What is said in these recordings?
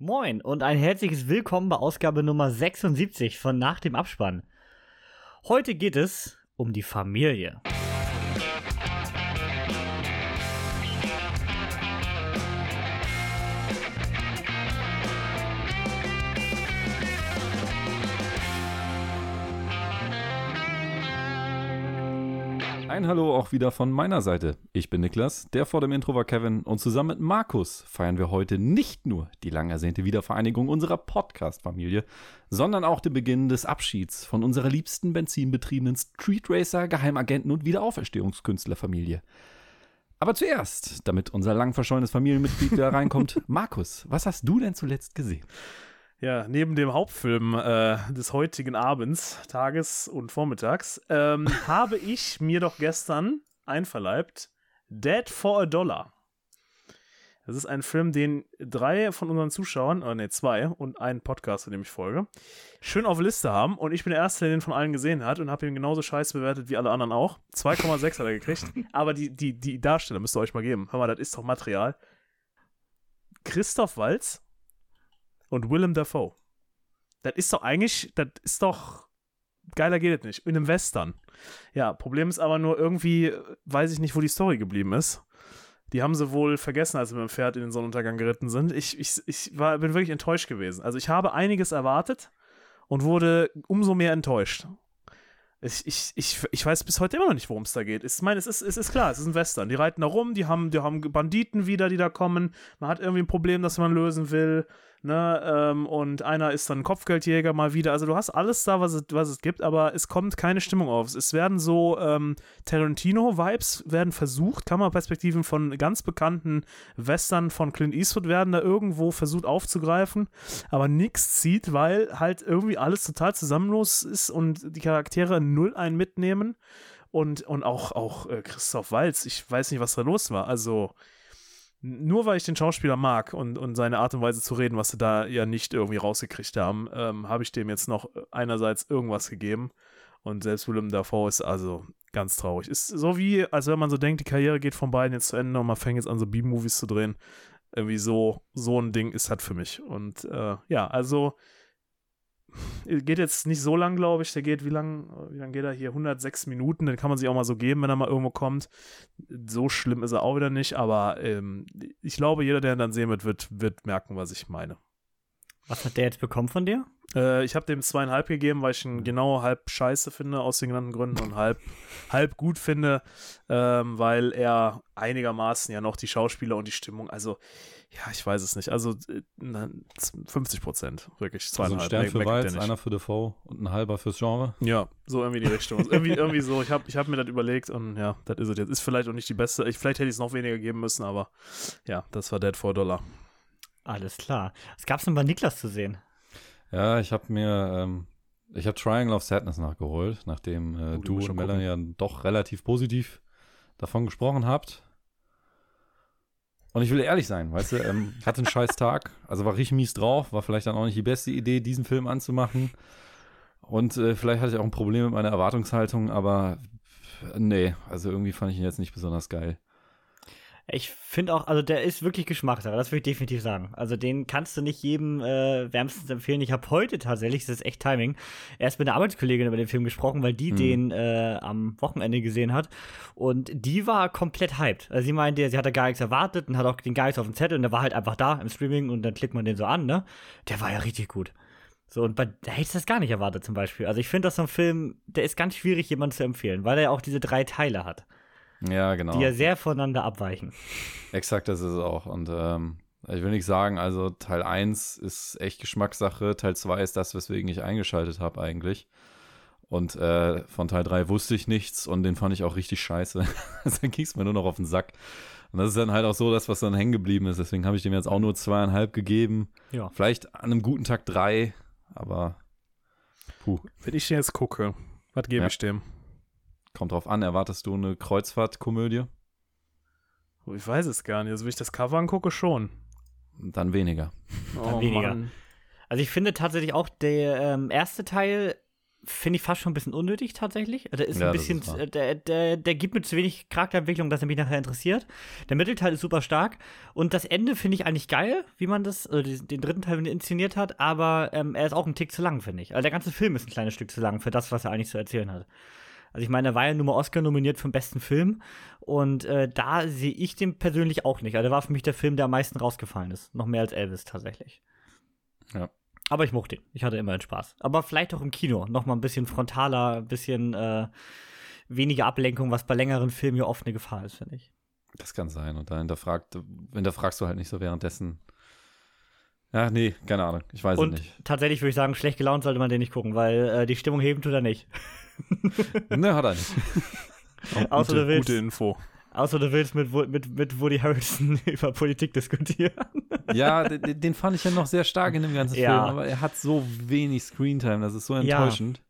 Moin und ein herzliches Willkommen bei Ausgabe Nummer 76 von Nach dem Abspann. Heute geht es um die Familie. Ein Hallo auch wieder von meiner Seite. Ich bin Niklas, der vor dem Intro war Kevin und zusammen mit Markus feiern wir heute nicht nur die lang ersehnte Wiedervereinigung unserer Podcast-Familie, sondern auch den Beginn des Abschieds von unserer liebsten benzinbetriebenen Street Racer, Geheimagenten und Wiederauferstehungskünstlerfamilie. Aber zuerst, damit unser lang verschollenes Familienmitglied wieder reinkommt, Markus, was hast du denn zuletzt gesehen? Ja, neben dem Hauptfilm äh, des heutigen Abends, Tages und Vormittags, ähm, habe ich mir doch gestern einverleibt Dead for a Dollar. Das ist ein Film, den drei von unseren Zuschauern, oder ne, zwei und ein Podcast, in dem ich folge, schön auf Liste haben. Und ich bin der Erste, der den von allen gesehen hat und habe ihn genauso scheiße bewertet wie alle anderen auch. 2,6 hat er gekriegt. Aber die, die, die Darsteller müsst ihr euch mal geben. Hör mal, das ist doch Material. Christoph Walz, und Willem Dafoe. Das ist doch eigentlich, das ist doch geiler geht es nicht. In einem Western. Ja, Problem ist aber nur irgendwie, weiß ich nicht, wo die Story geblieben ist. Die haben sie wohl vergessen, als sie mit dem Pferd in den Sonnenuntergang geritten sind. Ich, ich, ich war, bin wirklich enttäuscht gewesen. Also ich habe einiges erwartet und wurde umso mehr enttäuscht. Ich, ich, ich, ich weiß bis heute immer noch nicht, worum es da geht. Ich meine, es ist, es ist klar, es ist ein Western. Die reiten da rum, die haben, die haben Banditen wieder, die da kommen. Man hat irgendwie ein Problem, das man lösen will ne, ähm, und einer ist dann Kopfgeldjäger mal wieder. Also du hast alles da, was es, was es gibt, aber es kommt keine Stimmung auf. Es werden so ähm, Tarantino-Vibes werden versucht, Kameraperspektiven von ganz bekannten Western von Clint Eastwood werden da irgendwo versucht aufzugreifen, aber nichts zieht, weil halt irgendwie alles total zusammenlos ist und die Charaktere null einen mitnehmen. Und, und auch, auch äh, Christoph Walz, ich weiß nicht, was da los war. Also, nur weil ich den Schauspieler mag und, und seine Art und Weise zu reden, was sie da ja nicht irgendwie rausgekriegt haben, ähm, habe ich dem jetzt noch einerseits irgendwas gegeben. Und selbst Willem Dafoe ist also ganz traurig. Ist so wie, als wenn man so denkt, die Karriere geht von beiden jetzt zu Ende und man fängt jetzt an, so B-Movies zu drehen. Irgendwie so, so ein Ding ist halt für mich. Und äh, ja, also geht jetzt nicht so lang, glaube ich. Der geht, wie lang, wie lang geht er hier? 106 Minuten. Den kann man sich auch mal so geben, wenn er mal irgendwo kommt. So schlimm ist er auch wieder nicht, aber ähm, ich glaube, jeder, der ihn dann sehen wird, wird, wird merken, was ich meine. Was hat der jetzt bekommen von dir? Äh, ich habe dem zweieinhalb gegeben, weil ich ihn genau halb scheiße finde, aus den genannten Gründen, und halb, halb gut finde, ähm, weil er einigermaßen ja noch die Schauspieler und die Stimmung, also ja, ich weiß es nicht. Also 50 Prozent, wirklich. Zweieinhalb. Also ein Stern für Weiz, einer für Defoe und ein halber fürs Genre. Ja, so irgendwie die Richtung. irgendwie, irgendwie so. Ich habe ich hab mir das überlegt und ja, das ist es jetzt. Ist vielleicht auch nicht die beste. Ich, vielleicht hätte ich es noch weniger geben müssen, aber ja, das war Dead for Dollar. Alles klar. Was gab es denn bei Niklas zu sehen? Ja, ich habe mir, ähm, ich habe Triangle of Sadness nachgeholt, nachdem äh, oh, du und Melanie ja doch relativ positiv davon gesprochen habt. Und ich will ehrlich sein, weißt du, ähm, hatte einen scheiß Tag, also war richtig mies drauf, war vielleicht dann auch nicht die beste Idee, diesen Film anzumachen. Und äh, vielleicht hatte ich auch ein Problem mit meiner Erwartungshaltung, aber nee, also irgendwie fand ich ihn jetzt nicht besonders geil. Ich finde auch, also der ist wirklich Geschmackssache, das würde ich definitiv sagen. Also den kannst du nicht jedem äh, wärmstens empfehlen. Ich habe heute tatsächlich, das ist echt Timing, erst mit einer Arbeitskollegin über den Film gesprochen, weil die mhm. den äh, am Wochenende gesehen hat. Und die war komplett hyped. Also sie meinte, sie hatte gar nichts erwartet und hat auch den gar nichts auf dem Zettel und der war halt einfach da im Streaming und dann klickt man den so an, ne? Der war ja richtig gut. So, und bei, da hätte ich das gar nicht erwartet zum Beispiel. Also ich finde, das so ein Film, der ist ganz schwierig, jemandem zu empfehlen, weil er ja auch diese drei Teile hat. Ja, genau. Die ja sehr voneinander abweichen. Exakt, das ist es auch. Und ähm, ich will nicht sagen, also Teil 1 ist echt Geschmackssache, Teil 2 ist das, weswegen ich eingeschaltet habe eigentlich. Und äh, von Teil 3 wusste ich nichts und den fand ich auch richtig scheiße. also dann ging es mir nur noch auf den Sack. Und das ist dann halt auch so das, was dann hängen geblieben ist. Deswegen habe ich dem jetzt auch nur zweieinhalb gegeben. Ja. Vielleicht an einem guten Tag drei, aber puh. Wenn ich jetzt gucke, was gebe ja. ich dem? Kommt drauf an, erwartest du eine Kreuzfahrtkomödie? Ich weiß es gar nicht. Also, wenn ich das Cover angucke, schon. Dann weniger. Oh, Dann weniger. Mann. Also, ich finde tatsächlich auch, der ähm, erste Teil finde ich fast schon ein bisschen unnötig tatsächlich. Der ist Ja, ein bisschen, ist äh, der, der, der gibt mir zu wenig Charakterentwicklung, dass er mich nachher interessiert. Der Mittelteil ist super stark und das Ende finde ich eigentlich geil, wie man das, den den dritten Teil inszeniert hat, aber ähm, er ist auch ein Tick zu lang, finde ich. Also der ganze Film ist ein kleines Stück zu lang für das, was er eigentlich zu erzählen hat. Also ich meine, er war ja nur mal Oscar nominiert für den besten Film und äh, da sehe ich den persönlich auch nicht. Also der war für mich der Film, der am meisten rausgefallen ist. Noch mehr als Elvis tatsächlich. Ja. Aber ich mochte ihn. Ich hatte immerhin Spaß. Aber vielleicht auch im Kino. Noch mal ein bisschen frontaler, ein bisschen äh, weniger Ablenkung, was bei längeren Filmen ja oft eine Gefahr ist, finde ich. Das kann sein. Und da hinterfragt, hinterfragst du halt nicht so währenddessen. Ja, nee, keine Ahnung. Ich weiß Und es nicht. tatsächlich würde ich sagen, schlecht gelaunt sollte man den nicht gucken, weil äh, die Stimmung heben tut er nicht. Ne, hat er nicht. Außer gute, du willst, gute Info. außer du willst mit, mit, mit Woody Harrelson über Politik diskutieren. Ja, den, den fand ich ja noch sehr stark in dem ganzen Ja. Film, aber er hat so wenig Screentime, das ist so Ja. enttäuschend.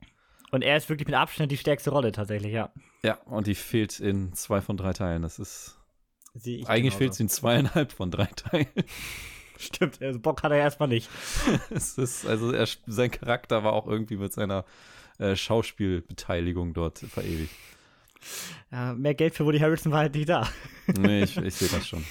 Und er ist wirklich mit Abstand die stärkste Rolle tatsächlich, ja. Ja, und die fehlt in zwei von drei Teilen. Das ist. Eigentlich fehlt sie in zweieinhalb von drei Teilen. Stimmt, also Bock hat er erstmal nicht. es ist, also er, sein Charakter war auch irgendwie mit seiner äh, Schauspielbeteiligung dort verewigt. Ja, mehr Geld für Woody Harrelson war halt nicht da. Nee, ich, ich sehe das schon.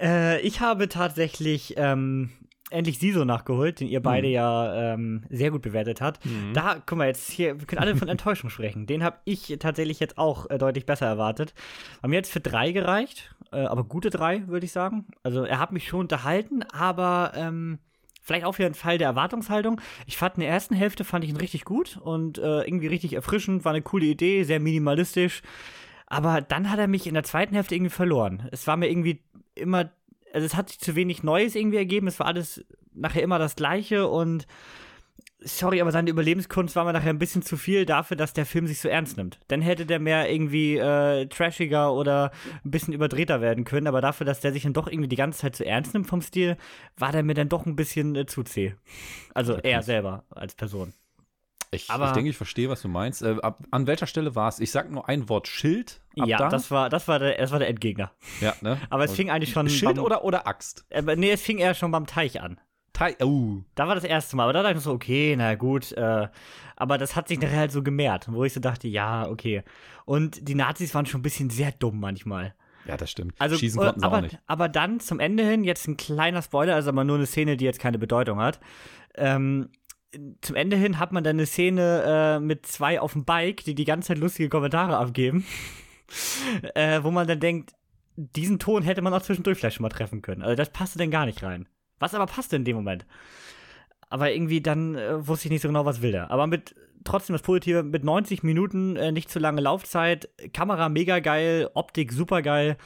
Äh, ich habe tatsächlich ähm, endlich Siso nachgeholt, den ihr beide Mhm. ja ähm, sehr gut bewertet habt. Mhm. Da, guck mal, jetzt hier, wir können alle von Enttäuschung sprechen. Den habe ich tatsächlich jetzt auch äh, deutlich besser erwartet. Mir jetzt für drei gereicht, äh, aber gute drei, würde ich sagen. Also er hat mich schon unterhalten, aber ähm, vielleicht auch wieder ein Fall der Erwartungshaltung. Ich fand in der ersten Hälfte fand ich ihn richtig gut und äh, irgendwie richtig erfrischend, war eine coole Idee, sehr minimalistisch. Aber dann hat er mich in der zweiten Hälfte irgendwie verloren. Es war mir irgendwie immer, also es hat sich zu wenig Neues irgendwie ergeben. Es war alles nachher immer das Gleiche und sorry, aber seine Überlebenskunst war mir nachher ein bisschen zu viel dafür, dass der Film sich so ernst nimmt. Dann hätte der mehr irgendwie äh, trashiger oder ein bisschen überdrehter werden können, aber dafür, dass der sich dann doch irgendwie die ganze Zeit so ernst nimmt vom Stil, war der mir dann doch ein bisschen äh, zu zäh. Also er selber als Person. Ich, Aber- ich denke, ich verstehe, was du meinst. Äh, ab, an welcher Stelle war es? Ich sag nur ein Wort Schild. Ja, da? das war, das war der, das war der Endgegner. ja, ne? Aber es fing eigentlich schon Schild beim, oder, oder Axt? Äh, nee, es fing eher schon beim Teich an. Teil, uh, Da war das erste Mal, aber da dachte ich so, okay, na gut, äh, aber das hat sich nachher halt so gemehrt, wo ich so dachte, ja, okay. Und die Nazis waren schon ein bisschen sehr dumm manchmal. ja, das stimmt. Also, Schießen konnten sie aber, auch nicht. aber dann zum Ende hin, jetzt ein kleiner Spoiler, also aber nur eine Szene, die jetzt keine Bedeutung hat. Ähm, zum Ende hin hat man dann eine Szene äh, mit zwei auf dem Bike, die die ganze Zeit lustige Kommentare abgeben, äh, wo man dann denkt, diesen Ton hätte man auch zwischendurch vielleicht schon mal treffen können. Also das passte dann gar nicht rein. Was aber passte in dem Moment. Aber irgendwie dann äh, wusste ich nicht so genau, was will der. Aber mit trotzdem das Positive, mit 90 Minuten, äh, nicht zu lange Laufzeit, Kamera mega geil, Optik super geil.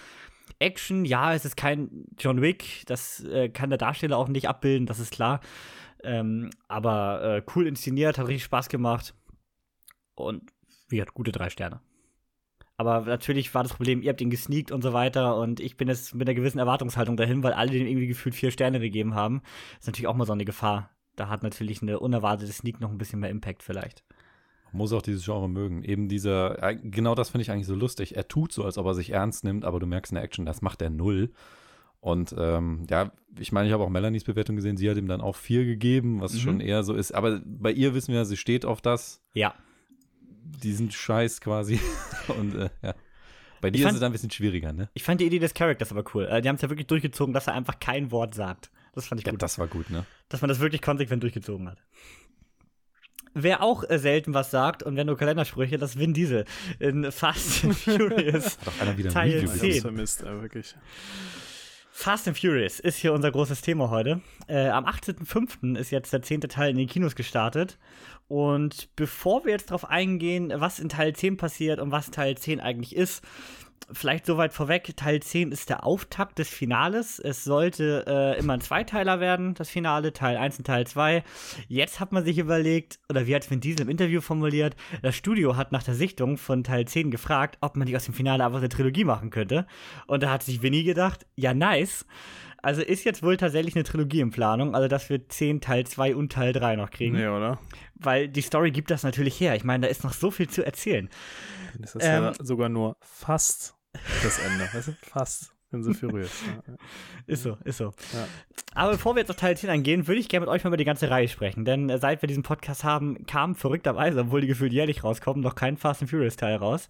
Action, ja, es ist kein John Wick, das äh, kann der Darsteller auch nicht abbilden, das ist klar. Ähm, aber äh, cool inszeniert, hat richtig Spaß gemacht. Und wie hat gute drei Sterne. Aber natürlich war das Problem, ihr habt ihn gesneakt und so weiter und ich bin jetzt mit einer gewissen Erwartungshaltung dahin, weil alle dem irgendwie gefühlt vier Sterne gegeben haben. ist natürlich auch mal so eine Gefahr. Da hat natürlich eine unerwartete Sneak noch ein bisschen mehr Impact vielleicht. Man muss auch dieses Genre mögen. Eben dieser, äh, genau das finde ich eigentlich so lustig. Er tut so, als ob er sich ernst nimmt, aber du merkst in der Action, das macht er null. Und ähm, ja, ich meine, ich habe auch Melanies Bewertung gesehen, sie hat ihm dann auch vier gegeben, was Mhm. schon eher so ist. Aber bei ihr wissen wir, sie steht auf das, Ja. Diesen Scheiß quasi. Und äh, ja. Bei dir fand- ist es ein bisschen schwieriger, ne? Ich fand die Idee des Charakters aber cool. Äh, die haben es ja wirklich durchgezogen, dass er einfach kein Wort sagt. Das fand ich Ja, gut. das war gut, ne? dass man das wirklich konsequent durchgezogen hat. Wer auch äh, selten was sagt und wenn nur Kalendersprüche, das ist Vin Diesel in Fast and Furious. Hat auch einer wieder ein Teil zehn. gegeben. vermisst, äh, wirklich. Fast and Furious ist hier unser großes Thema heute. Äh, am 18.05. ist jetzt der zehnte Teil in den Kinos gestartet. Und bevor wir jetzt darauf eingehen, was in Teil 10 passiert und was Teil 10 eigentlich ist, vielleicht soweit vorweg, Teil 10 ist der Auftakt des Finales. Es sollte äh, immer ein Zweiteiler werden, das Finale, Teil 1 und Teil 2. Jetzt hat man sich überlegt, oder wie hat Vin Diesel im Interview formuliert, das Studio hat nach der Sichtung von Teil 10 gefragt, ob man nicht aus dem Finale einfach eine Trilogie machen könnte. Und da hat sich Vinny gedacht, ja nice. Also ist jetzt wohl tatsächlich eine Trilogie in Planung, also dass wir 10 Teil 2 und Teil 3 noch kriegen. Nee, oder? Weil die Story gibt das natürlich her. Ich meine, da ist noch so viel zu erzählen. Das ist Ähm, ja sogar nur fast das Ende. Weißt du? Fast. in The Furious. ja. Ist so, ist so. Ja. Aber bevor wir jetzt auf Teil 10 eingehen, würde ich gerne mit euch mal über die ganze Reihe sprechen. Denn äh, seit wir diesen Podcast haben, kam verrückterweise, obwohl die gefühlt jährlich rauskommen, noch kein Fast and Furious Teil raus.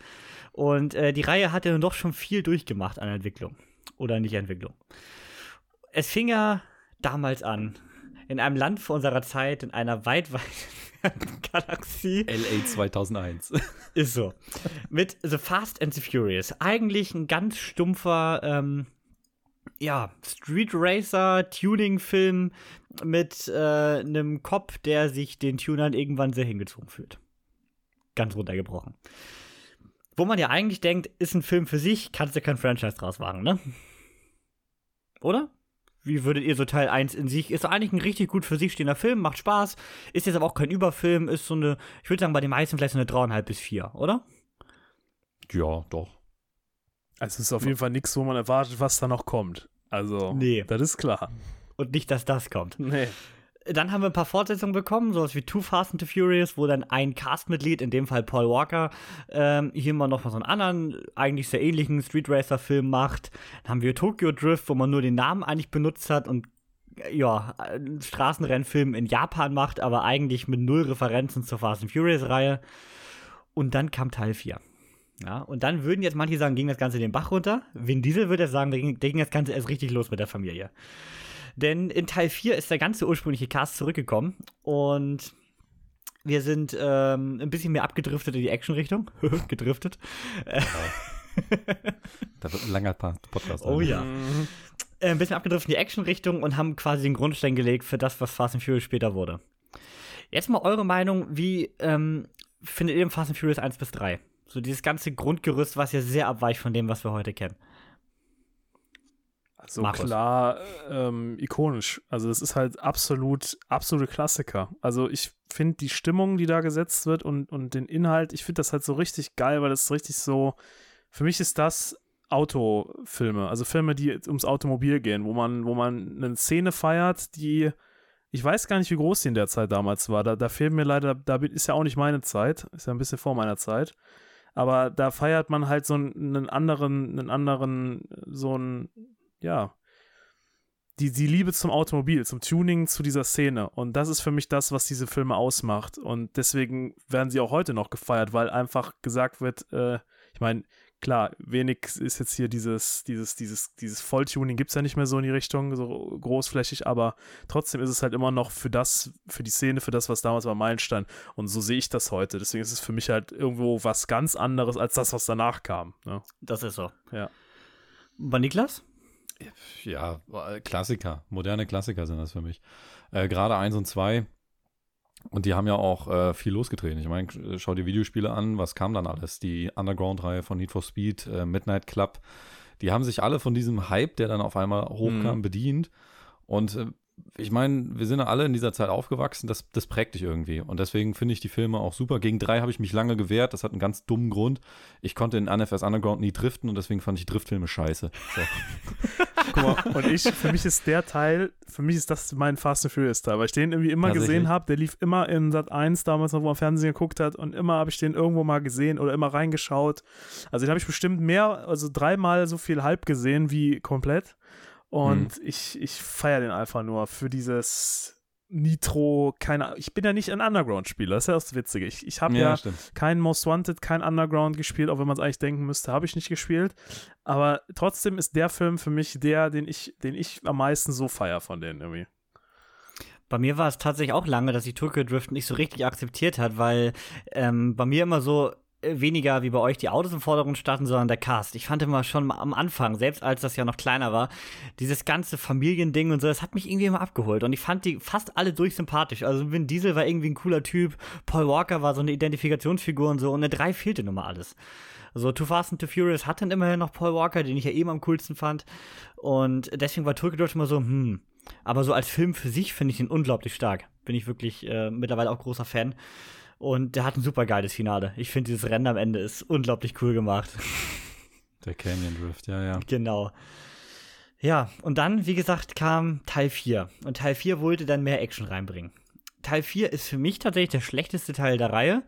Und äh, die Reihe hat ja doch schon viel durchgemacht an Entwicklung. Oder nicht Entwicklung. Es fing ja damals an, in einem Land vor unserer Zeit, in einer weit, weit Galaxie. LA 2001. Ist so. Mit The Fast and the Furious. Eigentlich ein ganz stumpfer, ähm, ja, Street Racer Tuning-Film mit äh, einem Cop, der sich den Tunern irgendwann sehr hingezogen fühlt. Ganz runtergebrochen. Wo man ja eigentlich denkt, ist ein Film für sich, kannst du kein Franchise draus wagen, ne? Oder? Wie würdet ihr so Teil 1 in sich? Ist doch eigentlich ein richtig gut für sich stehender Film, macht Spaß, ist jetzt aber auch kein Überfilm, ist so eine, ich würde sagen, bei den meisten vielleicht so eine 3,5 bis 4, oder? ja, doch. Also es ist auf jeden Fall nichts, wo man erwartet, was da noch kommt. Also, Nee. das ist klar. Und nicht, dass das kommt. Nee. Dann haben wir ein paar Fortsetzungen bekommen, sowas wie Too Fast and the Furious, wo dann ein Castmitglied, in dem Fall Paul Walker, ähm, hier mal noch mal so einen anderen, eigentlich sehr ähnlichen Street Racer-Film macht. Dann haben wir Tokyo Drift, wo man nur den Namen eigentlich benutzt hat und äh, ja, einen Straßenrennfilm in Japan macht, aber eigentlich mit null Referenzen zur Fast and Furious-Reihe. Und dann kam Teil 4. Ja, und dann würden jetzt manche sagen, ging das Ganze den Bach runter. Vin Diesel würde jetzt sagen, da ging, da ging das Ganze erst richtig los mit der Familie. Denn in Teil 4 ist der ganze ursprüngliche Cast zurückgekommen und wir sind ähm, ein bisschen mehr abgedriftet in die Action-Richtung. Gedriftet. Da wird ein langer Podcast. Oh ja. Mhm. Äh, ein bisschen abgedriftet in die Action-Richtung und haben quasi den Grundstein gelegt für das, was Fast and Furious später wurde. Jetzt mal eure Meinung, wie ähm, findet ihr Fast and Furious 1 bis 3? So dieses ganze Grundgerüst, was ja sehr abweicht von dem, was wir heute kennen. Also Markus. klar, ähm, ikonisch. Also das ist halt absolut, absolute Klassiker. Also ich finde die Stimmung, die da gesetzt wird und, und den Inhalt, ich finde das halt so richtig geil, weil das richtig so, für mich ist das Autofilme, also Filme, die ums Automobil gehen, wo man, wo man eine Szene feiert, die, ich weiß gar nicht, wie groß die in der Zeit damals war. Da, da fehlt mir leider, da ist ja auch nicht meine Zeit, ist ja ein bisschen vor meiner Zeit. Aber da feiert man halt so einen, einen anderen, einen anderen, so einen, ja, die, die Liebe zum Automobil, zum Tuning, zu dieser Szene. Und das ist für mich das, was diese Filme ausmacht. Und deswegen werden sie auch heute noch gefeiert, weil einfach gesagt wird, äh, ich meine, klar, wenig ist jetzt hier dieses, dieses, dieses, dieses Volltuning gibt es ja nicht mehr so in die Richtung, so großflächig, aber trotzdem ist es halt immer noch für das, für die Szene, für das, was damals war, Meilenstein. Und so sehe ich das heute. Deswegen ist es für mich halt irgendwo was ganz anderes als das, was danach kam. Ne? Das ist so. Ja. Bei Niklas? Ja, äh, Klassiker, moderne Klassiker sind das für mich. Äh, Gerade eins und zwei. Und die haben ja auch äh, viel losgetreten. Ich meine, sch- schau dir Videospiele an, was kam dann alles? Die Underground-Reihe von Need for Speed, äh, Midnight Club. Die haben sich alle von diesem Hype, der dann auf einmal hochkam, Mhm. bedient. Und äh, ich meine, wir sind ja alle in dieser Zeit aufgewachsen, das, das prägt dich irgendwie. Und deswegen finde ich die Filme auch super. Gegen drei habe ich mich lange gewehrt, das hat einen ganz dummen Grund. Ich konnte in NFS Underground nie driften und deswegen fand ich Driftfilme scheiße. So. Guck mal, und ich, für mich ist der Teil, für mich ist das mein Fast and Furious Teil, weil ich den irgendwie immer gesehen habe. Der lief immer in Sat 1 damals noch, wo man Fernsehen geguckt hat und immer habe ich den irgendwo mal gesehen oder immer reingeschaut. Also den habe ich bestimmt mehr, also dreimal so viel halb gesehen wie komplett. Und ich, ich feiere den einfach nur für dieses Nitro, keine Ich bin ja nicht ein Underground-Spieler, das ist ja das Witzige. Ich, ich habe ja, stimmt. kein Most Wanted, kein Underground gespielt, auch wenn man es eigentlich denken müsste, habe ich nicht gespielt. Aber trotzdem ist der Film für mich der, den ich, den ich am meisten so feier von denen irgendwie. Bei mir war es tatsächlich auch lange, dass ich Tokyo Drift nicht so richtig akzeptiert hat, weil ähm, bei mir immer so weniger wie bei euch die Autos im Vordergrund standen, sondern der Cast. Ich fand immer schon am Anfang, selbst als das ja noch kleiner war, dieses ganze Familiending und so, das hat mich irgendwie immer abgeholt. Und ich fand die fast alle durch sympathisch. Also Vin Diesel war irgendwie ein cooler Typ, Paul Walker war so eine Identifikationsfigur und so, und eine 3 fehlte nun mal alles. Also Too Fast and Too Furious hat dann immerhin noch Paul Walker, den ich ja eben am coolsten fand. Und deswegen war Drift immer so, hm. Aber so als Film für sich finde ich ihn unglaublich stark. Bin ich wirklich äh, mittlerweile auch großer Fan. Und der hat ein super geiles Finale. Ich finde, dieses Rennen am Ende ist unglaublich cool gemacht. Der Canyon Drift, ja, ja. genau. Ja, und dann, wie gesagt, kam Teil 4. Und Teil 4 wollte dann mehr Action reinbringen. Teil 4 ist für mich tatsächlich der schlechteste Teil der Reihe,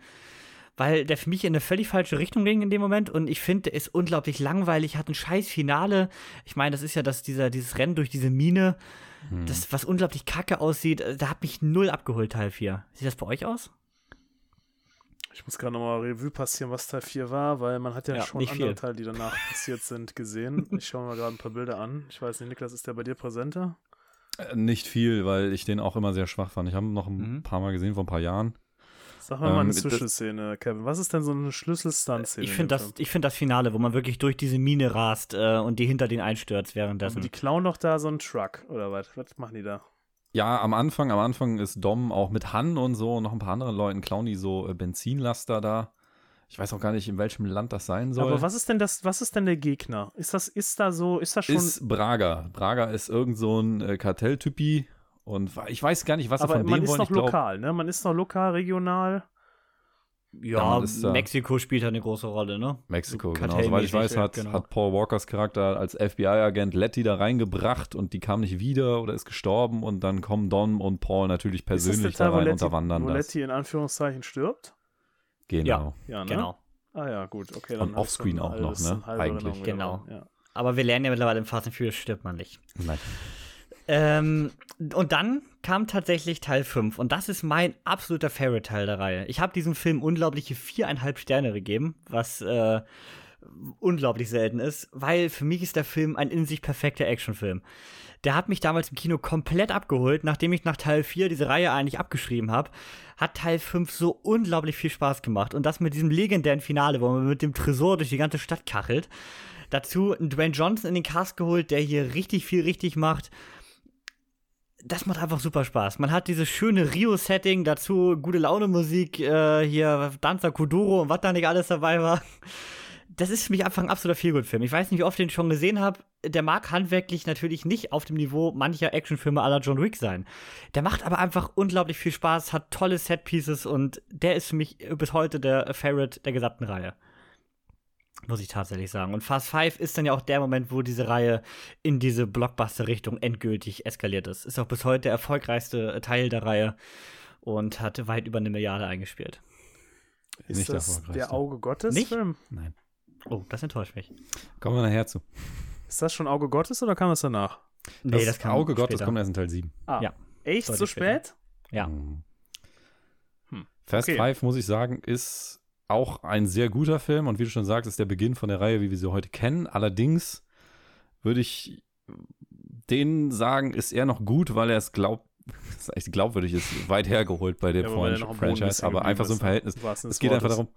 weil der für mich in eine völlig falsche Richtung ging in dem Moment und ich finde, der ist unglaublich langweilig, hat ein scheiß Finale. Ich meine, das ist ja das, dieser, dieses Rennen durch diese Mine, hm. das, was unglaublich kacke aussieht. Da hat mich null abgeholt, Teil 4. Sieht das bei euch aus? Ich muss gerade nochmal Revue passieren, was Teil 4 war, weil man hat ja, ja schon andere viel. Teile, die danach passiert sind, gesehen. Ich schaue mir mal gerade ein paar Bilder an. Ich weiß nicht, Niklas, ist der bei dir präsenter? Äh, nicht viel, weil ich den auch immer sehr schwach fand. Ich habe ihn noch ein mhm. paar Mal gesehen, vor ein paar Jahren. Sag mal, ähm, mal eine Zwischenszene, Kevin. Was ist denn so eine Schlüsselstunt-Szene? Ich finde das, find das Finale, wo man wirklich durch diese Mine rast äh, und die hinter den einstürzt währenddessen. Aber die klauen doch da so einen Truck, oder was? Was machen die da? Ja, am Anfang, am Anfang ist Dom auch mit Han und so und noch ein paar anderen Leuten klauen die so äh, Benzinlaster da. Ich weiß auch gar nicht, in welchem Land das sein soll. Aber was ist denn das, was ist denn der Gegner? Ist das, ist da so, ist das schon. Ist Braga. Braga ist irgend so ein äh, Kartelltypi und ich weiß gar nicht, was Aber er von dem wollen. Man ist noch lokal, ne? Man ist noch lokal, regional. Ja, ja Mexiko spielt ja eine große Rolle, ne? Mexiko, genau. Soweit ich weiß, hat, genau. hat Paul Walkers Charakter als FBI-Agent Letty da reingebracht und die kam nicht wieder oder ist gestorben und dann kommen Don und Paul natürlich persönlich da rein und unterwandern wo das. Letty in Anführungszeichen stirbt? Genau. Ja, ja ne? genau. Ah ja, gut, okay. Dann und offscreen auch noch, ne? Eigentlich. Genau. Ja. Aber wir lernen ja mittlerweile im Fast and Furious stirbt man nicht. Nein. Ähm, und dann kam tatsächlich Teil 5 und das ist mein absoluter Favorite-Teil der Reihe. Ich habe diesem Film unglaubliche viereinhalb Sterne gegeben, was äh, unglaublich selten ist, weil für mich ist der Film ein in sich perfekter Actionfilm. Der hat mich damals im Kino komplett abgeholt, nachdem ich nach Teil 4 diese Reihe eigentlich abgeschrieben habe. Hat Teil 5 so unglaublich viel Spaß gemacht. Und das mit diesem legendären Finale, wo man mit dem Tresor durch die ganze Stadt kachelt. Dazu einen Dwayne Johnson in den Cast geholt, der hier richtig viel richtig macht das macht einfach super Spaß. Man hat dieses schöne Rio-Setting, dazu gute Laune-Musik, äh, hier Danza Kuduro und was da nicht alles dabei war. Das ist für mich einfach ein absoluter Feelgood-Film. Ich weiß nicht, wie oft ich den schon gesehen habe. Der mag handwerklich natürlich nicht auf dem Niveau mancher Actionfilme aller John Wick sein. Der macht aber einfach unglaublich viel Spaß, hat tolle Set-Pieces und der ist für mich bis heute der Favorite der gesamten Reihe. Muss ich tatsächlich sagen. Und Fast Five ist dann ja auch der Moment, wo diese Reihe in diese Blockbuster-Richtung endgültig eskaliert ist. Ist auch bis heute der erfolgreichste äh, Teil der Reihe und hat weit über eine Milliarde eingespielt. Ist Nicht das der Auge Gottes Nicht? Film? Nein. Oh, das enttäuscht mich. Kommen wir nachher zu. Ist das schon Auge Gottes oder kam das danach? Nee, das, das kam Auge später. Gottes kommt erst in Teil 7. Ah, ja. Echt? So spät? Ja. Hm. Fast okay. Five, muss ich sagen, ist auch ein sehr guter Film und wie du schon sagst, ist der Beginn von der Reihe, wie wir sie heute kennen. Allerdings würde ich den sagen, ist er noch gut, weil er es glaubt, echt glaubwürdig ist, weit hergeholt bei dem ja, Franchise, aber einfach so ein Verhältnis. Es geht einfach darum,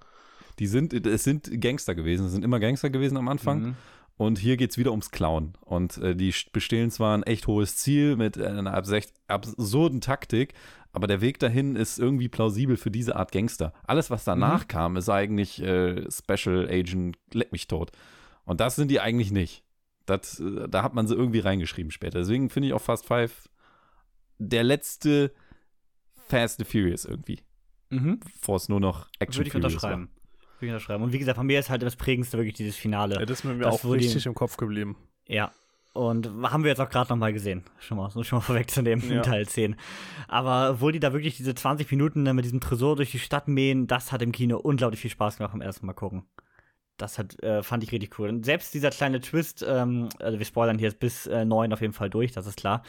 die sind, es sind Gangster gewesen, es sind immer Gangster gewesen am Anfang. Mhm. Und hier geht es wieder ums Klauen. Und äh, die bestehlen zwar ein echt hohes Ziel mit einer absurden Taktik, aber der Weg dahin ist irgendwie plausibel für diese Art Gangster. Alles, was danach mhm. kam, ist eigentlich äh, Special Agent, leck mich tot. Und das sind die eigentlich nicht. Das, äh, da hat man sie irgendwie reingeschrieben später. Deswegen finde ich auch Fast Five der letzte Fast and Furious irgendwie. Mhm. Bevor es nur noch Action Würde ich unterschreiben. War. Würde ich unterschreiben. Und wie gesagt, von mir ist halt das prägendste wirklich dieses Finale. Ja, das ist mir das auch richtig im Kopf geblieben. Ja, und haben wir jetzt auch gerade nochmal gesehen. Schon mal, schon mal vorwegzunehmen ja. in Teil 10. Aber obwohl die da wirklich diese 20 Minuten mit diesem Tresor durch die Stadt mähen, das hat im Kino unglaublich viel Spaß gemacht beim ersten Mal gucken. Das hat, äh, fand ich richtig cool. Und selbst dieser kleine Twist, ähm, also wir spoilern hier jetzt bis äh, 9 auf jeden Fall durch, das ist klar.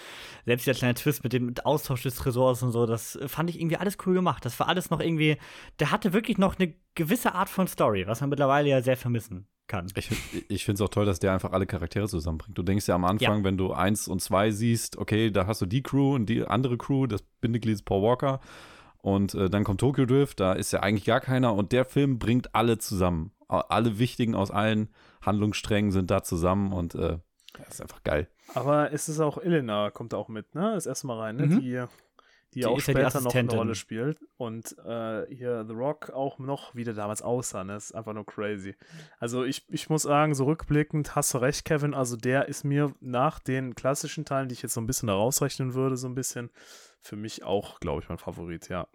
Selbst dieser kleine Twist mit dem Austausch des Tresors und so, das fand ich irgendwie alles cool gemacht. Das war alles noch irgendwie, der hatte wirklich noch eine gewisse Art von Story, was man mittlerweile ja sehr vermissen kann. Ich, ich finde es auch toll, dass der einfach alle Charaktere zusammenbringt. Du denkst ja am Anfang, ja. wenn du eins und zwei siehst, okay, da hast du die Crew und die andere Crew, das Bindeglied ist Paul Walker. Und äh, dann kommt Tokyo Drift, da ist ja eigentlich gar keiner. Und der Film bringt alle zusammen. Alle Wichtigen aus allen Handlungssträngen sind da zusammen und äh, das ist einfach geil. Aber es ist auch Elena, kommt auch mit, ne? Das erste Mal rein, ne? Mhm. Die die, die auch später ja noch eine Rolle spielt. Und äh, hier The Rock auch noch, wie der damals aussah. Ne? Das ist einfach nur crazy. Also ich, ich muss sagen, so rückblickend hast du recht, Kevin. Also der ist mir nach den klassischen Teilen, die ich jetzt so ein bisschen da rausrechnen würde, so ein bisschen, für mich auch, glaube ich, mein Favorit, ja.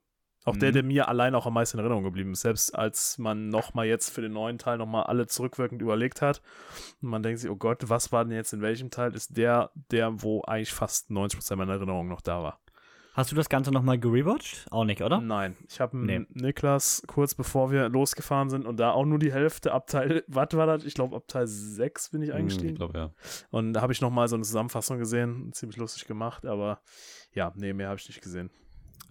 Auch mhm. der, der mir allein auch am meisten in Erinnerung geblieben ist. Selbst als man nochmal jetzt für den neuen Teil nochmal alle zurückwirkend überlegt hat. Und man denkt sich, oh Gott, was war denn jetzt in welchem Teil? Ist der, der, wo eigentlich fast 90% meiner Erinnerung noch da war. Hast du das Ganze nochmal gerewatcht? Auch nicht, oder? Nein, ich habe Nee. Niklas kurz bevor wir losgefahren sind und da auch nur die Hälfte ab Teil, was war das? Ich glaube, ab Teil 6 bin ich Hm, eingestiegen. Ich glaube, ja. Und da habe ich nochmal so eine Zusammenfassung gesehen, ziemlich lustig gemacht, aber ja, nee, mehr habe ich nicht gesehen.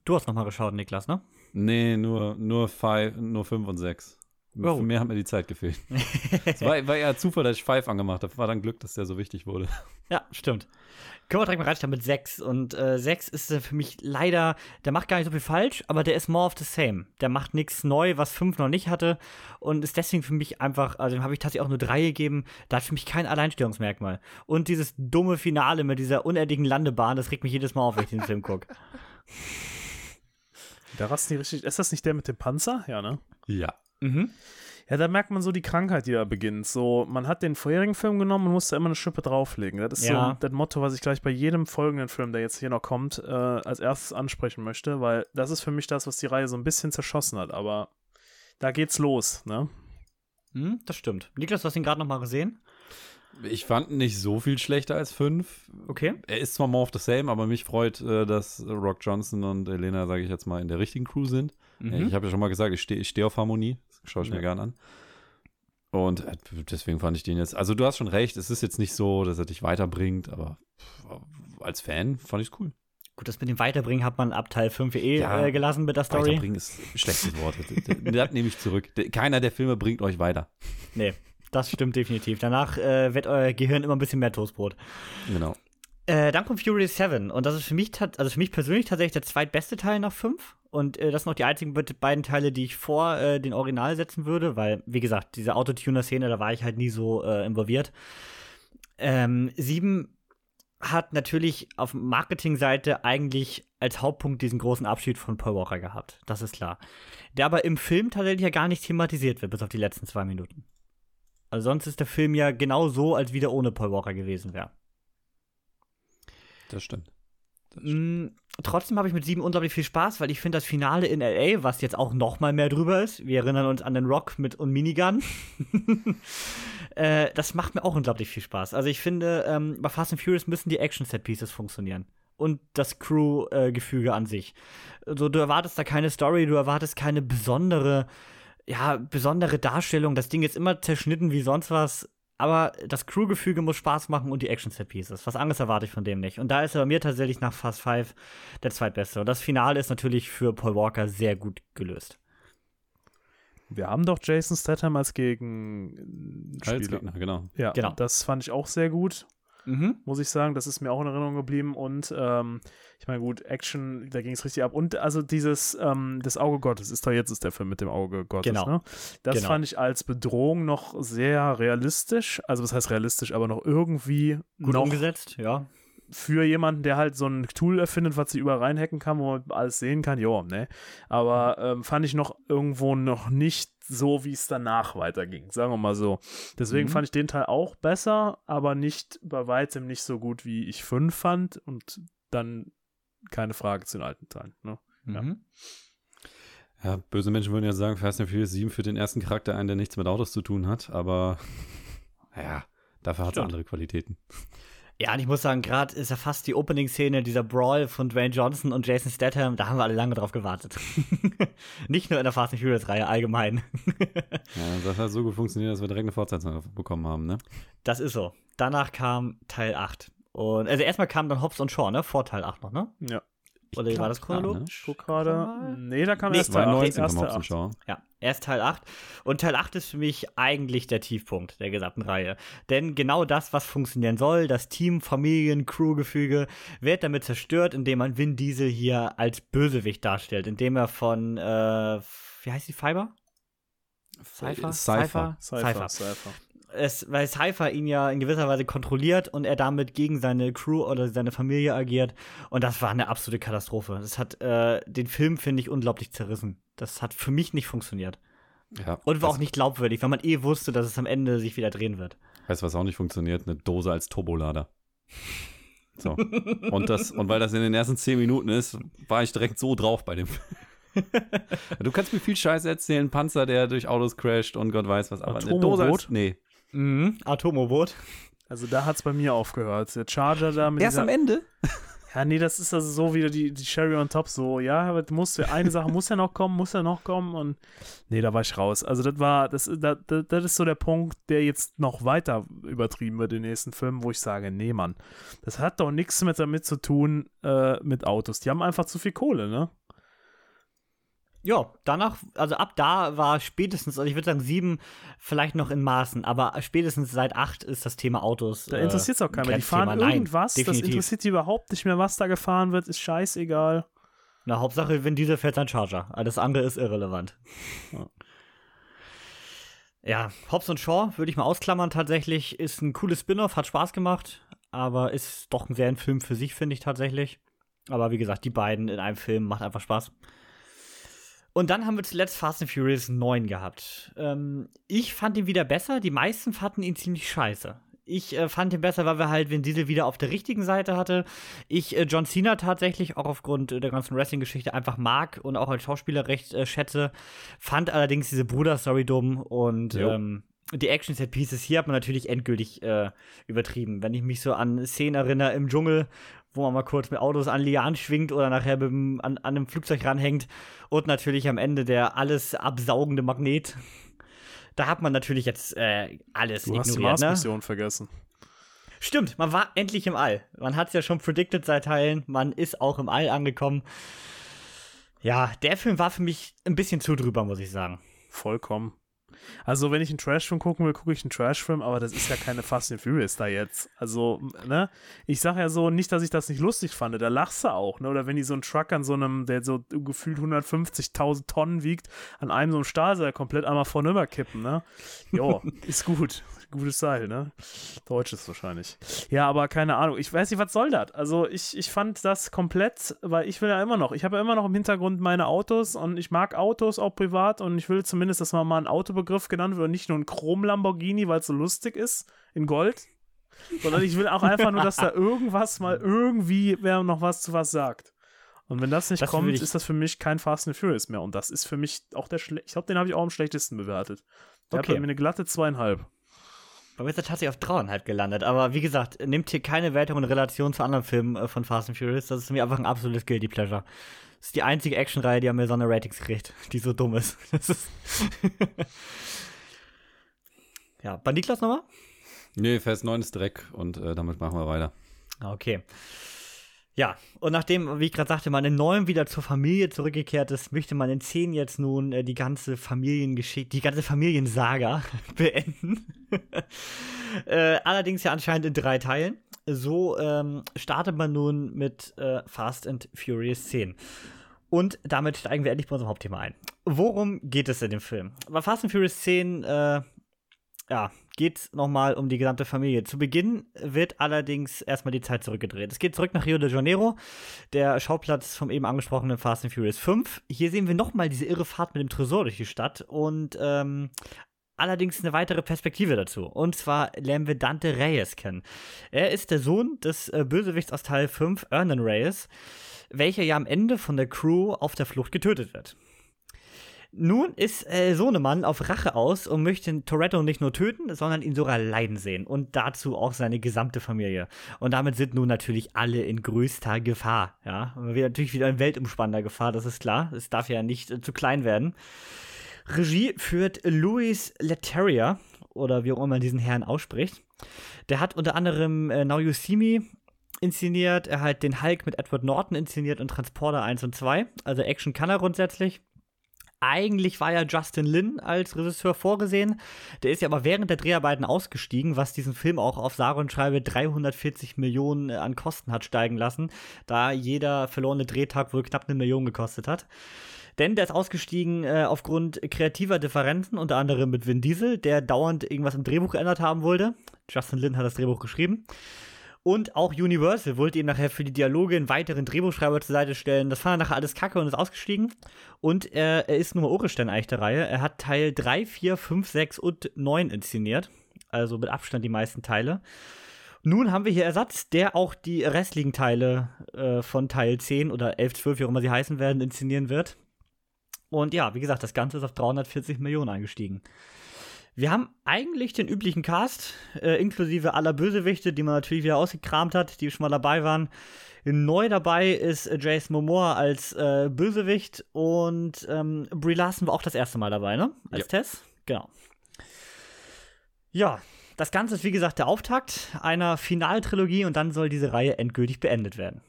Du hast nochmal geschaut, Niklas, ne? Nee, nur, nur, five, nur fünf und sechs. Oh. Für mehr hat mir die Zeit gefehlt. Es war, war eher Zufall, dass ich Five angemacht habe. War dann Glück, dass der so wichtig wurde. Ja, stimmt. Können wir direkt mal reinstarten mit 6. Und äh, 6 ist äh, für mich leider, der macht gar nicht so viel falsch, aber der ist more of the same. Der macht nichts neu, was 5 noch nicht hatte. Und ist deswegen für mich einfach, also dem habe ich tatsächlich auch nur 3 gegeben. Da hat für mich kein Alleinstellungsmerkmal. Und dieses dumme Finale mit dieser unendlichen Landebahn, das regt mich jedes Mal auf, wenn ich den Film gucke. Da rast nicht richtig. Ist das nicht der mit dem Panzer? Ja, ne? Ja. Mhm. Ja, da merkt man so die Krankheit, die da beginnt. So, man hat den vorherigen Film genommen und musste immer eine Schippe drauflegen. Das ist Ja. so das Motto, was ich gleich bei jedem folgenden Film, der jetzt hier noch kommt, äh, als erstes ansprechen möchte, weil das ist für mich das, was die Reihe so ein bisschen zerschossen hat. Aber da geht's los, ne? Hm, das stimmt. Niklas, du hast ihn gerade nochmal gesehen. Ich fand ihn nicht so viel schlechter als fünf. Okay. Er ist zwar more of the same, aber mich freut, äh, dass Rock Johnson und Elena, sage ich jetzt mal, in der richtigen Crew sind. Mhm. Ich habe ja schon mal gesagt, ich stehe ich steh auf Harmonie. Schaue ich mir Ja. gern an. Und äh, deswegen fand ich den jetzt. Also, du hast schon recht, es ist jetzt nicht so, dass er dich weiterbringt, aber als Fan fand ich es cool. Gut, das mit dem Weiterbringen hat man ab Teil 5 eh Ja, äh, gelassen mit der Story. Weiterbringen ist ein schlechtes Wort. das, nehme ich zurück. Keiner der Filme bringt euch weiter. Nee, das stimmt definitiv. Danach äh, wird euer Gehirn immer ein bisschen mehr Toastbrot. Genau. Äh, dann kommt Fury 7 und das ist für mich, also für mich persönlich tatsächlich der zweitbeste Teil nach 5. Und äh, das sind noch die einzigen be- beiden Teile, die ich vor äh, den Original setzen würde, weil, wie gesagt, diese Autotuner-Szene, da war ich halt nie so äh, involviert. Ähm, 7 hat natürlich auf Marketingseite eigentlich als Hauptpunkt diesen großen Abschied von Paul Walker gehabt. Das ist klar. Der aber im Film tatsächlich ja gar nicht thematisiert wird, bis auf die letzten zwei Minuten. Also sonst ist der Film ja genau so, als wieder ohne Paul Walker gewesen wäre. Das stimmt. Mm, Trotzdem habe ich mit 7 unglaublich viel Spaß, weil ich finde das Finale in LA, was jetzt auch noch mal mehr drüber ist, wir erinnern uns an den Rock mit und Minigun, äh, das macht mir auch unglaublich viel Spaß. Also ich finde, ähm, bei Fast and Furious müssen die Action-Set-Pieces funktionieren. Und das Crew-Gefüge an sich. Also, du erwartest da keine Story, du erwartest keine besondere, ja, besondere Darstellung. Das Ding ist immer zerschnitten wie sonst was. Aber das Crew-Gefüge muss Spaß machen und die Action-Set-Pieces. Was anderes erwarte ich von dem nicht. Und da ist er bei mir tatsächlich nach Fast Five der zweitbeste. Und das Finale ist natürlich für Paul Walker sehr gut gelöst. Wir haben doch Jason Statham als Gegenspieler. Als Gegner, genau. Ja, Genau. das fand ich auch sehr gut. Mhm. muss ich sagen. Das ist mir auch in Erinnerung geblieben. Und ähm, ich meine, gut, Action, da ging es richtig ab. Und also dieses, ähm, das Auge Gottes, ist doch jetzt ist der Film mit dem Auge Gottes, Genau. ne? Das Genau. fand ich als Bedrohung noch sehr realistisch. Also was heißt realistisch, aber noch irgendwie Gut noch umgesetzt, ja. Für jemanden, der halt so ein Tool erfindet, was sie überall reinhacken kann, wo man alles sehen kann, jo, ne? Aber ähm, fand ich noch irgendwo noch nicht so, wie es danach weiterging, sagen wir mal so. Deswegen Mhm. fand ich den Teil auch besser, aber nicht bei weitem nicht so gut, wie ich fünf fand und dann keine Frage zu den alten Teilen, ne? Ja. Mhm. Ja, böse Menschen würden ja sagen, Fast and Furious 7 für den ersten Charakter ein, der nichts mit Autos zu tun hat, aber naja, dafür hat es andere Qualitäten. Ja, und ich muss sagen, gerade ist ja fast die Opening-Szene, dieser Brawl von Dwayne Johnson und Jason Statham, da haben wir alle lange drauf gewartet. Nicht nur in der Fast and Furious-Reihe, allgemein. Ja, das hat so gut funktioniert, dass wir direkt eine Fortsetzung bekommen haben, ne? Das ist so. Danach kam Teil 8. Und, also erstmal kam dann Hobbs und Shaw, ne? Vor Teil 8 noch, ne? Ja. Oder glaub, war das chronologisch? Guck gerade. Nee, da kam Nee, erst Teil 92 acht, kommen erste wir zum acht. Schau. Ja, erst Teil 8. Und Teil 8 ist für mich eigentlich der Tiefpunkt der gesamten Reihe. Denn genau das, was funktionieren soll, das Team, Familien, Crew-Gefüge, wird damit zerstört, indem man Vin Diesel hier als Bösewicht darstellt. Indem er von, äh, wie heißt die, Fiber? Cypher? Cypher. Cypher, Cypher. Es, weil Cypher ihn ja in gewisser Weise kontrolliert und er damit gegen seine Crew oder seine Familie agiert. Und das war eine absolute Katastrophe. Das hat äh, den Film, finde ich, unglaublich zerrissen. Das hat für mich nicht funktioniert. Ja, Und war das- auch nicht glaubwürdig, weil man eh wusste, dass es am Ende sich wieder drehen wird. Weißt du, was auch nicht funktioniert? Eine Dose als Turbolader. So. Und, das, und weil das in den ersten zehn Minuten ist, war ich direkt so drauf bei dem Film. Du kannst mir viel Scheiße erzählen, Panzer, der durch Autos crasht und Gott weiß was, aber eine Dose als? Nee. Mhm. Atomoboot. Also da hat es bei mir aufgehört. Der Charger da mit Erst am Ende? Ja, nee, das ist also so wieder die, die Sherry on top, so, ja, aber muss, eine Sache muss ja noch kommen, muss ja noch kommen und nee, da war ich raus. Also das war, das, das, das ist so der Punkt, der jetzt noch weiter übertrieben wird in den nächsten Filmen, wo ich sage, nee, Mann, das hat doch nichts mit damit zu tun äh, mit Autos. Die haben einfach zu viel Kohle, ne? Ja, danach, also ab da war spätestens, also ich würde sagen sieben vielleicht noch in Maßen, aber spätestens seit acht ist das Thema Autos. Da interessiert es auch keiner. Die fahren irgendwas, Nein, das interessiert die überhaupt nicht mehr, was da gefahren wird, ist scheißegal. Na, Hauptsache, wenn dieser fährt sein Charger. Alles andere ist irrelevant. Ja. Ja, Hobbs und Shaw würde ich mal ausklammern tatsächlich. Ist ein cooles Spin-off, hat Spaß gemacht, aber ist doch ein sehr ein Film für sich, finde ich tatsächlich. Aber wie gesagt, die beiden in einem Film macht einfach Spaß. Und dann haben wir zuletzt Fast and Furious 9 gehabt. Ähm, ich fand ihn wieder besser, die meisten fanden ihn ziemlich scheiße. Ich äh, fand ihn besser, weil wir halt Vin Diesel wieder auf der richtigen Seite hatte. Ich äh, John Cena tatsächlich auch aufgrund der ganzen Wrestling-Geschichte einfach mag und auch als Schauspieler recht äh, schätze. Fand allerdings diese Bruder-Story dumm und ähm, die Action-Set-Pieces hier hat man natürlich endgültig äh, übertrieben. Wenn ich mich so an Szenen erinnere im Dschungel, wo man mal kurz mit Autos an Lianen schwingt oder nachher dem, an, an einem Flugzeug ranhängt. Und natürlich am Ende der alles absaugende Magnet. Da hat man natürlich jetzt äh, alles du ignoriert. Du hast die Mars-Mission ne? vergessen. Stimmt, man war endlich im All. Man hat es ja schon predicted seit Teilen. Man ist auch im All angekommen. Ja, der Film war für mich ein bisschen zu drüber, muss ich sagen. Vollkommen. Also, wenn ich einen Trashfilm gucken will, gucke ich einen Trashfilm, aber das ist ja keine Fast and Furious da jetzt. Also, ne? Ich sage ja so, nicht, dass ich das nicht lustig fand, da lachst du auch, ne? Oder wenn die so einen Truck an so einem, der so gefühlt 150.000 Tonnen wiegt, an einem so einem Stahlseil komplett einmal vornüber kippen, ne? Jo, ist gut gutes Seil, ne? Deutsches wahrscheinlich. Ja, aber keine Ahnung. Ich weiß nicht, was soll das? Also ich, ich fand das komplett, weil ich will ja immer noch, ich habe ja immer noch im Hintergrund meine Autos und ich mag Autos auch privat und ich will zumindest, dass man mal ein Autobegriff genannt wird und nicht nur ein Chrom-Lamborghini, weil es so lustig ist, in Gold. Sondern ich will auch einfach nur, dass da irgendwas mal irgendwie wer noch was zu was sagt. Und wenn das nicht das kommt, ist das für mich kein Fast and Furious mehr. Und das ist für mich auch der schlecht. Ich glaube, den habe ich auch am schlechtesten bewertet. Der okay. hat mir eine glatte zweieinhalb. Bei mir ist er tatsächlich auf dreieinhalb gelandet. Aber wie gesagt, nimmt hier keine Wertung in Relation zu anderen Filmen äh, von Fast and Furious. Das ist mir einfach ein absolutes Guilty Pleasure. Das ist die einzige Actionreihe, die an mir so eine Ratings kriegt, die so dumm ist. Ist ja, bei Niklas nochmal? Nee, Vers 9 ist Dreck und äh, damit machen wir weiter. Okay. Ja, und nachdem, wie ich gerade sagte, man in neun wieder zur Familie zurückgekehrt ist, möchte man in zehn jetzt nun äh, die ganze Familiengeschichte, die ganze Familiensaga beenden. äh, allerdings ja anscheinend in drei Teilen. So ähm, startet man nun mit äh, Fast and Furious 10. Und damit steigen wir endlich bei unserem Hauptthema ein. Worum geht es in dem Film? Bei Fast and Furious 10, äh, ja, geht es nochmal um die gesamte Familie. Zu Beginn wird allerdings erstmal die Zeit zurückgedreht. Es geht zurück nach Rio de Janeiro, der Schauplatz vom eben angesprochenen Fast and Furious 5. Hier sehen wir nochmal diese irre Fahrt mit dem Tresor durch die Stadt und ähm, allerdings eine weitere Perspektive dazu. Und zwar lernen wir Dante Reyes kennen. Er ist der Sohn des äh, Bösewichts aus Teil 5, Ernan Reyes, welcher ja am Ende von der Crew auf der Flucht getötet wird. Nun ist äh, Sohnemann auf Rache aus und möchte Toretto nicht nur töten, sondern ihn sogar leiden sehen. Und dazu auch seine gesamte Familie. Und damit sind nun natürlich alle in größter Gefahr. Ja, wir natürlich wieder in weltumspannender Gefahr, das ist klar. Es darf ja nicht äh, zu klein werden. Regie führt Louis Leterrier, oder wie auch immer man diesen Herrn ausspricht. Der hat unter anderem äh, Now You See Me inszeniert, er hat den Hulk mit Edward Norton inszeniert und Transporter 1 und 2. Also Action kann er grundsätzlich. Eigentlich war ja Justin Lin als Regisseur vorgesehen. Der ist ja aber während der Dreharbeiten ausgestiegen, was diesen Film auch auf sage und schreibe 340 Millionen äh, an Kosten hat steigen lassen, da jeder verlorene Drehtag wohl knapp eine Million gekostet hat. Denn der ist ausgestiegen äh, aufgrund kreativer Differenzen, unter anderem mit Vin Diesel, der dauernd irgendwas im Drehbuch geändert haben wollte. Justin Lin hat das Drehbuch geschrieben. Und auch Universal wollte ihm nachher für die Dialoge einen weiteren Drehbuchschreiber zur Seite stellen. Das fand er nachher alles kacke und ist ausgestiegen. Und er, er ist nur Urestein eigentlich der Reihe. Er hat Teil 3, 4, 5, 6 und 9 inszeniert. Also mit Abstand die meisten Teile. Nun haben wir hier Ersatz, der auch die restlichen Teile äh, von Teil 10 oder 11, 12, wie auch immer sie heißen werden, inszenieren wird. Und ja, wie gesagt, das Ganze ist auf 340 Millionen eingestiegen. Wir haben eigentlich den üblichen Cast, äh, inklusive aller Bösewichte, die man natürlich wieder ausgekramt hat, die schon mal dabei waren. Neu dabei ist äh, Jason Momoa als äh, Bösewicht und ähm, Brie Larson war auch das erste Mal dabei, ne? Als Ja. Tess. Genau. Ja, das Ganze ist wie gesagt der Auftakt einer Finaltrilogie und dann soll diese Reihe endgültig beendet werden.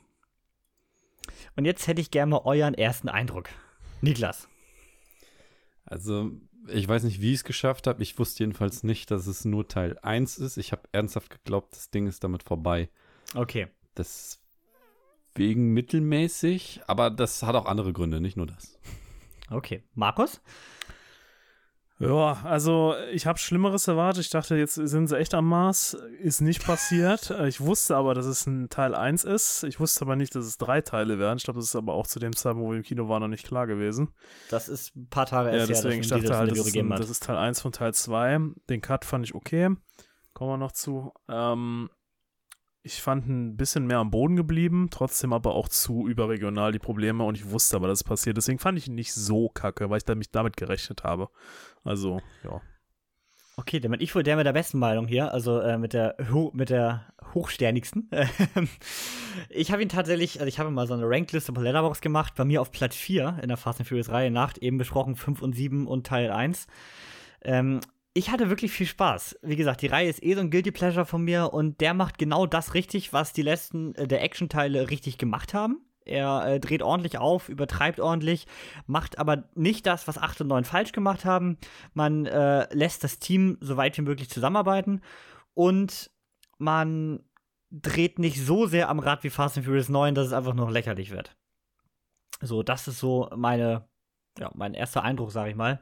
Und jetzt hätte ich gerne mal euren ersten Eindruck. Niklas. Also, ich weiß nicht, wie ich es geschafft habe. Ich wusste jedenfalls nicht, dass es nur Teil 1 ist. Ich habe ernsthaft geglaubt, das Ding ist damit vorbei. Okay. Deswegen mittelmäßig, aber das hat auch andere Gründe, nicht nur das. Okay. Markus? Ja, also ich habe Schlimmeres erwartet. Ich dachte, jetzt sind sie echt am Mars. Ist nicht passiert. Äh, Ich wusste aber, dass es ein Teil 1 ist. Ich wusste aber nicht, dass es drei Teile werden. Ich glaube, das ist aber auch zu dem Zeitpunkt, wo wir im Kino waren, noch nicht klar gewesen. Das ist ein paar Tage Ja, erst her, deswegen, ich dachte halt, das ist, ein, das ist Teil 1 von Teil 2. Den Cut fand ich okay. Kommen wir noch zu. Ähm, ich fand ein bisschen mehr am Boden geblieben, trotzdem aber auch zu überregional die Probleme und ich wusste aber, dass es passiert. Deswegen fand ich ihn nicht so kacke, weil ich damit, damit gerechnet habe. Also, ja. Okay, bin ich wohl der mit der besten Meinung hier, also äh, mit der mit der hochsternigsten. ich habe ihn tatsächlich, also ich habe mal so eine Rankliste auf Letterbox gemacht, bei mir auf Platz 4 in der Fast and Furious Reihe nach, eben besprochen 5 und 7 und Teil 1. Ähm, ich hatte wirklich viel Spaß. Wie gesagt, die Reihe ist eh so ein Guilty Pleasure von mir und der macht genau das richtig, was die letzten äh, der Action-Teile richtig gemacht haben. Er äh, dreht ordentlich auf, übertreibt ordentlich, macht aber nicht das, was 8 und 9 falsch gemacht haben. Man äh, lässt das Team so weit wie möglich zusammenarbeiten und man dreht nicht so sehr am Rad wie Fast and Furious 9, dass es einfach nur lächerlich wird. So, das ist so meine, ja, mein erster Eindruck, sage ich mal.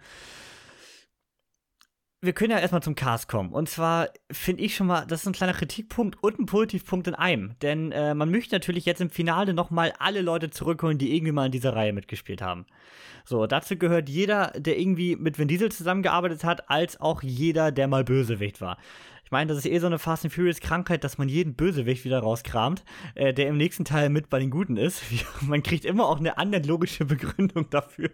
Wir können ja erstmal zum Cast kommen. Und zwar finde ich schon mal, das ist ein kleiner Kritikpunkt und ein Positivpunkt in einem. Denn äh, man möchte natürlich jetzt im Finale nochmal alle Leute zurückholen, die irgendwie mal in dieser Reihe mitgespielt haben. So, dazu gehört jeder, der irgendwie mit Vin Diesel zusammengearbeitet hat, als auch jeder, der mal Bösewicht war. Ich meine, das ist eh so eine Fast and Furious Krankheit, dass man jeden Bösewicht wieder rauskramt, äh, der im nächsten Teil mit bei den Guten ist. man kriegt immer auch eine andere logische Begründung dafür.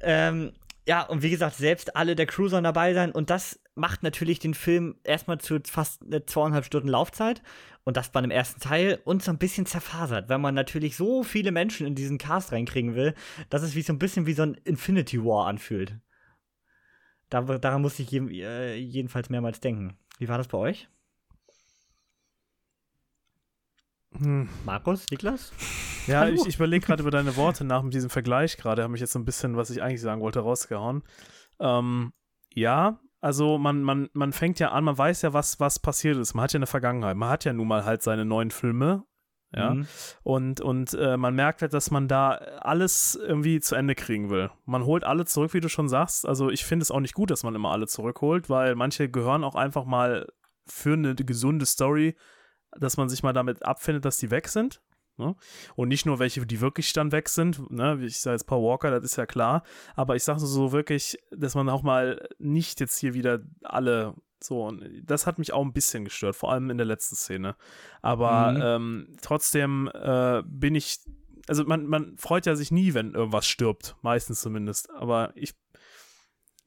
Ähm, ja, und wie gesagt, selbst alle der Crew sollen dabei sein. Und das macht natürlich den Film erstmal zu fast eine zweieinhalb Stunden Laufzeit. Und das bei einem ersten Teil und so ein bisschen zerfasert, weil man natürlich so viele Menschen in diesen Cast reinkriegen will, dass es wie so ein bisschen wie so ein Infinity War anfühlt. Da, daran musste ich äh, jedenfalls mehrmals denken. Wie war das bei euch? Hm. Markus, Niklas? Ja, Hallo. ich, ich überlege gerade über deine Worte nach mit diesem Vergleich gerade, habe mich jetzt so ein bisschen, was ich eigentlich sagen wollte, rausgehauen. Ähm, ja, also man, man, man fängt ja an, man weiß ja, was, was passiert ist. Man hat ja eine Vergangenheit. Man hat ja nun mal halt seine neuen Filme. Ja. Mhm. Und, und äh, man merkt halt, dass man da alles irgendwie zu Ende kriegen will. Man holt alle zurück, wie du schon sagst. Also ich finde es auch nicht gut, dass man immer alle zurückholt, weil manche gehören auch einfach mal für eine gesunde Story, dass man sich mal damit abfindet, dass die weg sind. Ne? Und nicht nur welche, die wirklich dann weg sind, ne? wie ich sage jetzt Paul Walker, das ist ja klar, aber ich sage so wirklich, dass man auch mal nicht jetzt hier wieder alle so, und das hat mich auch ein bisschen gestört, vor allem in der letzten Szene. Aber Mhm. ähm, trotzdem äh, bin ich, also man, man freut ja sich nie, wenn irgendwas stirbt, meistens zumindest, aber ich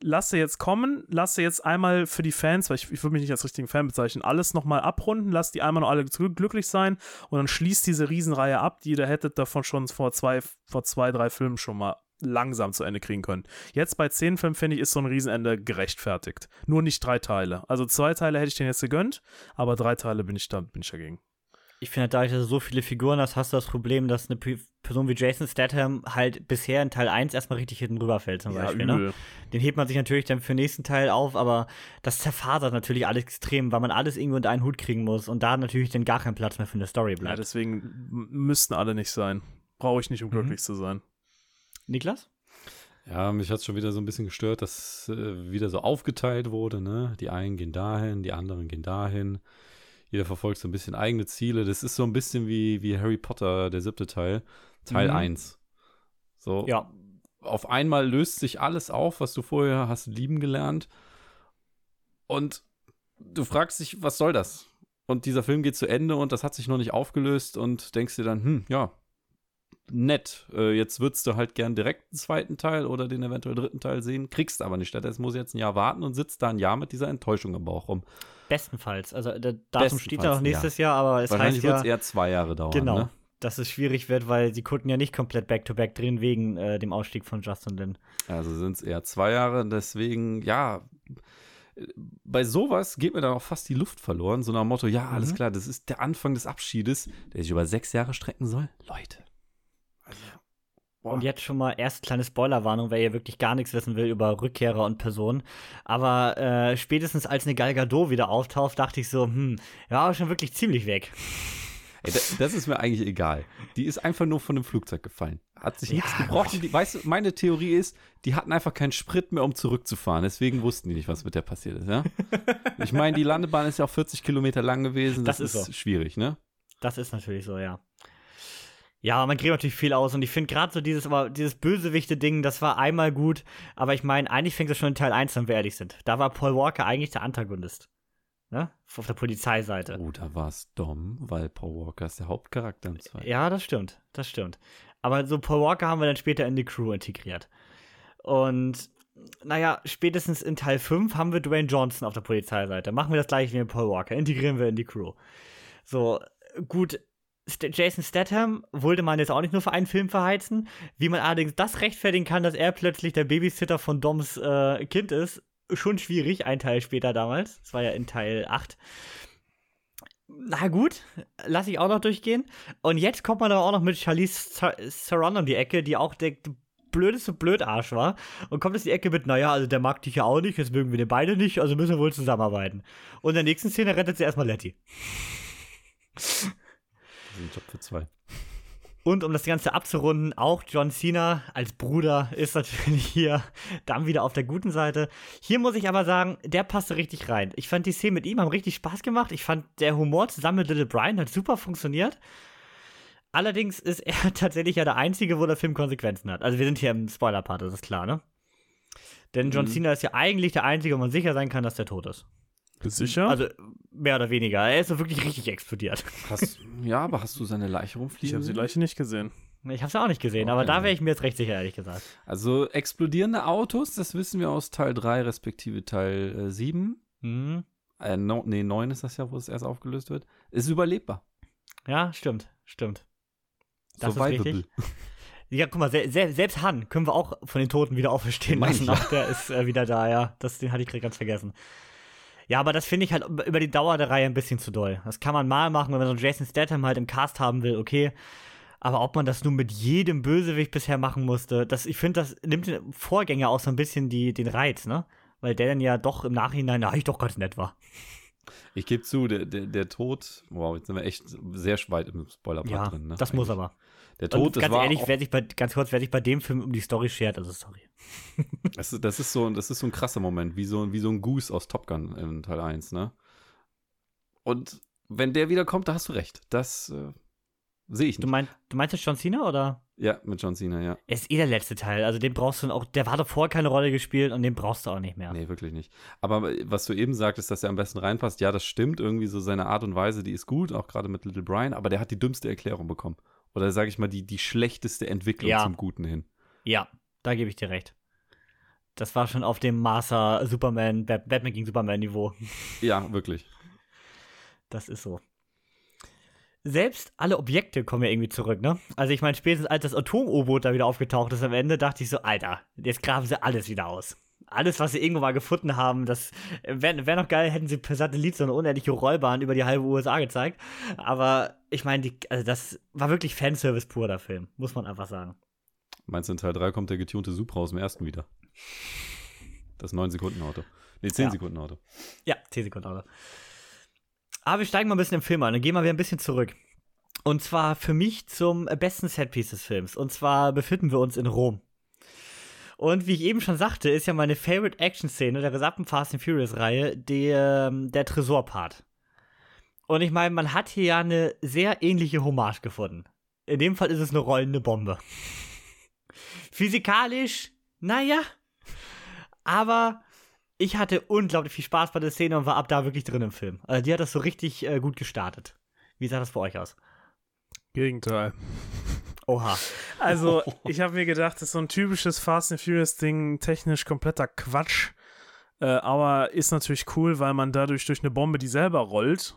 lasse jetzt kommen, lasse jetzt einmal für die Fans, weil ich, ich würde mich nicht als richtigen Fan bezeichnen, alles nochmal abrunden, lass die einmal noch alle gl- glücklich sein und dann schließt diese Riesenreihe ab, die ihr hättet davon schon vor zwei, vor zwei, drei Filmen schon mal langsam zu Ende kriegen können. Jetzt bei zehn Filmen, finde ich, ist so ein Riesenende gerechtfertigt. Nur nicht drei Teile. Also zwei Teile hätte ich denen jetzt gegönnt, aber drei Teile bin ich da, bin ich dagegen. Ich finde, dadurch, dass du so viele Figuren hast, hast du das Problem, dass eine P Person wie Jason Statham halt bisher in Teil 1 erstmal richtig hinten rüberfällt, zum Beispiel. Ne? Den hebt man sich natürlich dann für den nächsten Teil auf, aber das zerfasert natürlich alles extrem, weil man alles irgendwie unter einen Hut kriegen muss und da natürlich dann gar kein Platz mehr für eine Story Ja, bleibt. deswegen m- müssten alle nicht sein. Brauche ich nicht, um Mhm. glücklich zu sein. Niklas? Ja, mich hat es schon wieder so ein bisschen gestört, dass äh, wieder so aufgeteilt wurde. Ne? Die einen gehen dahin, die anderen gehen dahin. Jeder verfolgt so ein bisschen eigene Ziele. Das ist so ein bisschen wie, wie Harry Potter, der siebte Teil, Teil Mhm. 1. So, Ja. auf einmal löst sich alles auf, was du vorher hast lieben gelernt. Und du fragst dich, was soll das? Und dieser Film geht zu Ende und das hat sich noch nicht aufgelöst und denkst dir dann, hm, ja, nett. Äh, jetzt würdest du halt gern direkt einen zweiten Teil oder den eventuell dritten Teil sehen, kriegst aber nicht. Stattdessen muss ich jetzt ein Jahr warten und sitzt da ein Jahr mit dieser Enttäuschung im Bauch rum. Bestenfalls. Also der Datum steht ja noch nächstes ja. Jahr, aber es Wahrscheinlich heißt wird ja, es eher zwei Jahre dauern. genau, Ne? dass es schwierig wird, weil sie konnten ja nicht komplett Back-to-Back drehen wegen äh, dem Ausstieg von Justin Lin. Also sind es eher zwei Jahre. Deswegen, ja, bei sowas geht mir dann auch fast die Luft verloren. So nach dem Motto, ja, alles Mhm. klar, das ist der Anfang des Abschiedes, der sich über sechs Jahre strecken soll. Leute. Also. Und jetzt schon mal erst kleine Spoilerwarnung, wer hier wirklich gar nichts wissen will über Rückkehrer und Personen. Aber äh, spätestens als eine Gal Gadot wieder auftaucht, dachte ich so, hm, ja, schon wirklich ziemlich weg. Ey, das, das ist mir eigentlich egal. Die ist einfach nur von einem Flugzeug gefallen. Hat sich Ja, nichts gebrochen. Die, weißt du, meine Theorie ist, die hatten einfach keinen Sprit mehr, um zurückzufahren. Deswegen wussten die nicht, was mit der passiert ist. Ja? Ich meine, die Landebahn ist ja auch 40 Kilometer lang gewesen. Das, Das ist ist so. schwierig, ne? Das ist natürlich so, ja. Ja, man kriegt natürlich viel aus und ich finde gerade so dieses, aber dieses Bösewichte-Ding, das war einmal gut, aber ich meine, eigentlich fängt es schon in Teil 1 an, wenn wir ehrlich sind. Da war Paul Walker eigentlich der Antagonist. Ne? Auf der Polizeiseite. Oh, da war es dumm, weil Paul Walker ist der Hauptcharakter im zweiten. Ja, das stimmt, das stimmt. Aber so Paul Walker haben wir dann später in die Crew integriert. Und naja, spätestens in Teil 5 haben wir Dwayne Johnson auf der Polizeiseite. Machen wir das gleiche wie mit Paul Walker, integrieren wir in die Crew. So, gut, Jason Statham wollte man jetzt auch nicht nur für einen Film verheizen. Wie man allerdings das rechtfertigen kann, dass er plötzlich der Babysitter von Doms äh, Kind ist, schon schwierig, ein Teil später damals. Das war ja in Teil 8. Na gut, lasse ich auch noch durchgehen. Und jetzt kommt man aber auch noch mit Charlize Theron um die Ecke, die auch der blödeste Blödarsch war. Und kommt jetzt die Ecke mit, naja, also der mag dich ja auch nicht, jetzt mögen wir den beide nicht, also müssen wir wohl zusammenarbeiten. Und in der nächsten Szene rettet sie erstmal Letty. Ein Job für zwei. Und um das Ganze abzurunden, auch John Cena als Bruder ist natürlich hier dann wieder auf der guten Seite. Hier muss ich aber sagen, der passte richtig rein. Ich fand die Szene mit ihm haben richtig Spaß gemacht. Ich fand der Humor zusammen mit Little Brian hat super funktioniert. Allerdings ist er tatsächlich ja der Einzige, wo der Film Konsequenzen hat. Also wir sind hier im Spoiler-Part, das ist klar, ne? Denn John Mhm. Cena ist ja eigentlich der Einzige, wo man sicher sein kann, dass der tot ist. Bist du sicher? Also mehr oder weniger. Er ist so wirklich richtig explodiert. Hast, ja, aber hast du seine Leiche ich rumfliegen? habe die? Leiche nicht gesehen. Ich hab's ja auch nicht gesehen, aber Okay. da wäre ich mir jetzt recht sicher, ehrlich gesagt. Also explodierende Autos, das wissen wir aus Teil 3 respektive Teil äh, 7. Mhm. Äh, no, nee, 9 ist das ja, wo es erst aufgelöst wird. Ist überlebbar. Ja, stimmt, stimmt. Das ist Survivable. richtig. Ja, guck mal, se se selbst Han können wir auch von den Toten wieder auferstehen lassen. ich ja. Auch der ist äh, wieder da, ja. Das, den hatte ich gerade ganz vergessen. Ja, aber das finde ich halt über die Dauer der Reihe ein bisschen zu doll. Das kann man mal machen, wenn man so einen Jason Statham halt im Cast haben will, okay. Aber ob man das nun mit jedem Bösewicht bisher machen musste, das, ich finde, das nimmt dem Vorgänger auch so ein bisschen die, den Reiz, ne? Weil der dann ja doch im Nachhinein eigentlich doch ganz nett war. Ich gebe zu, der, der, der Tod, wow, jetzt sind wir echt sehr weit im Spoiler-Part Ja, drin. Ne? das muss Eigentlich. aber. Der Tod, das ganz war ehrlich, wer sich bei, ganz kurz, wer sich bei dem Film um die Story schert, also sorry. das, ist, das, ist so, das ist so ein krasser Moment, wie so, wie so ein Goose aus Top Gun in Teil 1, ne? Und wenn der wiederkommt, da hast du recht. Das äh, sehe ich Du, nicht. mein, du meinst jetzt John Cena oder? Ja, mit John Cena, ja. Er ist eh der letzte Teil. Also den brauchst du auch. Der hat davor keine Rolle gespielt und den brauchst du auch nicht mehr. Nee, wirklich nicht. Aber was du eben sagtest, dass er am besten reinpasst, ja, das stimmt. Irgendwie so seine Art und Weise, die ist gut, auch gerade mit Little Brian, aber der hat die dümmste Erklärung bekommen. Oder sage ich mal, die, die schlechteste Entwicklung Ja. zum Guten hin. Ja, da gebe ich dir recht. Das war schon auf dem Master Superman, Bat- Batman gegen Superman Niveau. Ja, wirklich. Das ist so. Selbst alle Objekte kommen ja irgendwie zurück, ne? Also ich meine, spätestens als das Atom-U-Boot da wieder aufgetaucht ist am Ende, dachte ich so, Alter, jetzt graben sie alles wieder aus. Alles, was sie irgendwo mal gefunden haben, das wäre wär noch geil, hätten sie per Satellit so eine unendliche Rollbahn über die halbe USA gezeigt. Aber ich meine, also das war wirklich Fanservice pur, der Film, muss man einfach sagen. Meinst du, in Teil 3 kommt der getunte Supra aus dem ersten wieder? Das 9-Sekunden-Auto. Nee, 10-Sekunden-Auto. Ja, 10 Sekunden, Auto. Aber wir steigen mal ein bisschen im Film ein und gehen mal wieder ein bisschen zurück. Und zwar für mich zum besten Setpiece des Films. Und zwar befinden wir uns in Rom. Und wie ich eben schon sagte, ist ja meine Favorite Action-Szene der gesamten Fast and Furious-Reihe der, der Tresor-Part. Und ich meine, man hat hier ja eine sehr ähnliche Hommage gefunden. In dem Fall ist es eine rollende Bombe. Physikalisch, naja. Aber ich hatte unglaublich viel Spaß bei der Szene und war ab da wirklich drin im Film. Also die hat das so richtig äh, gut gestartet. Wie sah das bei euch aus? Gegenteil. Oha. Also, ich habe mir gedacht, das ist so ein typisches Fast and Furious Ding, technisch kompletter Quatsch. Äh, aber ist natürlich cool, weil man dadurch durch eine Bombe, die selber rollt,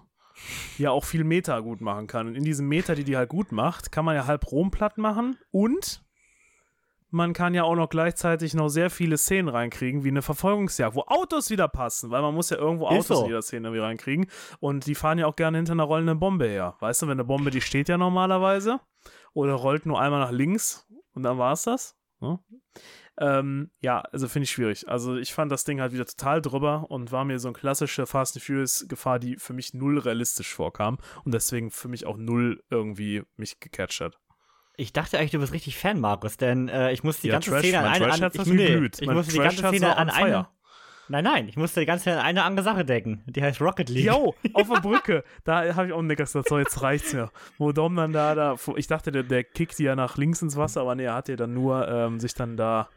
ja auch viel Meter gut machen kann. Und in diesem Meter, die die halt gut macht, kann man ja halb Rom platt machen und man kann ja auch noch gleichzeitig noch sehr viele Szenen reinkriegen, wie eine Verfolgungsjagd, wo Autos wieder passen, weil man muss ja irgendwo Autos so. in jeder Szene wieder reinkriegen. Und die fahren ja auch gerne hinter einer rollenden Bombe her. Weißt du, wenn eine Bombe, die steht ja normalerweise oder rollt nur einmal nach links und dann war es das. Ne? Ähm, ja, also finde ich schwierig. Also ich fand das Ding halt wieder total drüber und war mir so eine klassische Fast and Furious Gefahr, die für mich null realistisch vorkam und deswegen für mich auch null irgendwie mich gecatcht hat. Ich dachte eigentlich, du bist richtig Fan, Markus, denn äh, ich musste die Ja, ganze Trash- Szene an mein eine an, ich, nee, ich musste die ganze Szene an on eine. fire. Nein, nein, ich musste die ganze Zeit an eine andere Sache denken. Die heißt Rocket League. Jo, auf der Brücke. Da habe ich auch nichts dazu. Jetzt reicht's mir. Wo Dom dann da, da, ich dachte, der, der kickt ja nach links ins Wasser, aber nee, er hat ja dann nur ähm, sich dann da.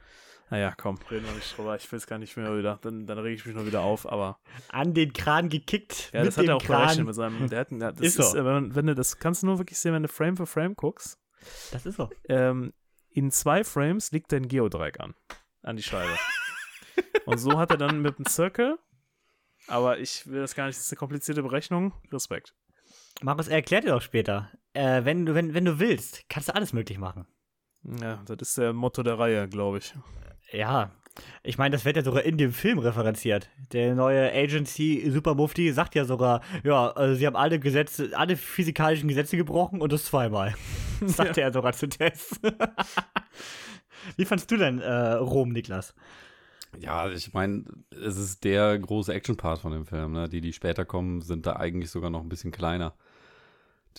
Naja, komm, reden wir nicht drüber. Ich will es gar nicht mehr wieder. Dann, dann rege ich mich nur wieder auf, aber. An den Kran gekickt. Ja, mit das hat er auch Kran. berechnet mit seinem. Der hat, ja, das Ist ist, so. äh, wenn, wenn du das kannst du nur wirklich sehen, wenn du Frame für Frame guckst. Das ist so. Ähm, in zwei Frames liegt dein Geodreieck an. An die Scheibe. Und so hat er dann mit dem Circle. Aber ich will das gar nicht, das ist eine komplizierte Berechnung. Respekt. Markus, er erklärt dir doch später. Äh, wenn, du, wenn, wenn du willst, kannst du alles möglich machen. Ja, das ist der Motto der Reihe, glaube ich. Ja. Ich meine, das wird ja sogar in dem Film referenziert. Der neue Agency Supermufti sagt ja sogar, ja, also sie haben alle Gesetze, alle physikalischen Gesetze gebrochen und das zweimal. sagt er sogar zu Tess. Wie fandst du denn äh, Rom, Niklas? Ja, ich meine, es ist der große Action-Part von dem Film. Ne? Die, die später kommen, sind da eigentlich sogar noch ein bisschen kleiner.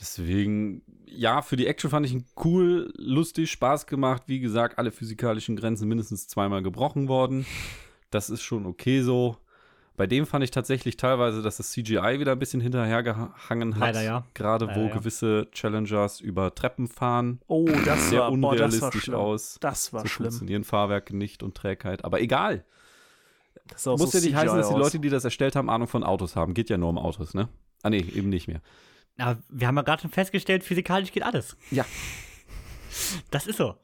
Deswegen, ja, für die Action fand ich ihn cool, lustig, Spaß gemacht. Wie gesagt, alle physikalischen Grenzen mindestens zweimal gebrochen worden. Das ist schon okay so. Bei dem fand ich tatsächlich teilweise, dass das CGI wieder ein bisschen hinterhergehangen hat. Leider ja. Gerade wo Leider ja. gewisse Challengers über Treppen fahren. Oh, das Sehr war, boah, das unrealistisch aus. Das war so schlimm. funktionieren Fahrwerke nicht und Trägheit. Aber egal. Das Muss so ja nicht heißen, dass die CGI Leute, die das erstellt haben, Ahnung von Autos haben. Geht ja nur um Autos, ne? Ah, nee, eben nicht mehr. Aber wir haben ja gerade schon festgestellt, physikalisch geht alles. Ja. Das ist so.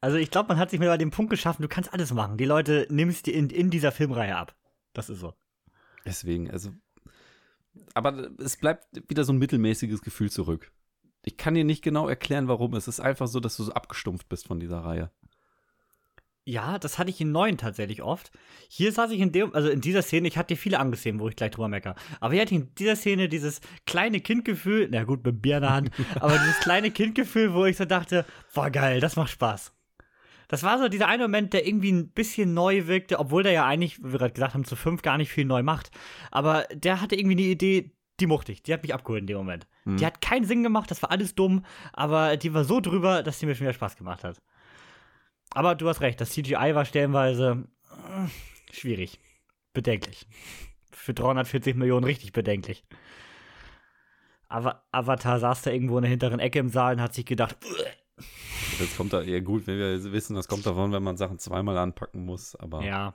Also ich glaube, man hat sich mal den Punkt geschaffen, du kannst alles machen. Die Leute nimmst dir in, in dieser Filmreihe ab. Das ist so. Deswegen, also. Aber es bleibt wieder so ein mittelmäßiges Gefühl zurück. Ich kann dir nicht genau erklären, warum. Es ist einfach so, dass du so abgestumpft bist von dieser Reihe. Ja, das hatte ich in neuen tatsächlich oft. Hier saß ich in dem, also in dieser Szene, ich hatte dir viele angesehen, wo ich gleich drüber mecker. Aber hier hatte ich in dieser Szene dieses kleine Kindgefühl, na gut, mit Bier in der Hand, aber dieses kleine Kindgefühl, wo ich so dachte, boah geil, das macht Spaß. Das war so dieser eine Moment, der irgendwie ein bisschen neu wirkte, obwohl der ja eigentlich, wie wir gerade gesagt haben, zu fünf gar nicht viel neu macht. Aber der hatte irgendwie eine Idee, die mochte ich. Die hat mich abgeholt in dem Moment. Hm. Die hat keinen Sinn gemacht, das war alles dumm, aber die war so drüber, dass sie mir schon wieder Spaß gemacht hat. Aber du hast recht, das CGI war stellenweise äh, schwierig. Bedenklich. Für 340 Millionen richtig bedenklich. Aber Avatar saß da irgendwo in der hinteren Ecke im Saal und hat sich gedacht. Jetzt kommt da eher gut, wenn wir wissen, das kommt davon, wenn man Sachen zweimal anpacken muss. Aber ja.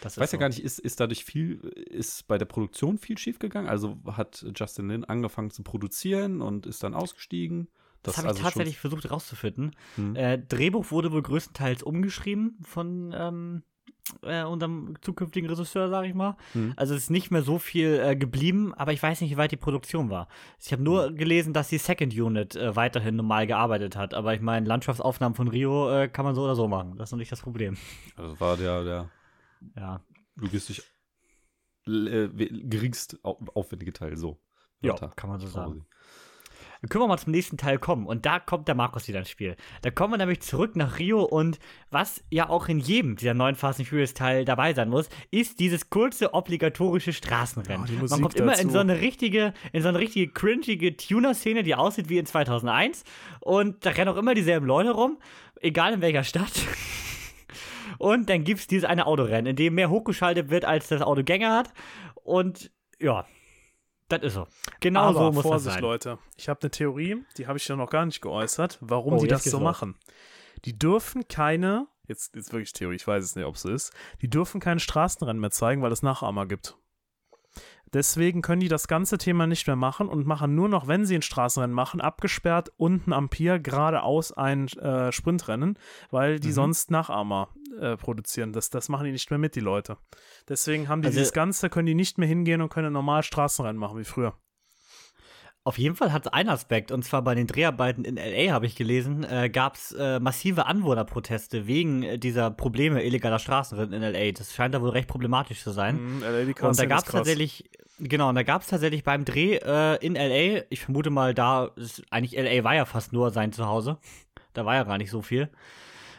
Das ich weiß ja gar nicht, ist, ist dadurch viel, ist bei der Produktion viel schiefgegangen? Also hat Justin Lin angefangen zu produzieren und ist dann ausgestiegen? Das, habe ich also tatsächlich versucht rauszufinden. Hm. Äh, Drehbuch wurde wohl größtenteils umgeschrieben von ähm, äh, unserem zukünftigen Regisseur, sag ich mal. Hm. Also es ist nicht mehr so viel äh, geblieben, aber ich weiß nicht, wie weit die Produktion war. Ich habe nur gelesen, dass die Second Unit äh, weiterhin normal gearbeitet hat. Aber ich meine, Landschaftsaufnahmen von Rio äh, kann man so oder so machen. Das ist noch nicht das Problem. Also war der, der Ja. logistisch äh, geringst au aufwendige Teil so. Ja, kann man so sagen. Dann können wir mal zum nächsten Teil kommen. Und da kommt der Markus wieder ins Spiel. Da kommen wir nämlich zurück nach Rio und was ja auch in jedem dieser neuen Fast and Furious Teil dabei sein muss, ist dieses kurze obligatorische Straßenrennen. Oh, Man kommt immer in dazu. so eine richtige, in so eine richtige cringige Tuner-Szene, die aussieht wie in 2001. Und da rennen auch immer dieselben Leute rum, egal in welcher Stadt. Und dann gibt es dieses eine Autorennen, in dem mehr hochgeschaltet wird, als das Auto Gänge hat. Und ja, das ist so. Genau Aber so muss Vorsicht, das sein. Leute. Ich habe eine Theorie, die habe ich ja noch gar nicht geäußert, warum Oh, die das so los. machen. Die dürfen keine, jetzt, jetzt wirklich Theorie, ich weiß es nicht, ob es so ist, die dürfen keine Straßenrennen mehr zeigen, weil es Nachahmer gibt. Deswegen können die das ganze Thema nicht mehr machen und machen nur noch, wenn sie ein Straßenrennen machen, abgesperrt unten am Pier geradeaus ein äh, Sprintrennen, weil die Mhm. sonst Nachahmer äh, produzieren. Das, das machen die nicht mehr mit, die Leute. Deswegen haben die Also- dieses Ganze, können die nicht mehr hingehen und können normal Straßenrennen machen wie früher. Auf jeden Fall hat es einen Aspekt, und zwar bei den Dreharbeiten in LA, habe ich gelesen, äh, gab es äh, massive Anwohnerproteste wegen äh, dieser Probleme illegaler Straßenrennen in LA. Das scheint da wohl recht problematisch zu sein. Mhm, LA, die Und da gab es tatsächlich, genau, und da gab es tatsächlich beim Dreh äh, in LA, ich vermute mal, da ist, eigentlich LA war ja fast nur sein Zuhause. Da war ja gar nicht so viel.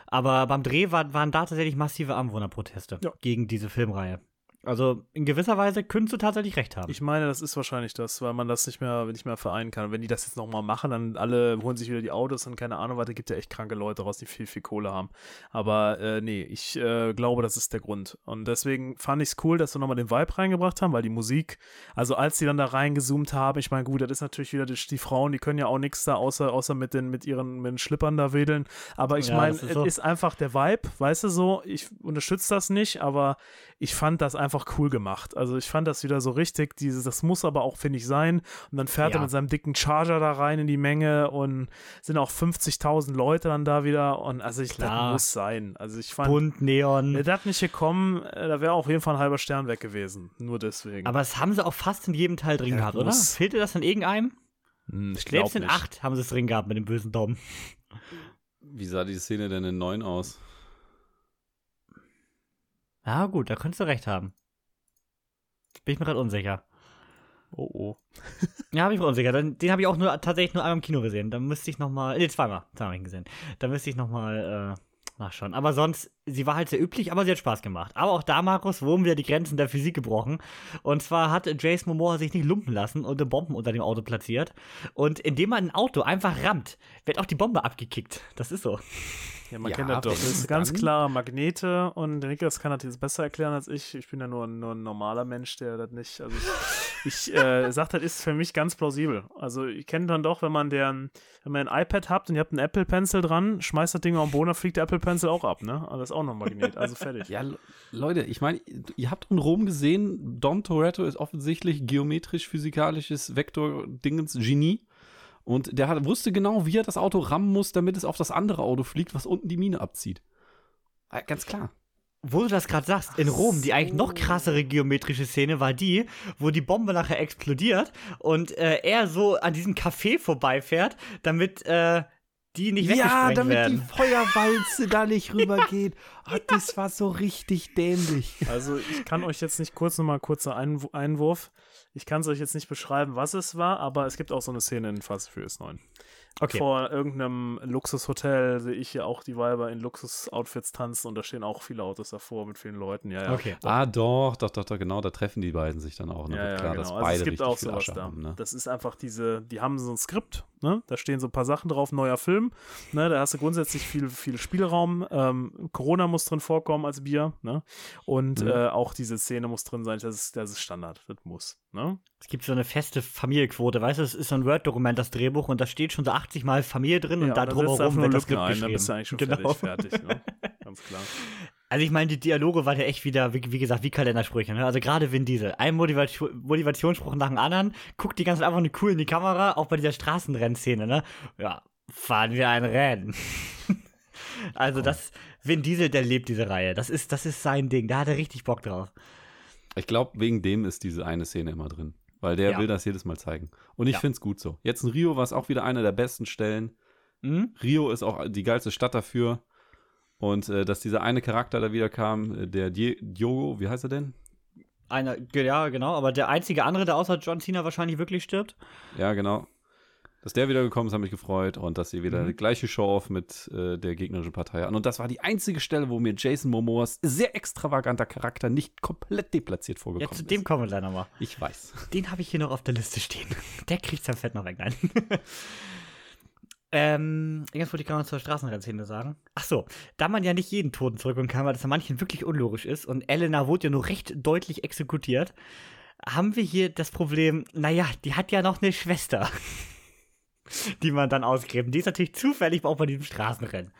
Aber beim Dreh war, waren da tatsächlich massive Anwohnerproteste Ja. gegen diese Filmreihe. Also in gewisser Weise könntest du tatsächlich recht haben. Ich meine, das ist wahrscheinlich das, weil man das nicht mehr, nicht mehr vereinen kann. Und wenn die das jetzt nochmal machen, dann alle holen sich wieder die Autos und keine Ahnung, was, da gibt ja echt kranke Leute raus, die viel, viel Kohle haben. Aber äh, nee, ich äh, glaube, das ist der Grund. Und deswegen fand ich es cool, dass wir nochmal den Vibe reingebracht haben, weil die Musik, also als die dann da reingezoomt haben, ich meine, gut, das ist natürlich wieder die, die Frauen, die können ja auch nichts da, außer, außer mit, den, mit ihren mit den Schlippern da wedeln. Aber ich Ja, meine, es so. ist einfach der Vibe, weißt du so, ich unterstütze das nicht, aber ich fand das einfach cool gemacht. Also ich fand das wieder so richtig, dieses, das muss aber auch, finde ich, sein. Und dann fährt Ja. er mit seinem dicken Charger da rein in die Menge und sind auch 50.000 Leute dann da wieder. Und also ich, das Klar. muss sein. Also ich fand, Bunt, Neon. wäre das nicht gekommen, äh, da wäre auf jeden Fall ein halber Stern weg gewesen. Nur deswegen. Aber das haben sie auch fast in jedem Teil drin Ja, gehabt, oder? muss. Fehlte das in irgendeinem? Hm, ich glaub Selbst in nicht. 8 haben sie es drin gehabt mit dem bösen Dom. Wie sah die Szene denn in 9 aus? Ja, gut, da könntest du recht haben. Bin ich mir gerade unsicher. Oh, oh. Ja, bin ich mir unsicher. Dann, den habe ich auch nur tatsächlich nur einmal im Kino gesehen. Da müsste ich nochmal. Nee, zweimal. Zweimal hab ich ihn gesehen. Da müsste ich nochmal äh, nachschauen. Aber sonst, sie war halt sehr üblich, aber sie hat Spaß gemacht. Aber auch da, Markus, wurden wieder die Grenzen der Physik gebrochen. Und zwar hat Jason Momoa sich nicht lumpen lassen und eine Bomben unter dem Auto platziert. Und indem man ein Auto einfach rammt, wird auch die Bombe abgekickt. Das ist so. Ja, man Ja, kennt das doch. Das ist ganz klar Magnete und der Niklas kann das jetzt besser erklären als ich. Ich bin ja nur, ein- nur ein normaler Mensch, der das nicht. Also ich, ich äh, sag, das ist für mich ganz plausibel. Also ich kenne dann doch, wenn man den, wenn man ein iPad habt und ihr habt einen Apple Pencil dran, schmeißt das Ding auf den Boden, dann fliegt der Apple Pencil auch ab, ne? Also das ist auch noch ein Magnet. Also fertig. Ja, Le- Leute, ich meine, ihr habt in Rom gesehen, Dom Toretto ist offensichtlich geometrisch-physikalisches Vektor-Dingens-Genie. Und der hat, wusste genau, wie er das Auto rammen muss, damit es auf das andere Auto fliegt, was unten die Mine abzieht. Ah, Ganz klar. Wo du das gerade sagst, in Rom, die eigentlich noch krassere geometrische Szene war die, wo die Bombe nachher explodiert und äh, er so an diesem Café vorbeifährt, damit äh, die nicht weggesprengt werden. Feuerwalze da nicht rübergeht. Ah, das war so richtig dämlich. Also ich kann euch jetzt nicht kurz nochmal kurzer Einw Einwurf. Ich kann es euch jetzt nicht beschreiben, was es war, aber es gibt auch so eine Szene in Fast Furious 9. Okay. Vor irgendeinem Luxushotel sehe ich ja auch die Weiber in Luxusoutfits tanzen und da stehen auch viele Autos davor mit vielen Leuten. Ja, ja. Okay. Ah, doch, doch, doch, doch, genau, da treffen die beiden sich dann auch. Ne? Ja, ja, klar, genau. dass Also beide es gibt richtig auch viel sowas Asche da. haben. Ne? Das ist einfach diese, die haben so ein Skript, ne? Da stehen so ein paar Sachen drauf, neuer Film, ne? Da hast du grundsätzlich viel, viel Spielraum. Ähm, Corona muss drin vorkommen als Bier, ne? Und Mhm. äh, auch diese Szene muss drin sein. Das ist, das ist Standard, das muss, ne? Es gibt so eine feste Familienquote, weißt du, es ist so ein Word-Dokument, das Drehbuch, und da steht schon so 80 Mal Familie drin und da drumherum nur wird das Skript ein, geschrieben. dann bist du eigentlich schon Genau. fertig, fertig, ne? Ganz klar. Also ich meine, die Dialoge waren ja echt wieder, wie, wie gesagt, wie Kalendersprüche. Ne? Also gerade Vin Diesel, ein Motivation, Motivationsspruch nach dem anderen, guckt die ganze Zeit einfach nur cool in die Kamera, auch bei dieser Straßenrennszene, ne? Ja, fahren wir ein Rennen. also das, Vin Diesel, der lebt diese Reihe. Das ist, das ist sein Ding, da hat er richtig Bock drauf. Ich glaube, wegen dem ist diese eine Szene immer drin. Weil der Ja. will das jedes Mal zeigen. Und ich Ja. finde es gut so. Jetzt in Rio war es auch wieder eine der besten Stellen. Hm? Rio ist auch die geilste Stadt dafür. Und äh, dass dieser eine Charakter da wieder kam, äh, der Die- Diogo, wie heißt er denn? Einer, ja, genau, aber der einzige andere, der außer John Cena wahrscheinlich wirklich stirbt. Ja, genau. Dass der wieder gekommen ist, hat mich gefreut. Und dass sie wieder Mhm. die gleiche Show-Off mit äh, der gegnerischen Partei hatten. Und das war die einzige Stelle, wo mir Jason Momoas sehr extravaganter Charakter nicht komplett deplatziert Ja, vorgekommen zu dem ist. kommen wir gleich nochmal. Ich weiß. Den habe ich hier noch auf der Liste stehen. Der kriegt sein Fett noch weg. Nein. ähm, irgendwas wollte ich gerade noch zur Straßenrennszene sagen. Ach so, da man ja nicht jeden Toten zurückholen kann, weil das an manchen wirklich unlogisch ist und Elena wurde ja nur recht deutlich exekutiert, haben wir hier das Problem, naja, die hat ja noch eine Schwester, die man dann ausgräbt. Die ist natürlich zufällig auch bei diesem Straßenrennen.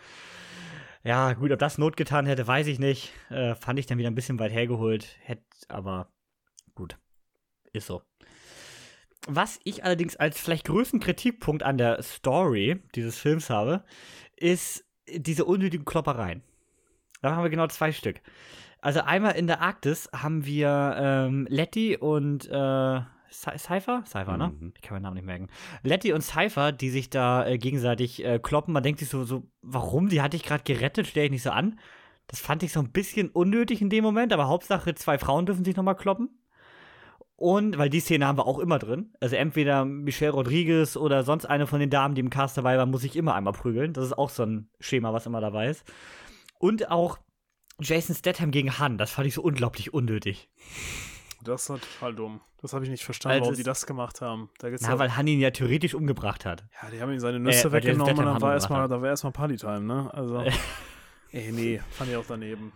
Ja, gut, ob das Not getan hätte, weiß ich nicht. Äh, fand ich dann wieder ein bisschen weit hergeholt. Hätte, aber gut. Ist so. Was ich allerdings als vielleicht größten Kritikpunkt an der Story dieses Films habe, ist diese unnötigen Kloppereien. Da haben wir genau zwei Stück. Also einmal in der Arktis haben wir ähm, Letty und äh, Cypher? Cypher, ne? Mhm. Ich kann meinen Namen nicht merken. Letty und Cypher, die sich da äh, gegenseitig äh, kloppen. Man denkt sich so, so, warum? Die hatte ich gerade gerettet, stell ich nicht so an. Das fand ich so ein bisschen unnötig in dem Moment, aber Hauptsache, zwei Frauen dürfen sich nochmal kloppen. Und, weil die Szene haben wir auch immer drin. Also entweder Michelle Rodriguez oder sonst eine von den Damen, die im Cast dabei war, muss ich immer einmal prügeln. Das ist auch so ein Schema, was immer dabei ist. Und auch Jason Statham gegen Han, das fand ich so unglaublich unnötig. Das war total dumm. Das habe ich nicht verstanden, Also warum die das gemacht haben. Da Na, ja, weil Han ihn ja theoretisch umgebracht hat. ja, die haben ihm seine Nüsse Äh, weil Jason weggenommen und dann war erstmal, da war erstmal Partytime, ne? Also. Ey, nee, fand ich auch daneben.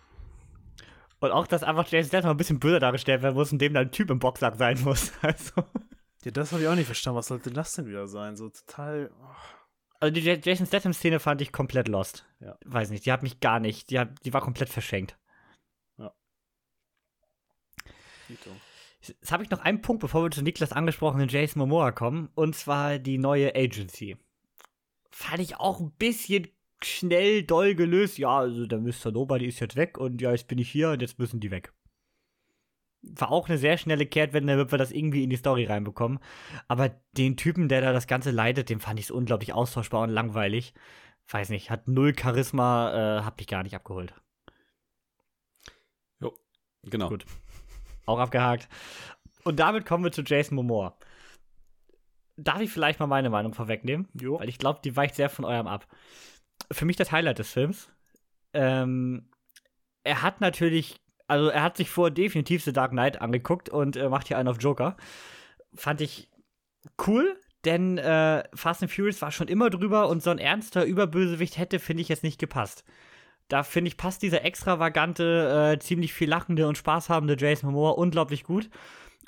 Und auch, dass einfach Jason Statham ein bisschen böser dargestellt werden muss und dem dann ein Typ im Boxsack sein muss. Also, Ja, das habe ich auch nicht verstanden. Was sollte das denn wieder sein? So total. oh. also die Ja- Jason Statham-Szene fand ich komplett lost. Ja. Weiß nicht, die hat mich gar nicht, die, hat, die war komplett verschenkt. Dito. Jetzt habe ich noch einen Punkt, bevor wir zu Niklas angesprochenen Jason Momoa kommen, und zwar die neue Agency. Fand ich auch ein bisschen schnell doll gelöst. Ja, also der Mr. Nobody ist jetzt weg und ja, jetzt bin ich hier und jetzt müssen die weg. War auch eine sehr schnelle Kehrtwende, damit wir das irgendwie in die Story reinbekommen. Aber den Typen, der da das Ganze leitet, den fand ich so unglaublich austauschbar und langweilig. Weiß nicht, hat null Charisma, äh, hab mich gar nicht abgeholt. Genau. Gut. Auch abgehakt. Und damit kommen wir zu Jason Momoa. Darf ich vielleicht mal meine Meinung vorwegnehmen? Jo. Weil ich glaube, die weicht sehr von eurem ab. Für mich das Highlight des Films. Ähm, er hat natürlich, also er hat sich vor definitiv The Dark Knight angeguckt und äh, macht hier einen auf Joker. Fand ich cool, denn äh, Fast and Furious war schon immer drüber und so ein ernster Überbösewicht hätte, finde ich, jetzt nicht gepasst. Da finde ich, passt dieser extravagante, äh, ziemlich viel lachende und spaßhabende Jason Momoa unglaublich gut.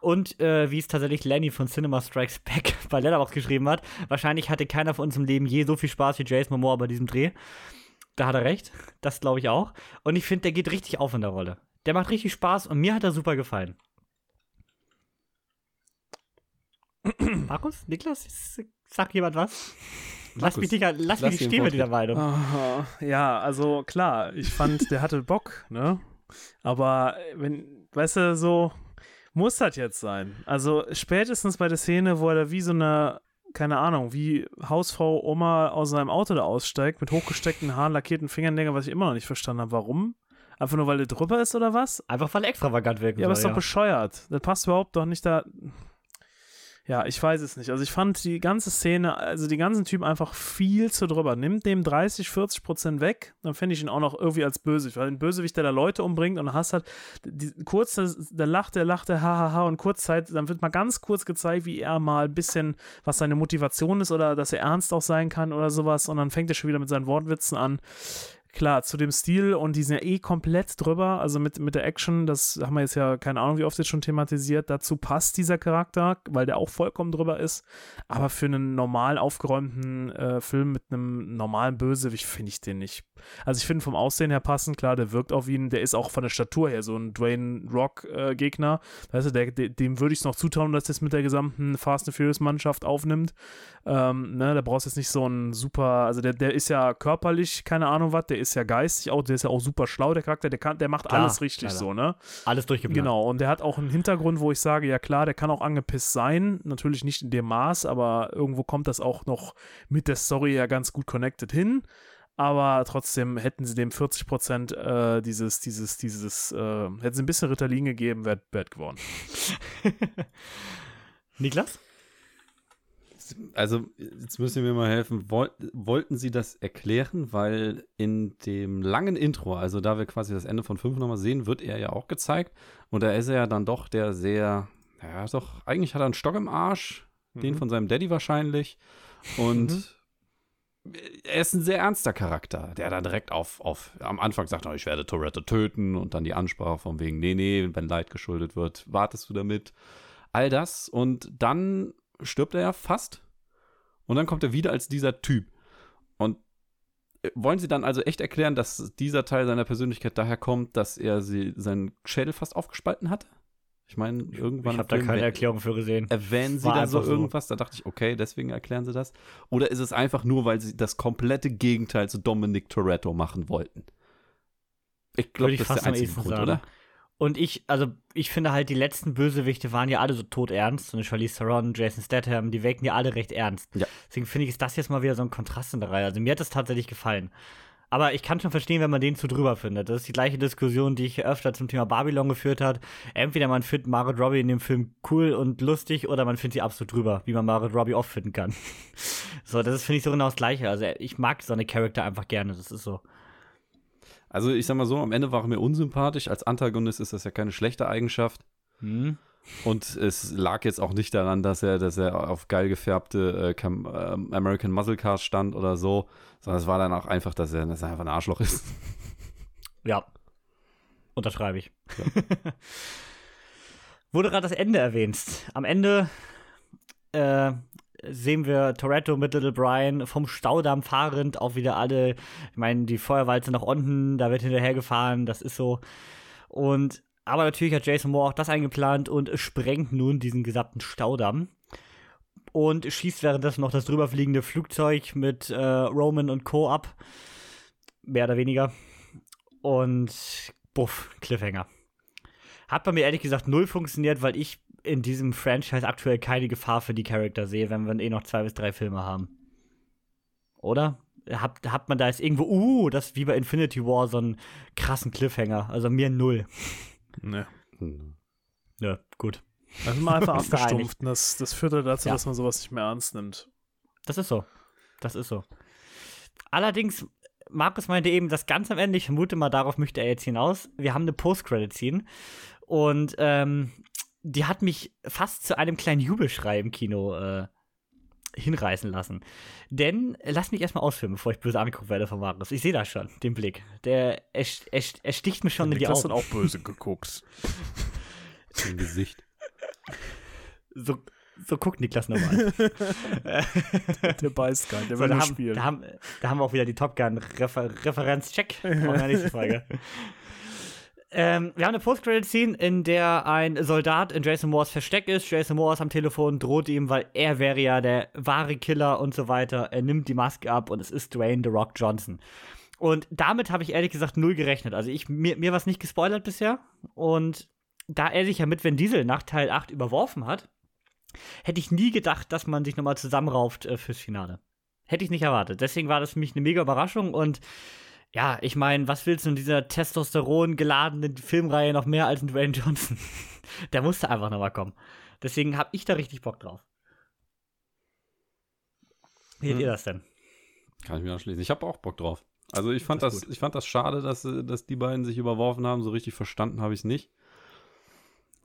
Und äh, wie es tatsächlich Lenny von Cinema Strikes Back bei Letterboxd geschrieben hat, wahrscheinlich hatte keiner von uns im Leben je so viel Spaß wie Jason Momoa bei diesem Dreh. Da hat er recht. Das glaube ich auch. Und ich finde, der geht richtig auf in der Rolle. Der macht richtig Spaß und mir hat er super gefallen. Markus? Niklas? Sagt jemand was? Lass mich, nicht, lass mich lass nicht ihn stehen mit dieser. Meinung. Aha. Ja, also klar, ich fand, der hatte Bock, ne? Aber wenn, weißt du, so muss das jetzt sein. Also spätestens bei der Szene, wo er da wie so eine, keine Ahnung, wie Hausfrau Oma aus seinem Auto da aussteigt, mit hochgesteckten Haaren, lackierten Fingernägeln, was ich immer noch nicht verstanden habe. Warum? Einfach nur, weil der drüber ist oder was? Einfach weil er extravagant wirken Ja, aber ist doch bescheuert. Das passt überhaupt doch nicht da. Ja, ich weiß es nicht. Also ich fand die ganze Szene, also die ganzen Typen einfach viel zu drüber. Nimmt dem 30, 40 Prozent weg, dann fände ich ihn auch noch irgendwie als Bösewicht. Weil ein Bösewicht, der da Leute umbringt und dann hast halt, die, kurz, da lacht er, lacht er, hahaha und kurz Zeit, dann wird mal ganz kurz gezeigt, wie er mal ein bisschen, was seine Motivation ist oder dass er ernst auch sein kann oder sowas und dann fängt er schon wieder mit seinen Wortwitzen an. Klar, zu dem Stil und die sind ja eh komplett drüber, also mit, mit der Action, das haben wir jetzt ja keine Ahnung, wie oft jetzt schon thematisiert, dazu passt dieser Charakter, weil der auch vollkommen drüber ist, aber für einen normal aufgeräumten äh, Film mit einem normalen Bösewicht finde ich den nicht. Also ich finde vom Aussehen her passend, klar, der wirkt auf ihn, der ist auch von der Statur her so ein Dwayne Rock äh, weißt du, der, der, dem würde ich es noch zutrauen, dass das mit der gesamten Fast and Furious Mannschaft aufnimmt, ähm, ne, da brauchst du jetzt nicht so ein super, also der, der ist ja körperlich, keine Ahnung was, der ist ja geistig auch, der ist ja auch super schlau, der Charakter, der kann, der macht Klar, alles richtig klar. so, ne? Alles durchgeplant. Genau, und der hat auch einen Hintergrund, wo ich sage, ja klar, der kann auch angepisst sein, natürlich nicht in dem Maß, aber irgendwo kommt das auch noch mit der Story ja ganz gut connected hin. Aber trotzdem hätten sie dem 40 Prozent äh, dieses, dieses, dieses, äh, hätten sie ein bisschen Ritalin gegeben, wäre wär gewonnen. Niklas? Also, jetzt müssen Sie mir mal helfen. Woll, wollten Sie das erklären? Weil in dem langen Intro, also da wir quasi das Ende von 5 nochmal sehen, wird er ja auch gezeigt. Und da ist er ja dann doch der sehr, ja, doch, eigentlich hat er einen Stock im Arsch. Den Mhm. von seinem Daddy wahrscheinlich. Und er ist ein sehr ernster Charakter, der dann direkt auf, auf am Anfang sagt, oh, ich werde Toretto töten und dann die Ansprache von wegen, nee, nee, wenn Leid geschuldet wird, wartest du damit. All das und dann stirbt er ja fast und dann kommt er wieder als dieser Typ. Und äh, wollen Sie dann also echt erklären, dass dieser Teil seiner Persönlichkeit daher kommt, dass er sie, seinen Schädel fast aufgespalten hatte? Ich meine, irgendwann. Ich habe da keine Erklärung für gesehen. Erwähnen sie da so irgendwas? Da dachte ich, okay, deswegen erklären sie das. Oder ist es einfach nur, weil sie das komplette Gegenteil zu Dominic Toretto machen wollten? Ich glaube, das ist der einzige Grund, sagen. oder? Und ich, also ich finde halt, die letzten Bösewichte waren ja alle so todernst. So eine Charlize Theron, Jason Statham, die wirken ja alle recht ernst. Ja. Deswegen finde ich, ist das jetzt mal wieder so ein Kontrast in der Reihe. Also mir hat das tatsächlich gefallen. Aber ich kann schon verstehen, wenn man den zu drüber findet. Das ist die gleiche Diskussion, die ich öfter zum Thema Babylon geführt hat. Entweder man findet Margaret Robbie in dem Film cool und lustig oder man findet sie absolut drüber, wie man Margaret Robbie oft finden kann. so, das ist, finde ich, so genau das Gleiche. Also ich mag so eine Charakter einfach gerne, das ist so. Also ich sag mal so, am Ende war er mir unsympathisch. Als Antagonist ist das ja keine schlechte Eigenschaft. Hm. Und es lag jetzt auch nicht daran, dass er, dass er auf geil gefärbte äh, äh, American Muscle Cars stand oder so, sondern es war dann auch einfach, dass er, dass er einfach ein Arschloch ist. Ja. Unterschreibe ich. Ja. Wurde gerade das Ende erwähnt. Am Ende äh, sehen wir Toretto mit Little Brian vom Staudamm fahrend, auch wieder alle, ich meine, die Feuerwalze nach unten, da wird hinterher gefahren, das ist so. Und aber natürlich hat Jason Moore auch das eingeplant und sprengt nun diesen gesamten Staudamm. Und schießt währenddessen noch das drüberfliegende Flugzeug mit äh, Roman und Co. ab. Mehr oder weniger. Und buff, Cliffhanger. Hat bei mir ehrlich gesagt null funktioniert, weil ich in diesem Franchise aktuell keine Gefahr für die Charakter sehe, wenn wir eh noch zwei bis drei Filme haben. Oder? Hat, hat man da jetzt irgendwo, uh, das ist wie bei Infinity War so einen krassen Cliffhanger. Also mir null. Ne. Ja, gut. Also mal einfach abgestumpft. Das, das führt ja dazu, ja. dass man sowas nicht mehr ernst nimmt. Das ist so. Das ist so. Allerdings, Markus meinte eben, das ganz am Ende, ich vermute mal, darauf möchte er jetzt hinaus. Wir haben eine Post-Credit-Scene. Und ähm, die hat mich fast zu einem kleinen Jubelschrei im Kino äh, hinreißen lassen. Denn, lass mich erstmal ausführen, bevor ich böse angeguckt werde von Markus. Ich sehe das schon, den Blick. Der, er, er, er sticht mir schon in die Augen. Du hast auch böse geguckt. Im Gesicht. So, so guckt Niklas nochmal. der beißt gar nicht, der so, will nur haben, spielen. Da haben, da haben wir auch wieder die Top Gun Refer Referenz-Check. in der nächsten Folge. Ähm, wir haben eine Post-Credit-Scene, in der ein Soldat in Jason Moores Versteck ist. Jason Moore ist am Telefon, droht ihm, weil er wäre ja der wahre Killer und so weiter. Er nimmt die Maske ab und es ist Dwayne The Rock Johnson. Und damit habe ich ehrlich gesagt null gerechnet. Also ich, mir, mir war es nicht gespoilert bisher. Und da er sich ja mit Vin Diesel nach Teil 8 überworfen hat, hätte ich nie gedacht, dass man sich nochmal zusammenrauft äh, fürs Finale. Hätte ich nicht erwartet. Deswegen war das für mich eine mega Überraschung und ja, ich meine, was willst du in dieser Testosteron geladenen Filmreihe noch mehr als ein Dwayne Johnson? Der musste einfach nochmal kommen. Deswegen habe ich da richtig Bock drauf. Wie seht hm. ihr das denn? Kann ich mir anschließen. Ich habe auch Bock drauf. Also ich fand das, das ich fand das schade, dass, dass die beiden sich überworfen haben. So richtig verstanden habe ich es nicht.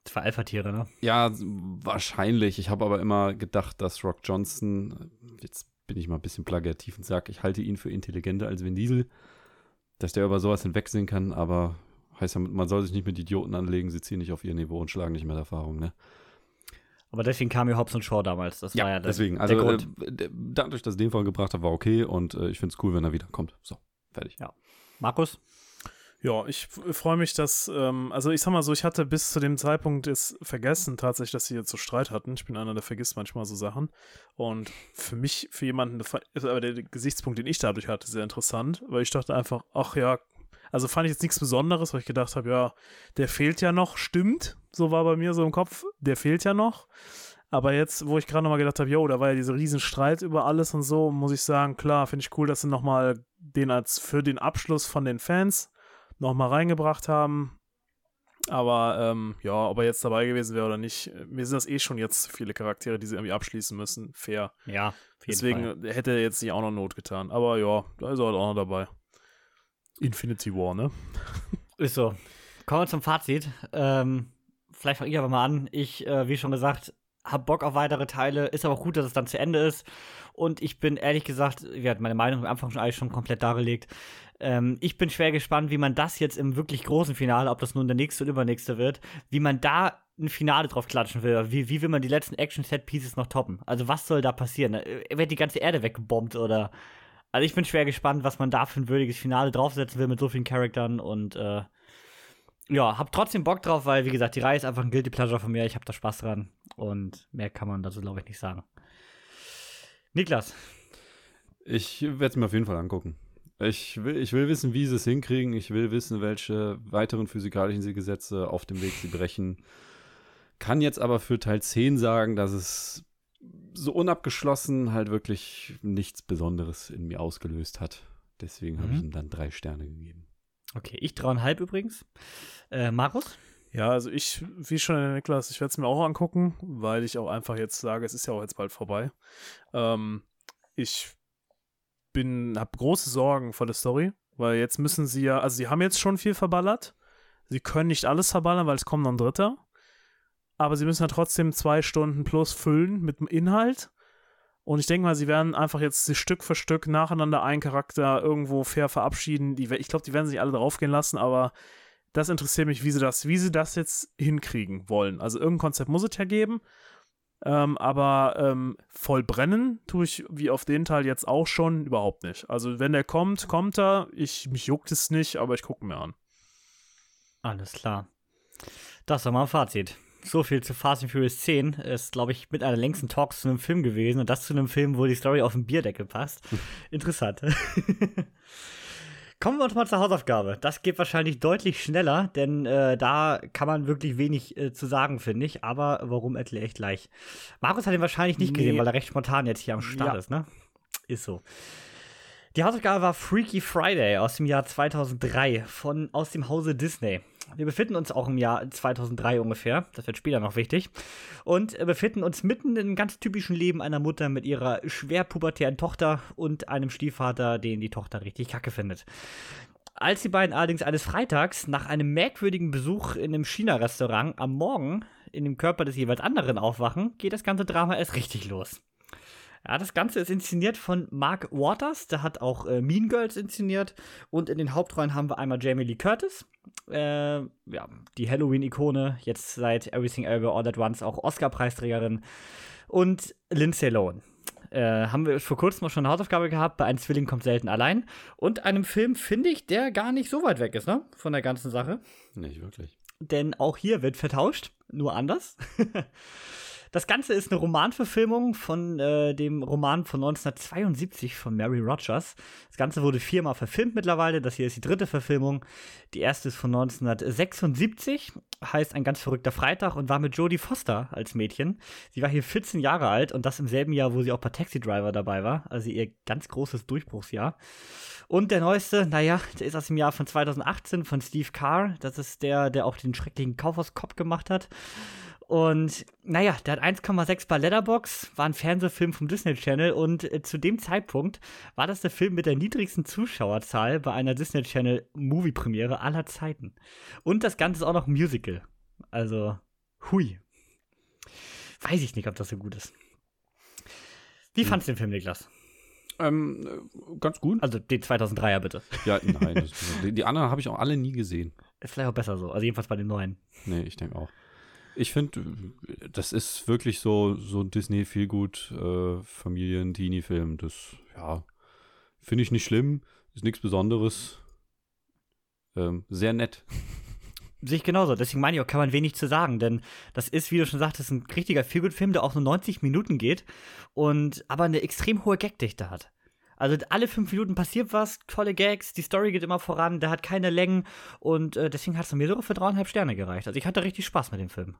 Zwei Alpha-Tiere, ne? Ja, wahrscheinlich. Ich habe aber immer gedacht, dass Rock Johnson, jetzt bin ich mal ein bisschen plagiativ und sage, ich halte ihn für intelligenter als Vin Diesel dass der über sowas hinwegsehen kann, aber heißt ja, man soll sich nicht mit Idioten anlegen, sie ziehen nicht auf ihr Niveau und schlagen nicht mehr Erfahrung, ne? Aber deswegen kam ja Hobbs und Shaw damals. Das ja, war ja der, deswegen. Also, der Grund. Äh, dadurch, dass den Fall gebracht hat, war okay und äh, ich finde es cool, wenn er wiederkommt. So, fertig. Ja. Markus? Ja, ich freue mich, dass, ähm, also ich sag mal so, ich hatte bis zu dem Zeitpunkt es vergessen tatsächlich, dass sie jetzt so Streit hatten. Ich bin einer, der vergisst manchmal so Sachen. Und für mich, für jemanden, aber der Gesichtspunkt, den ich dadurch hatte, sehr interessant, weil ich dachte einfach, ach ja, also fand ich jetzt nichts Besonderes, weil ich gedacht habe, ja, der fehlt ja noch, stimmt. So war bei mir so im Kopf, der fehlt ja noch. Aber jetzt, wo ich gerade nochmal gedacht habe, jo, da war ja dieser riesen Streit über alles und so, muss ich sagen, klar, finde ich cool, dass sie nochmal den als für den Abschluss von den Fans nochmal reingebracht haben. Aber ähm, ja, ob er jetzt dabei gewesen wäre oder nicht, mir sind das eh schon jetzt viele Charaktere, die sie irgendwie abschließen müssen. Fair. Ja, Deswegen Fall. hätte er jetzt nicht auch noch Not getan. Aber ja, da ist er halt auch noch dabei. Infinity War, ne? Ist so. Kommen wir zum Fazit. Ähm, vielleicht fange ich aber mal an. Ich, äh, wie schon gesagt, habe Bock auf weitere Teile. Ist aber auch gut, dass es dann zu Ende ist. Und ich bin ehrlich gesagt, hatten meine Meinung am Anfang schon eigentlich schon komplett dargelegt. Ähm, ich bin schwer gespannt, wie man das jetzt im wirklich großen Finale, ob das nun der nächste oder übernächste wird, wie man da ein Finale drauf klatschen will. Wie, wie will man die letzten Action-Set-Pieces noch toppen? Also, was soll da passieren? Äh, wird die ganze Erde weggebombt oder. Also, ich bin schwer gespannt, was man da für ein würdiges Finale draufsetzen will mit so vielen Charakteren und äh, ja, hab trotzdem Bock drauf, weil, wie gesagt, die Reihe ist einfach ein Guilty Pleasure von mir. Ich hab da Spaß dran. Und mehr kann man dazu, glaube ich, nicht sagen. Niklas. Ich werde es mir auf jeden Fall angucken. Ich will, ich will wissen, wie sie es hinkriegen. Ich will wissen, welche weiteren physikalischen Gesetze auf dem Weg sie brechen. Kann jetzt aber für Teil 10 sagen, dass es so unabgeschlossen halt wirklich nichts Besonderes in mir ausgelöst hat. Deswegen mhm. habe ich ihm dann drei Sterne gegeben. Okay, ich dreieinhalb übrigens. Äh, Markus? Ja, also ich, wie schon der Niklas, ich werde es mir auch angucken, weil ich auch einfach jetzt sage, es ist ja auch jetzt bald vorbei. Ähm, ich bin, habe große Sorgen vor der Story, weil jetzt müssen sie ja, also sie haben jetzt schon viel verballert. Sie können nicht alles verballern, weil es kommt noch ein dritter. Aber sie müssen ja trotzdem zwei Stunden plus füllen mit dem Inhalt. Und ich denke mal, sie werden einfach jetzt Stück für Stück nacheinander einen Charakter irgendwo fair verabschieden. Die, ich glaube, die werden sich alle draufgehen lassen, aber das interessiert mich, wie sie das, wie sie das jetzt hinkriegen wollen. Also irgendein Konzept muss es ja geben. Ähm, aber ähm, voll brennen tue ich wie auf den Teil jetzt auch schon überhaupt nicht. Also wenn der kommt, kommt er. Ich, mich juckt es nicht, aber ich gucke mir an. Alles klar. Das war mal ein Fazit. So viel zu Fast and Furious 10 ist, glaube ich, mit einer längsten Talks zu einem Film gewesen und das zu einem Film, wo die Story auf den Bierdeckel passt. Interessant. Kommen wir uns mal zur Hausaufgabe. Das geht wahrscheinlich deutlich schneller, denn äh, da kann man wirklich wenig äh, zu sagen, finde ich. Aber warum erkläre ich gleich. Markus hat ihn wahrscheinlich nicht nee. gesehen, weil er recht spontan jetzt hier am Start ja. ist, ne? Ist so. Die Hausaufgabe war Freaky Friday aus dem Jahr 2003 von aus dem Hause Disney. Wir befinden uns auch im Jahr 2003 ungefähr, das wird später noch wichtig, und befinden uns mitten einem ganz typischen Leben einer Mutter mit ihrer schwer pubertären Tochter und einem Stiefvater, den die Tochter richtig kacke findet. Als die beiden allerdings eines Freitags nach einem merkwürdigen Besuch in einem China-Restaurant am Morgen in dem Körper des jeweils anderen aufwachen, geht das ganze Drama erst richtig los. Ja, das Ganze ist inszeniert von Mark Waters, der hat auch äh, Mean Girls inszeniert. Und in den Hauptrollen haben wir einmal Jamie Lee Curtis, äh, ja, die Halloween-Ikone, jetzt seit Everything Ever All at Once auch Oscar-Preisträgerin. Und Lindsay Lohan. Äh, haben wir vor kurzem auch schon eine Hausaufgabe gehabt, bei Ein Zwilling kommt selten allein. Und einem Film, finde ich, der gar nicht so weit weg ist, ne? Von der ganzen Sache. Nicht wirklich. Denn auch hier wird vertauscht, nur anders. Das Ganze ist eine Romanverfilmung von äh, dem Roman von 1972 von Mary Rogers. Das Ganze wurde viermal verfilmt mittlerweile. Das hier ist die dritte Verfilmung. Die erste ist von 1976, heißt Ein ganz verrückter Freitag und war mit Jodie Foster als Mädchen. Sie war hier 14 Jahre alt und das im selben Jahr, wo sie auch bei Taxi Driver dabei war. Also ihr ganz großes Durchbruchsjahr. Und der neueste, naja, der ist aus dem Jahr von 2018 von Steve Carr. Das ist der, der auch den schrecklichen Kaufhauskopf gemacht hat. Und naja, der hat 1,6 bei Letterbox, war ein Fernsehfilm vom Disney Channel und äh, zu dem Zeitpunkt war das der Film mit der niedrigsten Zuschauerzahl bei einer Disney Channel Movie Premiere aller Zeiten. Und das Ganze ist auch noch Musical. Also, hui. Weiß ich nicht, ob das so gut ist. Wie hm. fandst du den Film, Niklas? Ähm, äh, ganz gut. Also den 2003er bitte. Ja, nein. Das, die anderen habe ich auch alle nie gesehen. Ist vielleicht auch besser so. Also jedenfalls bei den neuen. Nee, ich denke auch. Ich finde, das ist wirklich so, so ein disney feelgood äh. Das, ja, finde ich nicht schlimm. Ist nichts Besonderes. Ähm, sehr nett. Sehe ich genauso. Deswegen meine ich auch, kann man wenig zu sagen, denn das ist, wie du schon sagtest, ein richtiger Feelgood-Film, der auch nur 90 Minuten geht und aber eine extrem hohe Gagdichte hat. Also alle fünf Minuten passiert was, tolle Gags, die Story geht immer voran, der hat keine Längen und äh, deswegen hat es mir sogar für dreieinhalb Sterne gereicht. Also ich hatte richtig Spaß mit dem Film.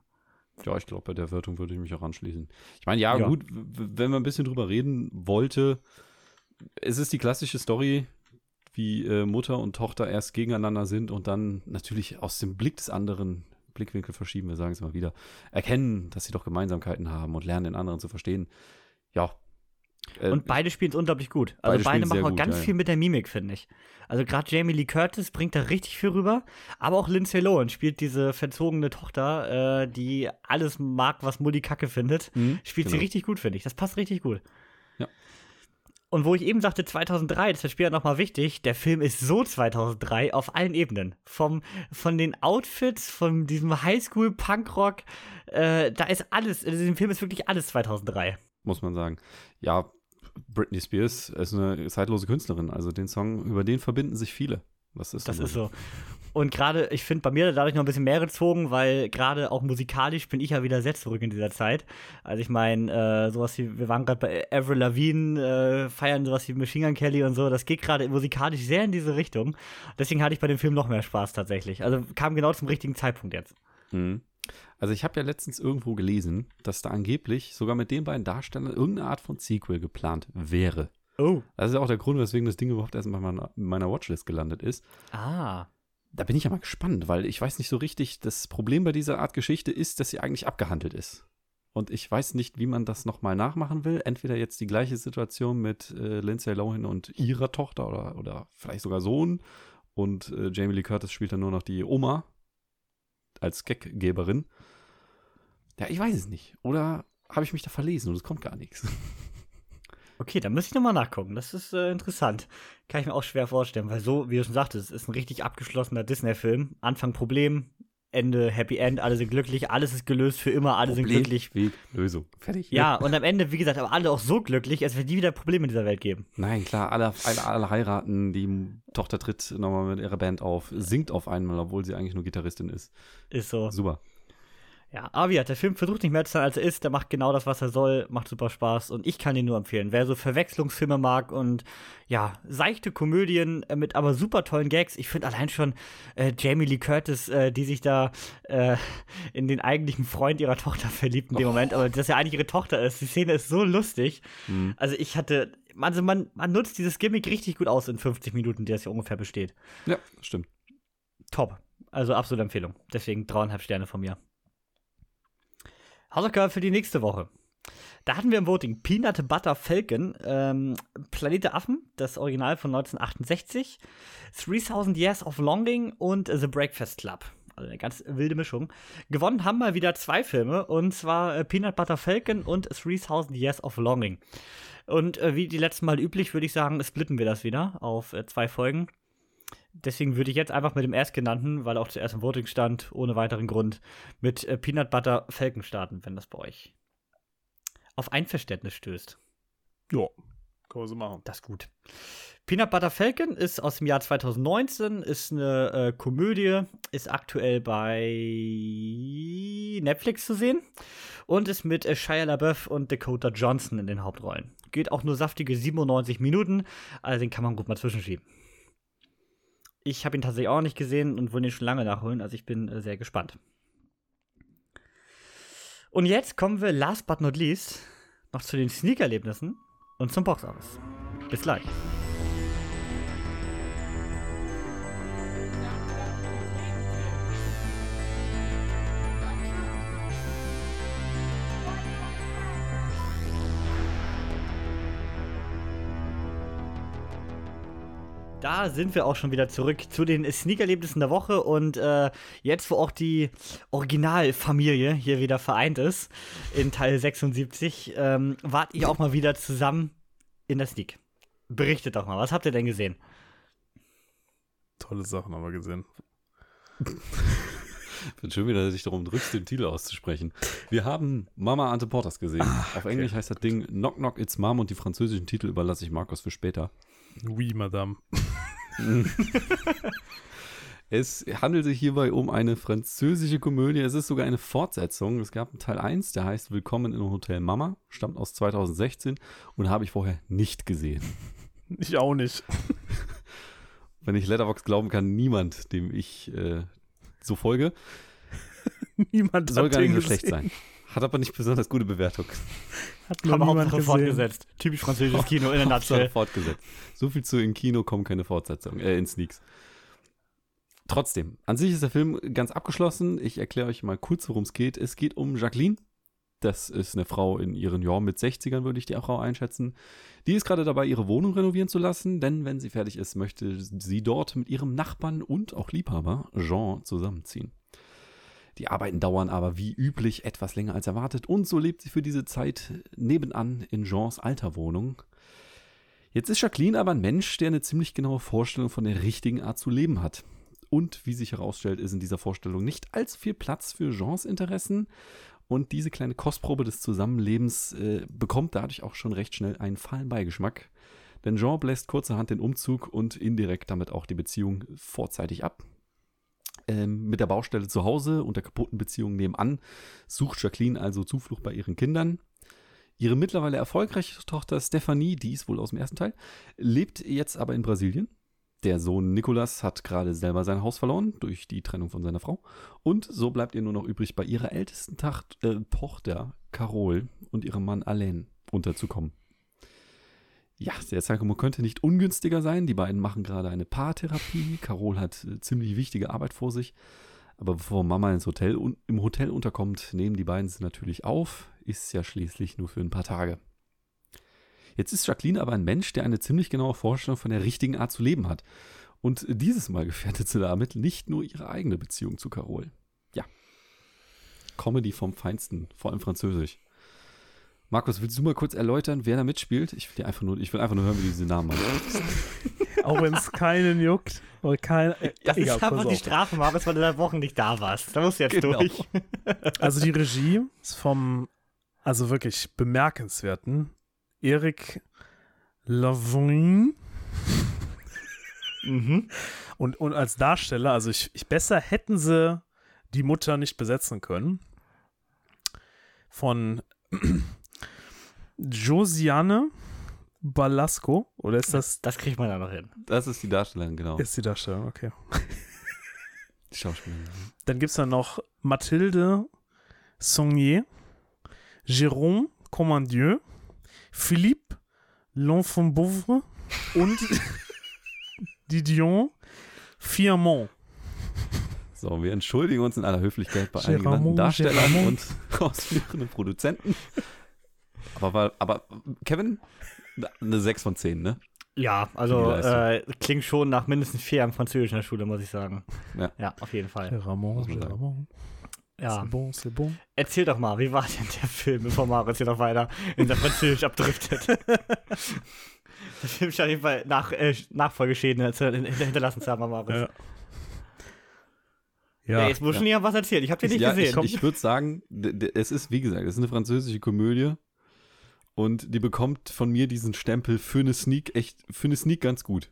Ja, ich glaube, bei der Wertung würde ich mich auch anschließen. Ich meine, ja, ja, gut, wenn man ein bisschen drüber reden wollte, es ist die klassische Story, wie äh, Mutter und Tochter erst gegeneinander sind und dann natürlich aus dem Blick des anderen, Blickwinkel verschieben, wir sagen es mal wieder, erkennen, dass sie doch Gemeinsamkeiten haben und lernen, den anderen zu verstehen. Ja, äh, und beide spielen es unglaublich gut. Also beide, beide machen auch gut, ganz ja, viel mit der Mimik, finde ich. Also gerade Jamie Lee Curtis bringt da richtig viel rüber, aber auch Lindsay Lohan spielt diese verzogene Tochter, äh, die alles mag, was Mutti Kacke findet. Mhm, spielt genau. sie richtig gut, finde ich. Das passt richtig gut. Ja. Und wo ich eben sagte 2003, das ist später nochmal wichtig, der Film ist so 2003 auf allen Ebenen. Vom, von den Outfits, von diesem Highschool-Punkrock, äh, da ist alles, in diesem Film ist wirklich alles 2003 muss man sagen. Ja, Britney Spears ist eine zeitlose Künstlerin. Also den Song, über den verbinden sich viele. Was ist das? ist so. Und gerade, ich finde bei mir dadurch noch ein bisschen mehr gezogen, weil gerade auch musikalisch bin ich ja wieder sehr zurück in dieser Zeit. Also ich meine, äh, sowas wie, wir waren gerade bei Avril Lavigne, äh, feiern sowas wie Machine Gun Kelly und so, das geht gerade musikalisch sehr in diese Richtung. Deswegen hatte ich bei dem Film noch mehr Spaß tatsächlich. Also kam genau zum richtigen Zeitpunkt jetzt. Mhm. Also ich habe ja letztens irgendwo gelesen, dass da angeblich sogar mit den beiden Darstellern irgendeine Art von Sequel geplant wäre. Oh. Das ist ja auch der Grund, weswegen das Ding überhaupt erst mal in meiner Watchlist gelandet ist. Ah. Da bin ich ja mal gespannt, weil ich weiß nicht so richtig, das Problem bei dieser Art Geschichte ist, dass sie eigentlich abgehandelt ist. Und ich weiß nicht, wie man das nochmal nachmachen will. Entweder jetzt die gleiche Situation mit äh, Lindsay Lohan und ihrer Tochter oder, oder vielleicht sogar Sohn. Und äh, Jamie Lee Curtis spielt dann nur noch die Oma als Gaggeberin. Ja, ich weiß es nicht. Oder habe ich mich da verlesen und es kommt gar nichts. Okay, dann müsste ich nochmal nachgucken. Das ist äh, interessant. Kann ich mir auch schwer vorstellen, weil so, wie du schon sagtest, ist ein richtig abgeschlossener Disney-Film. Anfang Problem, Ende Happy End, alle sind glücklich, alles ist gelöst für immer, alle Problem, sind glücklich. Weg, Lösung. Fertig. Ja, und am Ende, wie gesagt, aber alle auch so glücklich, als wenn die wieder Probleme in dieser Welt geben. Nein, klar, alle, alle, alle heiraten, die Tochter tritt nochmal mit ihrer Band auf, singt auf einmal, obwohl sie eigentlich nur Gitarristin ist. Ist so. Super. Ja, aber ja, der Film versucht nicht mehr zu sein, als er ist. Der macht genau das, was er soll, macht super Spaß und ich kann ihn nur empfehlen. Wer so Verwechslungsfilme mag und ja, seichte Komödien äh, mit aber super tollen Gags. Ich finde allein schon äh, Jamie Lee Curtis, äh, die sich da äh, in den eigentlichen Freund ihrer Tochter verliebt in dem oh. Moment, aber dass ja eigentlich ihre Tochter ist. Die Szene ist so lustig. Mhm. Also ich hatte, also man, man nutzt dieses Gimmick richtig gut aus in 50 Minuten, die das ja ungefähr besteht. Ja, stimmt. Top. Also absolute Empfehlung. Deswegen dreieinhalb Sterne von mir. Hausaufgabe für die nächste Woche. Da hatten wir im Voting Peanut Butter Falcon, ähm, Planet der Affen, das Original von 1968, 3000 Years of Longing und The Breakfast Club. Also eine ganz wilde Mischung. Gewonnen haben mal wieder zwei Filme, und zwar äh, Peanut Butter Falcon und 3000 Years of Longing. Und äh, wie die letzten Mal üblich, würde ich sagen, splitten wir das wieder auf äh, zwei Folgen. Deswegen würde ich jetzt einfach mit dem erstgenannten, weil auch zuerst im Voting stand, ohne weiteren Grund, mit äh, Peanut Butter Falcon starten, wenn das bei euch auf Einverständnis stößt. Ja, kann man so machen. Das ist gut. Peanut Butter Falcon ist aus dem Jahr 2019, ist eine äh, Komödie, ist aktuell bei Netflix zu sehen und ist mit äh, Shia LaBeouf und Dakota Johnson in den Hauptrollen. Geht auch nur saftige 97 Minuten, also den kann man gut mal zwischenschieben. Ich habe ihn tatsächlich auch nicht gesehen und wollte ihn schon lange nachholen, also ich bin äh, sehr gespannt. Und jetzt kommen wir last but not least noch zu den Sneaker-Erlebnissen und zum Boxoffice. Bis gleich. Da sind wir auch schon wieder zurück zu den Sneakerlebnissen der Woche und äh, jetzt, wo auch die Originalfamilie hier wieder vereint ist, in Teil 76, ähm, wart ihr auch mal wieder zusammen in der Sneak. Berichtet doch mal, was habt ihr denn gesehen? Tolle Sachen haben wir gesehen. Ich bin schön, wie du dich darum drückst, den Titel auszusprechen. Wir haben Mama Ante Porters gesehen. Ach, Auf Englisch heißt das Ding Knock Knock It's Mom und die französischen Titel überlasse ich Markus für später. Oui, Madame. es handelt sich hierbei um eine französische Komödie. Es ist sogar eine Fortsetzung. Es gab einen Teil 1, der heißt Willkommen in Hotel Mama, stammt aus 2016 und habe ich vorher nicht gesehen. Ich auch nicht. Wenn ich Letterbox glauben kann, niemand, dem ich äh, so folge. niemand soll gar nicht so schlecht sein. Hat aber nicht besonders gute Bewertung. Hat nur aber Hauptsache fortgesetzt. Typisch französisches Kino in der Nutshell. fortgesetzt. So viel zu in Kino kommen keine Fortsetzungen, äh, in Sneaks. Trotzdem, an sich ist der Film ganz abgeschlossen. Ich erkläre euch mal kurz, worum es geht. Es geht um Jacqueline. Das ist eine Frau in ihren Jahren mit 60ern, würde ich die Frau einschätzen. Die ist gerade dabei, ihre Wohnung renovieren zu lassen, denn wenn sie fertig ist, möchte sie dort mit ihrem Nachbarn und auch Liebhaber Jean zusammenziehen. Die Arbeiten dauern aber wie üblich etwas länger als erwartet und so lebt sie für diese Zeit nebenan in Jeans alter Wohnung. Jetzt ist Jacqueline aber ein Mensch, der eine ziemlich genaue Vorstellung von der richtigen Art zu leben hat. Und wie sich herausstellt, ist in dieser Vorstellung nicht allzu viel Platz für Jeans Interessen. Und diese kleine Kostprobe des Zusammenlebens äh, bekommt dadurch auch schon recht schnell einen fahlen Beigeschmack. Denn Jean bläst kurzerhand den Umzug und indirekt damit auch die Beziehung vorzeitig ab. Ähm, mit der Baustelle zu Hause und der kaputten Beziehung nebenan sucht Jacqueline also Zuflucht bei ihren Kindern. Ihre mittlerweile erfolgreiche Tochter Stephanie, die ist wohl aus dem ersten Teil, lebt jetzt aber in Brasilien. Der Sohn Nicolas hat gerade selber sein Haus verloren durch die Trennung von seiner Frau. Und so bleibt ihr nur noch übrig, bei ihrer ältesten Tacht, äh, Tochter Carol und ihrem Mann Alain unterzukommen. Ja, der Zeitpunkt könnte nicht ungünstiger sein. Die beiden machen gerade eine Paartherapie. Carol hat äh, ziemlich wichtige Arbeit vor sich. Aber bevor Mama ins Hotel im Hotel unterkommt, nehmen die beiden sie natürlich auf. Ist ja schließlich nur für ein paar Tage. Jetzt ist Jacqueline aber ein Mensch, der eine ziemlich genaue Vorstellung von der richtigen Art zu leben hat. Und dieses Mal gefährdet sie damit nicht nur ihre eigene Beziehung zu Carol. Ja. Comedy vom Feinsten, vor allem Französisch. Markus, willst du mal kurz erläutern, wer da mitspielt? Ich will, einfach nur, ich will einfach nur hören, wie diese Namen haben. Auch wenn es keinen juckt. Oder kein, äh, Das egal, ist einfach die. Strafe, Markus, weil du da Wochen nicht da warst. Da musst du jetzt Genau. durch. Also die Regie ist vom, also wirklich bemerkenswerten Eric Lavoine. Mhm. Und, und als Darsteller, also ich, ich besser hätten sie die Mutter nicht besetzen können. Von Josiane Balasco. Oder ist das, Das kriegt man da noch hin. Das ist die Darstellerin, genau. ist die Darstellung, okay. Die Schauspielerin. Dann gibt es dann noch Mathilde Saunier, Jérôme Commandieu, Philippe L'Enfant Bouvre und Didion Fiamont. So, wir entschuldigen uns in aller Höflichkeit bei allen genannten Darstellern Gérard und ausführenden Produzenten. Aber, weil- aber Kevin, eine 6 von 10, ne? Ja, also äh, klingt schon nach mindestens vier im Französisch in der Schule, muss ich sagen. Ja. ja auf jeden Fall. Ramon. Ramon. Ja. C'est bon, c'est bon. Erzähl doch mal, wie war denn der Film, bevor Marius hier noch weiter in der Französisch abdriftet? der Film scheint auf jeden Fall nach, äh, Nachfolgeschäden hinter- hinterlassen zu haben, Marius. Ja. Ja, Ja, jetzt muss schon jemand was erzählen. Ich hab den nicht ja, gesehen. Ich, ich würde sagen, es ist, wie gesagt, es ist eine französische Komödie. Und die bekommt von mir diesen Stempel für eine Sneak echt, für eine Sneak ganz gut.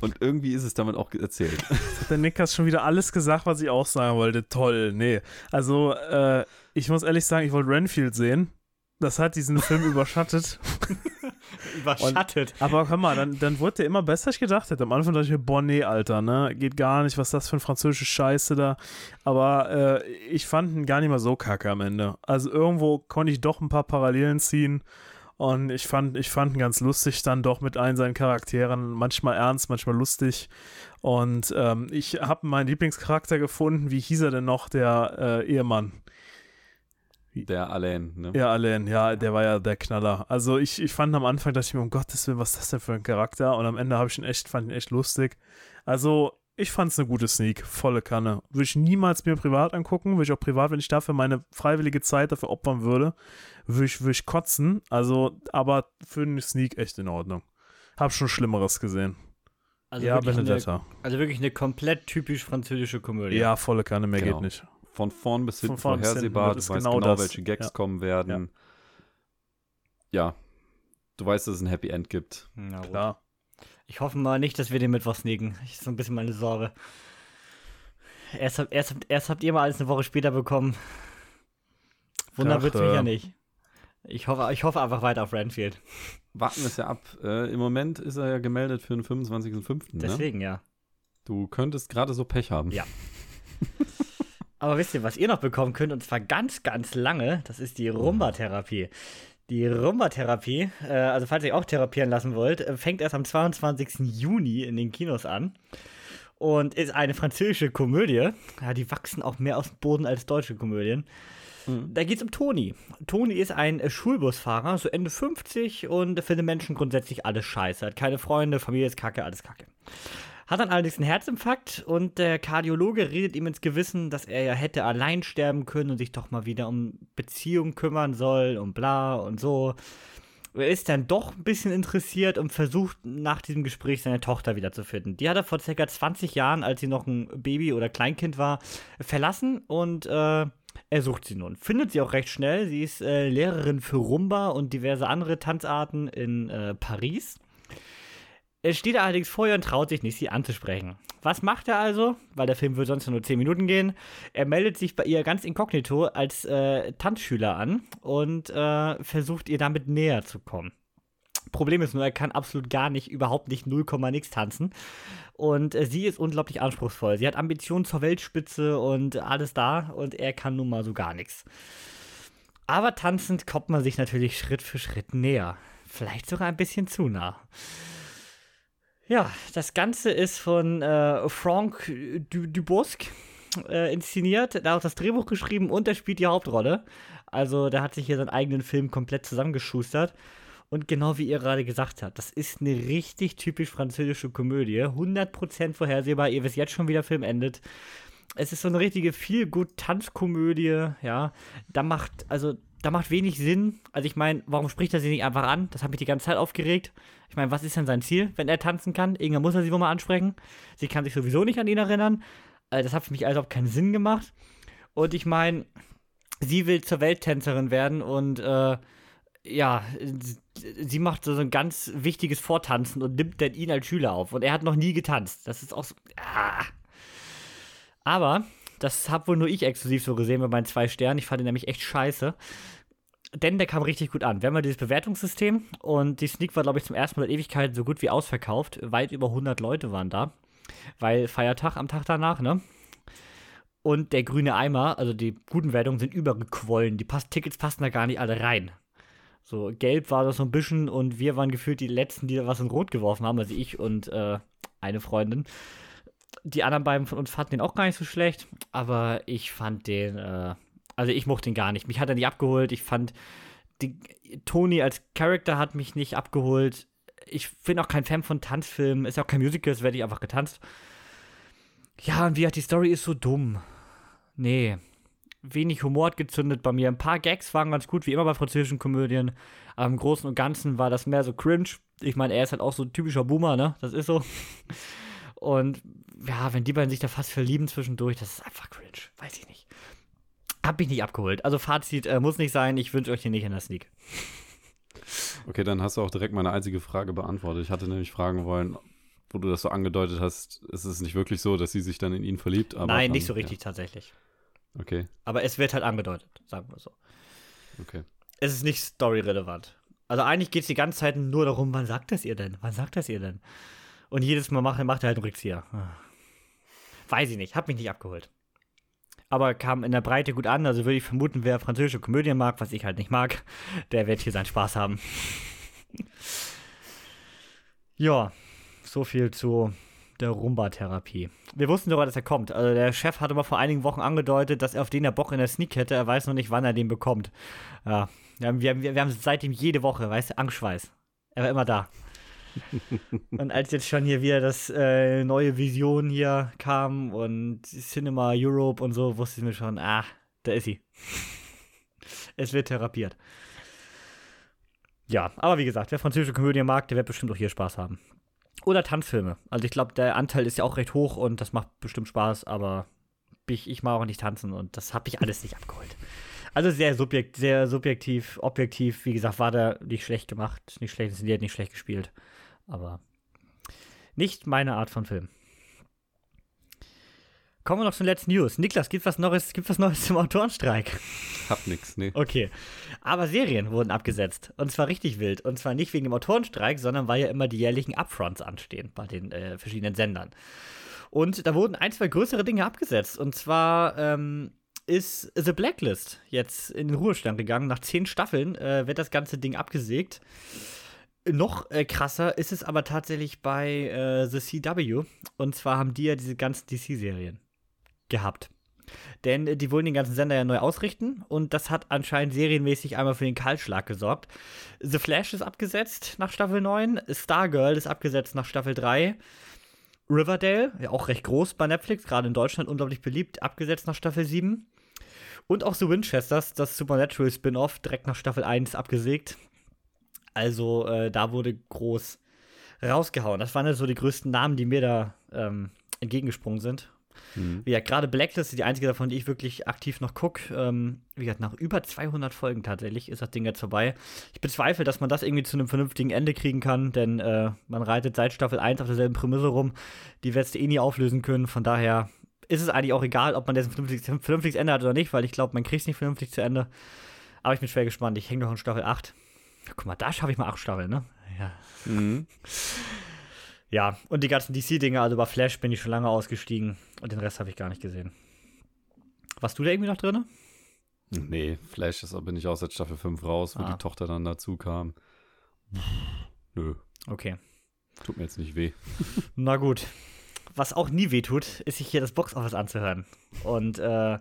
Und irgendwie ist es damit auch erzählt. hat der Nick hat schon wieder alles gesagt, was ich auch sagen wollte. Toll, nee. Also, äh, ich muss ehrlich sagen, ich wollte Renfield sehen. Das hat diesen Film überschattet. Überschattet. Aber hör mal, dann, dann wurde der immer besser, als ich gedacht hätte. Am Anfang dachte ich mir, boah, nee, Alter, ne? Geht gar nicht, was ist das für ein französische Scheiße da. Aber äh, ich fand ihn gar nicht mal so kacke am Ende. Also irgendwo konnte ich doch ein paar Parallelen ziehen. Und ich fand, ich fand ihn ganz lustig dann doch mit allen seinen Charakteren. Manchmal ernst, manchmal lustig. Und ähm, ich habe meinen Lieblingscharakter gefunden. Wie hieß er denn noch, der äh, Ehemann? Der Alain, ne? Ja, Alain, ja, der war ja der Knaller. Also ich, ich fand am Anfang, dachte ich mir, um Gottes Willen, was ist das denn für ein Charakter? Und am Ende habe ich ihn echt, fand ihn echt lustig. Also ich fand es eine gute Sneak, volle Kanne. Würde ich niemals mir privat angucken, würde ich auch privat, wenn ich dafür meine freiwillige Zeit dafür opfern würde, würde ich, würde ich kotzen. Also, aber für eine Sneak echt in Ordnung. Hab schon Schlimmeres gesehen. Also, ja, wirklich eine, Benedetta. also wirklich eine komplett typisch französische Komödie. Ja, volle Kanne, mehr Genau. geht nicht. Von vorn bis hinten vorn bis hinten, vorhersehbar. Du weißt genau genau, das. welche Gags Ja. kommen werden. Ja. Du weißt, dass es ein Happy End gibt. Na gut. Klar. Ich hoffe mal nicht, dass wir den Mittwoch sneaken. Das ist so ein bisschen meine Sorge. Erst, erst, habt- erst habt ihr mal alles eine Woche später bekommen. Wunder Ach, wird's mich äh. ja nicht. Ich hoffe, ich hoffe einfach weiter auf Renfield. Warten wir es ja ab. Äh, Im Moment ist er ja gemeldet für den 25.05. Ne? Deswegen ja. Du könntest gerade so Pech haben. Ja. Aber wisst ihr, was ihr noch bekommen könnt, und zwar ganz, ganz lange, das ist die Rumba-Therapie. Die Rumba-Therapie, äh, also falls ihr auch therapieren lassen wollt, äh, fängt erst am 22. Juni in den Kinos an und ist eine französische Komödie. Ja, die wachsen auch mehr aus dem Boden als deutsche Komödien. Da geht es um Toni. Toni ist ein äh, Schulbusfahrer, so Ende 50 und findet Menschen grundsätzlich alles scheiße. Hat keine Freunde, Familie ist kacke, alles kacke. Hat dann allerdings einen Herzinfarkt und der Kardiologe redet ihm ins Gewissen, dass er ja hätte allein sterben können und sich doch mal wieder um Beziehungen kümmern soll und bla und so. Er ist dann doch ein bisschen interessiert und versucht nach diesem Gespräch seine Tochter wiederzufinden. Die hat er vor circa 20 Jahren, als sie noch ein Baby oder Kleinkind war, verlassen und äh, er sucht sie nun. Findet sie auch recht schnell. Sie ist äh, Lehrerin für Rumba und diverse andere Tanzarten in äh, Paris. Er steht allerdings vor ihr und traut sich nicht, sie anzusprechen. Was macht er also? Weil der Film würde sonst nur 10 Minuten gehen. Er meldet sich bei ihr ganz inkognito als äh, Tanzschüler an und äh, versucht ihr damit näher zu kommen. Problem ist nur, er kann absolut gar nicht, überhaupt nicht 0, nix tanzen. Und äh, sie ist unglaublich anspruchsvoll. Sie hat Ambitionen zur Weltspitze und alles da und er kann nun mal so gar nichts. Aber tanzend kommt man sich natürlich Schritt für Schritt näher. Vielleicht sogar ein bisschen zu nah. Ja, das Ganze ist von äh, Franck Dubosc äh, inszeniert. Da hat auch das Drehbuch geschrieben und er spielt die Hauptrolle. Also, der hat sich hier seinen eigenen Film komplett zusammengeschustert. Und genau wie ihr gerade gesagt habt, das ist eine richtig typisch französische Komödie. 100% vorhersehbar. Ihr wisst jetzt schon, wie der Film endet. Es ist so eine richtige viel gut Tanzkomödie, ja. Da macht, also, da macht wenig Sinn. Also, ich meine, warum spricht er sie nicht einfach an? Das hat mich die ganze Zeit aufgeregt. Ich meine, was ist denn sein Ziel, wenn er tanzen kann? Irgendwann muss er sie wohl mal ansprechen. Sie kann sich sowieso nicht an ihn erinnern. Also, das hat für mich also auch keinen Sinn gemacht. Und ich meine, sie will zur Welttänzerin werden und, äh, ja, sie macht so ein ganz wichtiges Vortanzen und nimmt dann ihn als Schüler auf. Und er hat noch nie getanzt. Das ist auch so. Ah. Aber, das habe wohl nur ich exklusiv so gesehen bei meinen zwei Sternen. Ich fand ihn nämlich echt scheiße. Denn der kam richtig gut an. Wir haben ja dieses Bewertungssystem und die Sneak war, glaube ich, zum ersten Mal in Ewigkeit so gut wie ausverkauft. Weit über 100 Leute waren da. Weil Feiertag am Tag danach, ne? Und der grüne Eimer, also die guten Wertungen, sind übergequollen. Die Pass Tickets passen da gar nicht alle rein. So, gelb war das so ein bisschen und wir waren gefühlt die Letzten, die da was in Rot geworfen haben, also ich und äh, eine Freundin. Die anderen beiden von uns fanden den auch gar nicht so schlecht, aber ich fand den, äh, also ich mochte den gar nicht. Mich hat er nicht abgeholt. Ich fand, die, Tony als Charakter hat mich nicht abgeholt. Ich bin auch kein Fan von Tanzfilmen. Ist auch kein Musical, es werde ich einfach getanzt. Ja, und wie hat die Story ist so dumm. Nee, wenig Humor hat gezündet bei mir. Ein paar Gags waren ganz gut, wie immer bei französischen Komödien. Aber im Großen und Ganzen war das mehr so cringe. Ich meine, er ist halt auch so ein typischer Boomer, ne? Das ist so. Und ja, wenn die beiden sich da fast verlieben zwischendurch, das ist einfach cringe. Weiß ich nicht. Hab mich nicht abgeholt. Also Fazit äh, muss nicht sein. Ich wünsche euch hier nicht in der Sneak. Okay, dann hast du auch direkt meine einzige Frage beantwortet. Ich hatte nämlich fragen wollen, wo du das so angedeutet hast, ist es nicht wirklich so, dass sie sich dann in ihn verliebt? Nein, dann, nicht so richtig ja. tatsächlich. Okay. Aber es wird halt angedeutet, sagen wir so. Okay. Es ist nicht storyrelevant. Also eigentlich geht es die ganze Zeit nur darum, wann sagt das ihr denn? Wann sagt das ihr denn? Und jedes Mal macht, macht er halt einen Rückzieher. Weiß ich nicht, hab mich nicht abgeholt. Aber kam in der Breite gut an, also würde ich vermuten, wer französische Komödien mag, was ich halt nicht mag, der wird hier seinen Spaß haben. ja, so viel zu der Rumba-Therapie. Wir wussten sogar, dass er kommt. Also der Chef hatte mal vor einigen Wochen angedeutet, dass er auf den der Bock in der Sneak hätte. Er weiß noch nicht, wann er den bekommt. Ja, wir, wir, wir haben seitdem jede Woche, weißt du, Angstschweiß. Er war immer da. und als jetzt schon hier wieder das äh, neue Vision hier kam und Cinema Europe und so, wusste ich mir schon, ah, da ist sie. es wird therapiert. Ja, aber wie gesagt, wer französische Komödie mag, der wird bestimmt auch hier Spaß haben. Oder Tanzfilme. Also ich glaube, der Anteil ist ja auch recht hoch und das macht bestimmt Spaß, aber ich, ich mag auch nicht tanzen und das habe ich alles nicht abgeholt. Also sehr, subjekt, sehr subjektiv, objektiv, wie gesagt, war der nicht schlecht gemacht, nicht schlecht inszeniert, nicht schlecht gespielt. Aber nicht meine Art von Film. Kommen wir noch zum letzten News. Niklas, gibt was Neues, gibt was Neues zum Autorenstreik? Hab nix, nee. Okay. Aber Serien wurden abgesetzt. Und zwar richtig wild. Und zwar nicht wegen dem Autorenstreik, sondern weil ja immer die jährlichen Upfronts anstehen bei den äh, verschiedenen Sendern. Und da wurden ein, zwei größere Dinge abgesetzt. Und zwar ähm, ist The Blacklist jetzt in den Ruhestand gegangen. Nach zehn Staffeln äh, wird das ganze Ding abgesägt. Noch äh, krasser ist es aber tatsächlich bei äh, The CW. Und zwar haben die ja diese ganzen DC-Serien gehabt. Denn äh, die wollen den ganzen Sender ja neu ausrichten und das hat anscheinend serienmäßig einmal für den Kahlschlag gesorgt. The Flash ist abgesetzt nach Staffel 9, Stargirl ist abgesetzt nach Staffel 3. Riverdale, ja auch recht groß bei Netflix, gerade in Deutschland unglaublich beliebt, abgesetzt nach Staffel 7. Und auch The Winchesters, das Supernatural Spin-off, direkt nach Staffel 1 abgesägt. Also äh, da wurde groß rausgehauen. Das waren ja so die größten Namen, die mir da ähm, entgegengesprungen sind. Mhm. Ja, gerade Blacklist ist die einzige davon, die ich wirklich aktiv noch gucke. Ähm, wie gesagt, nach über 200 Folgen tatsächlich ist das Ding jetzt vorbei. Ich bezweifle, dass man das irgendwie zu einem vernünftigen Ende kriegen kann, denn äh, man reitet seit Staffel 1 auf derselben Prämisse rum. Die wird es eh nie auflösen können. Von daher ist es eigentlich auch egal, ob man das ein vernünftiges, vernünftiges Ende hat oder nicht, weil ich glaube, man kriegt es nicht vernünftig zu Ende. Aber ich bin schwer gespannt. Ich hänge noch in Staffel 8. Guck mal, da schaffe ich mal 8 Staffeln, ne? Ja. Mhm. Ja, und die ganzen DC-Dinge, also bei Flash bin ich schon lange ausgestiegen und den Rest habe ich gar nicht gesehen. Warst du da irgendwie noch drin? Nee, Flash ist, bin ich auch seit Staffel 5 raus, wo ah. die Tochter dann dazu kam. Nö. Okay. Tut mir jetzt nicht weh. Na gut. Was auch nie weh tut, ist sich hier das Boxoffice anzuhören. Und äh,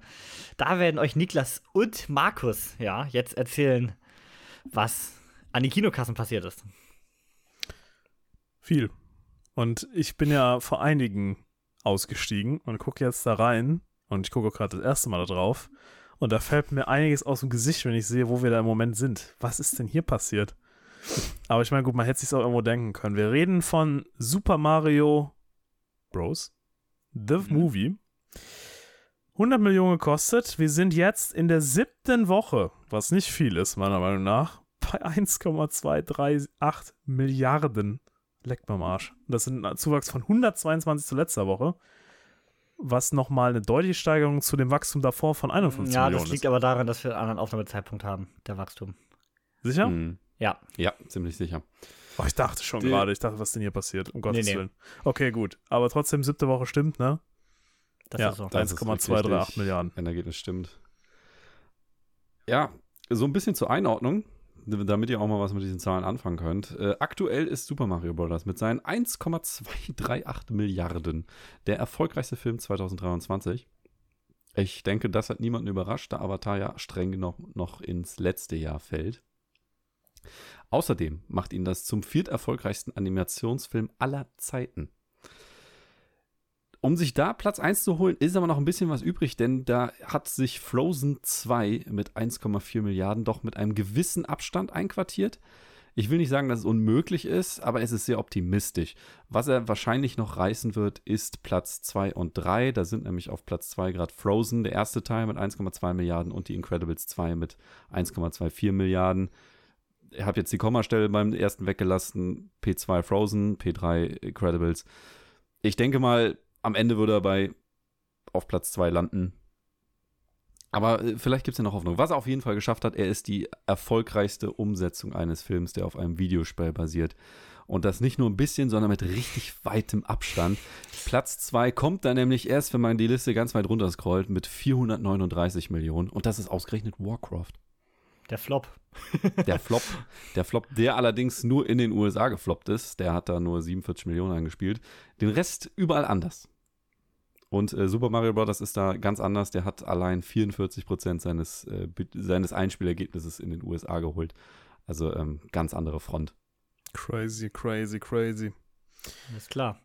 da werden euch Niklas und Markus ja jetzt erzählen, was an den Kinokassen passiert ist. Viel. Und ich bin ja vor einigen ausgestiegen und gucke jetzt da rein. Und ich gucke gerade das erste Mal da drauf. Und da fällt mir einiges aus dem Gesicht, wenn ich sehe, wo wir da im Moment sind. Was ist denn hier passiert? Aber ich meine, gut, man hätte sich auch irgendwo denken können. Wir reden von Super Mario Bros. The mhm. Movie. 100 Millionen gekostet. Wir sind jetzt in der siebten Woche, was nicht viel ist, meiner Meinung nach, bei 1,238 Milliarden Leckt mir am Arsch. Das sind ein Zuwachs von 122 zu letzter Woche, was nochmal eine deutliche Steigerung zu dem Wachstum davor von 51 ja, Millionen ist. Ja, das liegt aber daran, dass wir einen anderen Aufnahmezeitpunkt haben, der Wachstum. Sicher? Hm. Ja. Ja, ziemlich sicher. Oh, ich dachte schon gerade, ich dachte, was denn hier passiert, um Gottes nee, nee. Willen. Okay, gut. Aber trotzdem, siebte Woche stimmt, ne? Das ja, ist so. 1,238 Milliarden. Endergebnis stimmt. Ja, so ein bisschen zur Einordnung damit ihr auch mal was mit diesen Zahlen anfangen könnt. Äh, aktuell ist Super Mario Bros. mit seinen 1,238 Milliarden der erfolgreichste Film 2023. Ich denke, das hat niemanden überrascht, da Avatar ja streng noch, noch ins letzte Jahr fällt. Außerdem macht ihn das zum vierterfolgreichsten Animationsfilm aller Zeiten um sich da Platz 1 zu holen, ist aber noch ein bisschen was übrig, denn da hat sich Frozen 2 mit 1,4 Milliarden doch mit einem gewissen Abstand einquartiert. Ich will nicht sagen, dass es unmöglich ist, aber es ist sehr optimistisch. Was er wahrscheinlich noch reißen wird, ist Platz 2 und 3. Da sind nämlich auf Platz 2 gerade Frozen, der erste Teil mit 1,2 Milliarden und die Incredibles 2 mit 1,24 Milliarden. Ich habe jetzt die Kommastelle beim ersten weggelassen. P2 Frozen, P3 Incredibles. Ich denke mal, am Ende würde er bei auf Platz 2 landen. Aber äh, vielleicht gibt es ja noch Hoffnung. Was er auf jeden Fall geschafft hat, er ist die erfolgreichste Umsetzung eines Films, der auf einem Videospiel basiert. Und das nicht nur ein bisschen, sondern mit richtig weitem Abstand. Platz 2 kommt dann nämlich erst, wenn man die Liste ganz weit runter scrollt, mit 439 Millionen. Und das ist ausgerechnet Warcraft. Der Flop. der Flop. Der Flop, der allerdings nur in den USA gefloppt ist. Der hat da nur 47 Millionen eingespielt. Den Rest überall anders. Und äh, Super Mario Bros. ist da ganz anders. Der hat allein 44 Prozent seines, äh, seines Einspielergebnisses in den USA geholt. Also ähm, ganz andere Front. Crazy, crazy, crazy. Ist klar.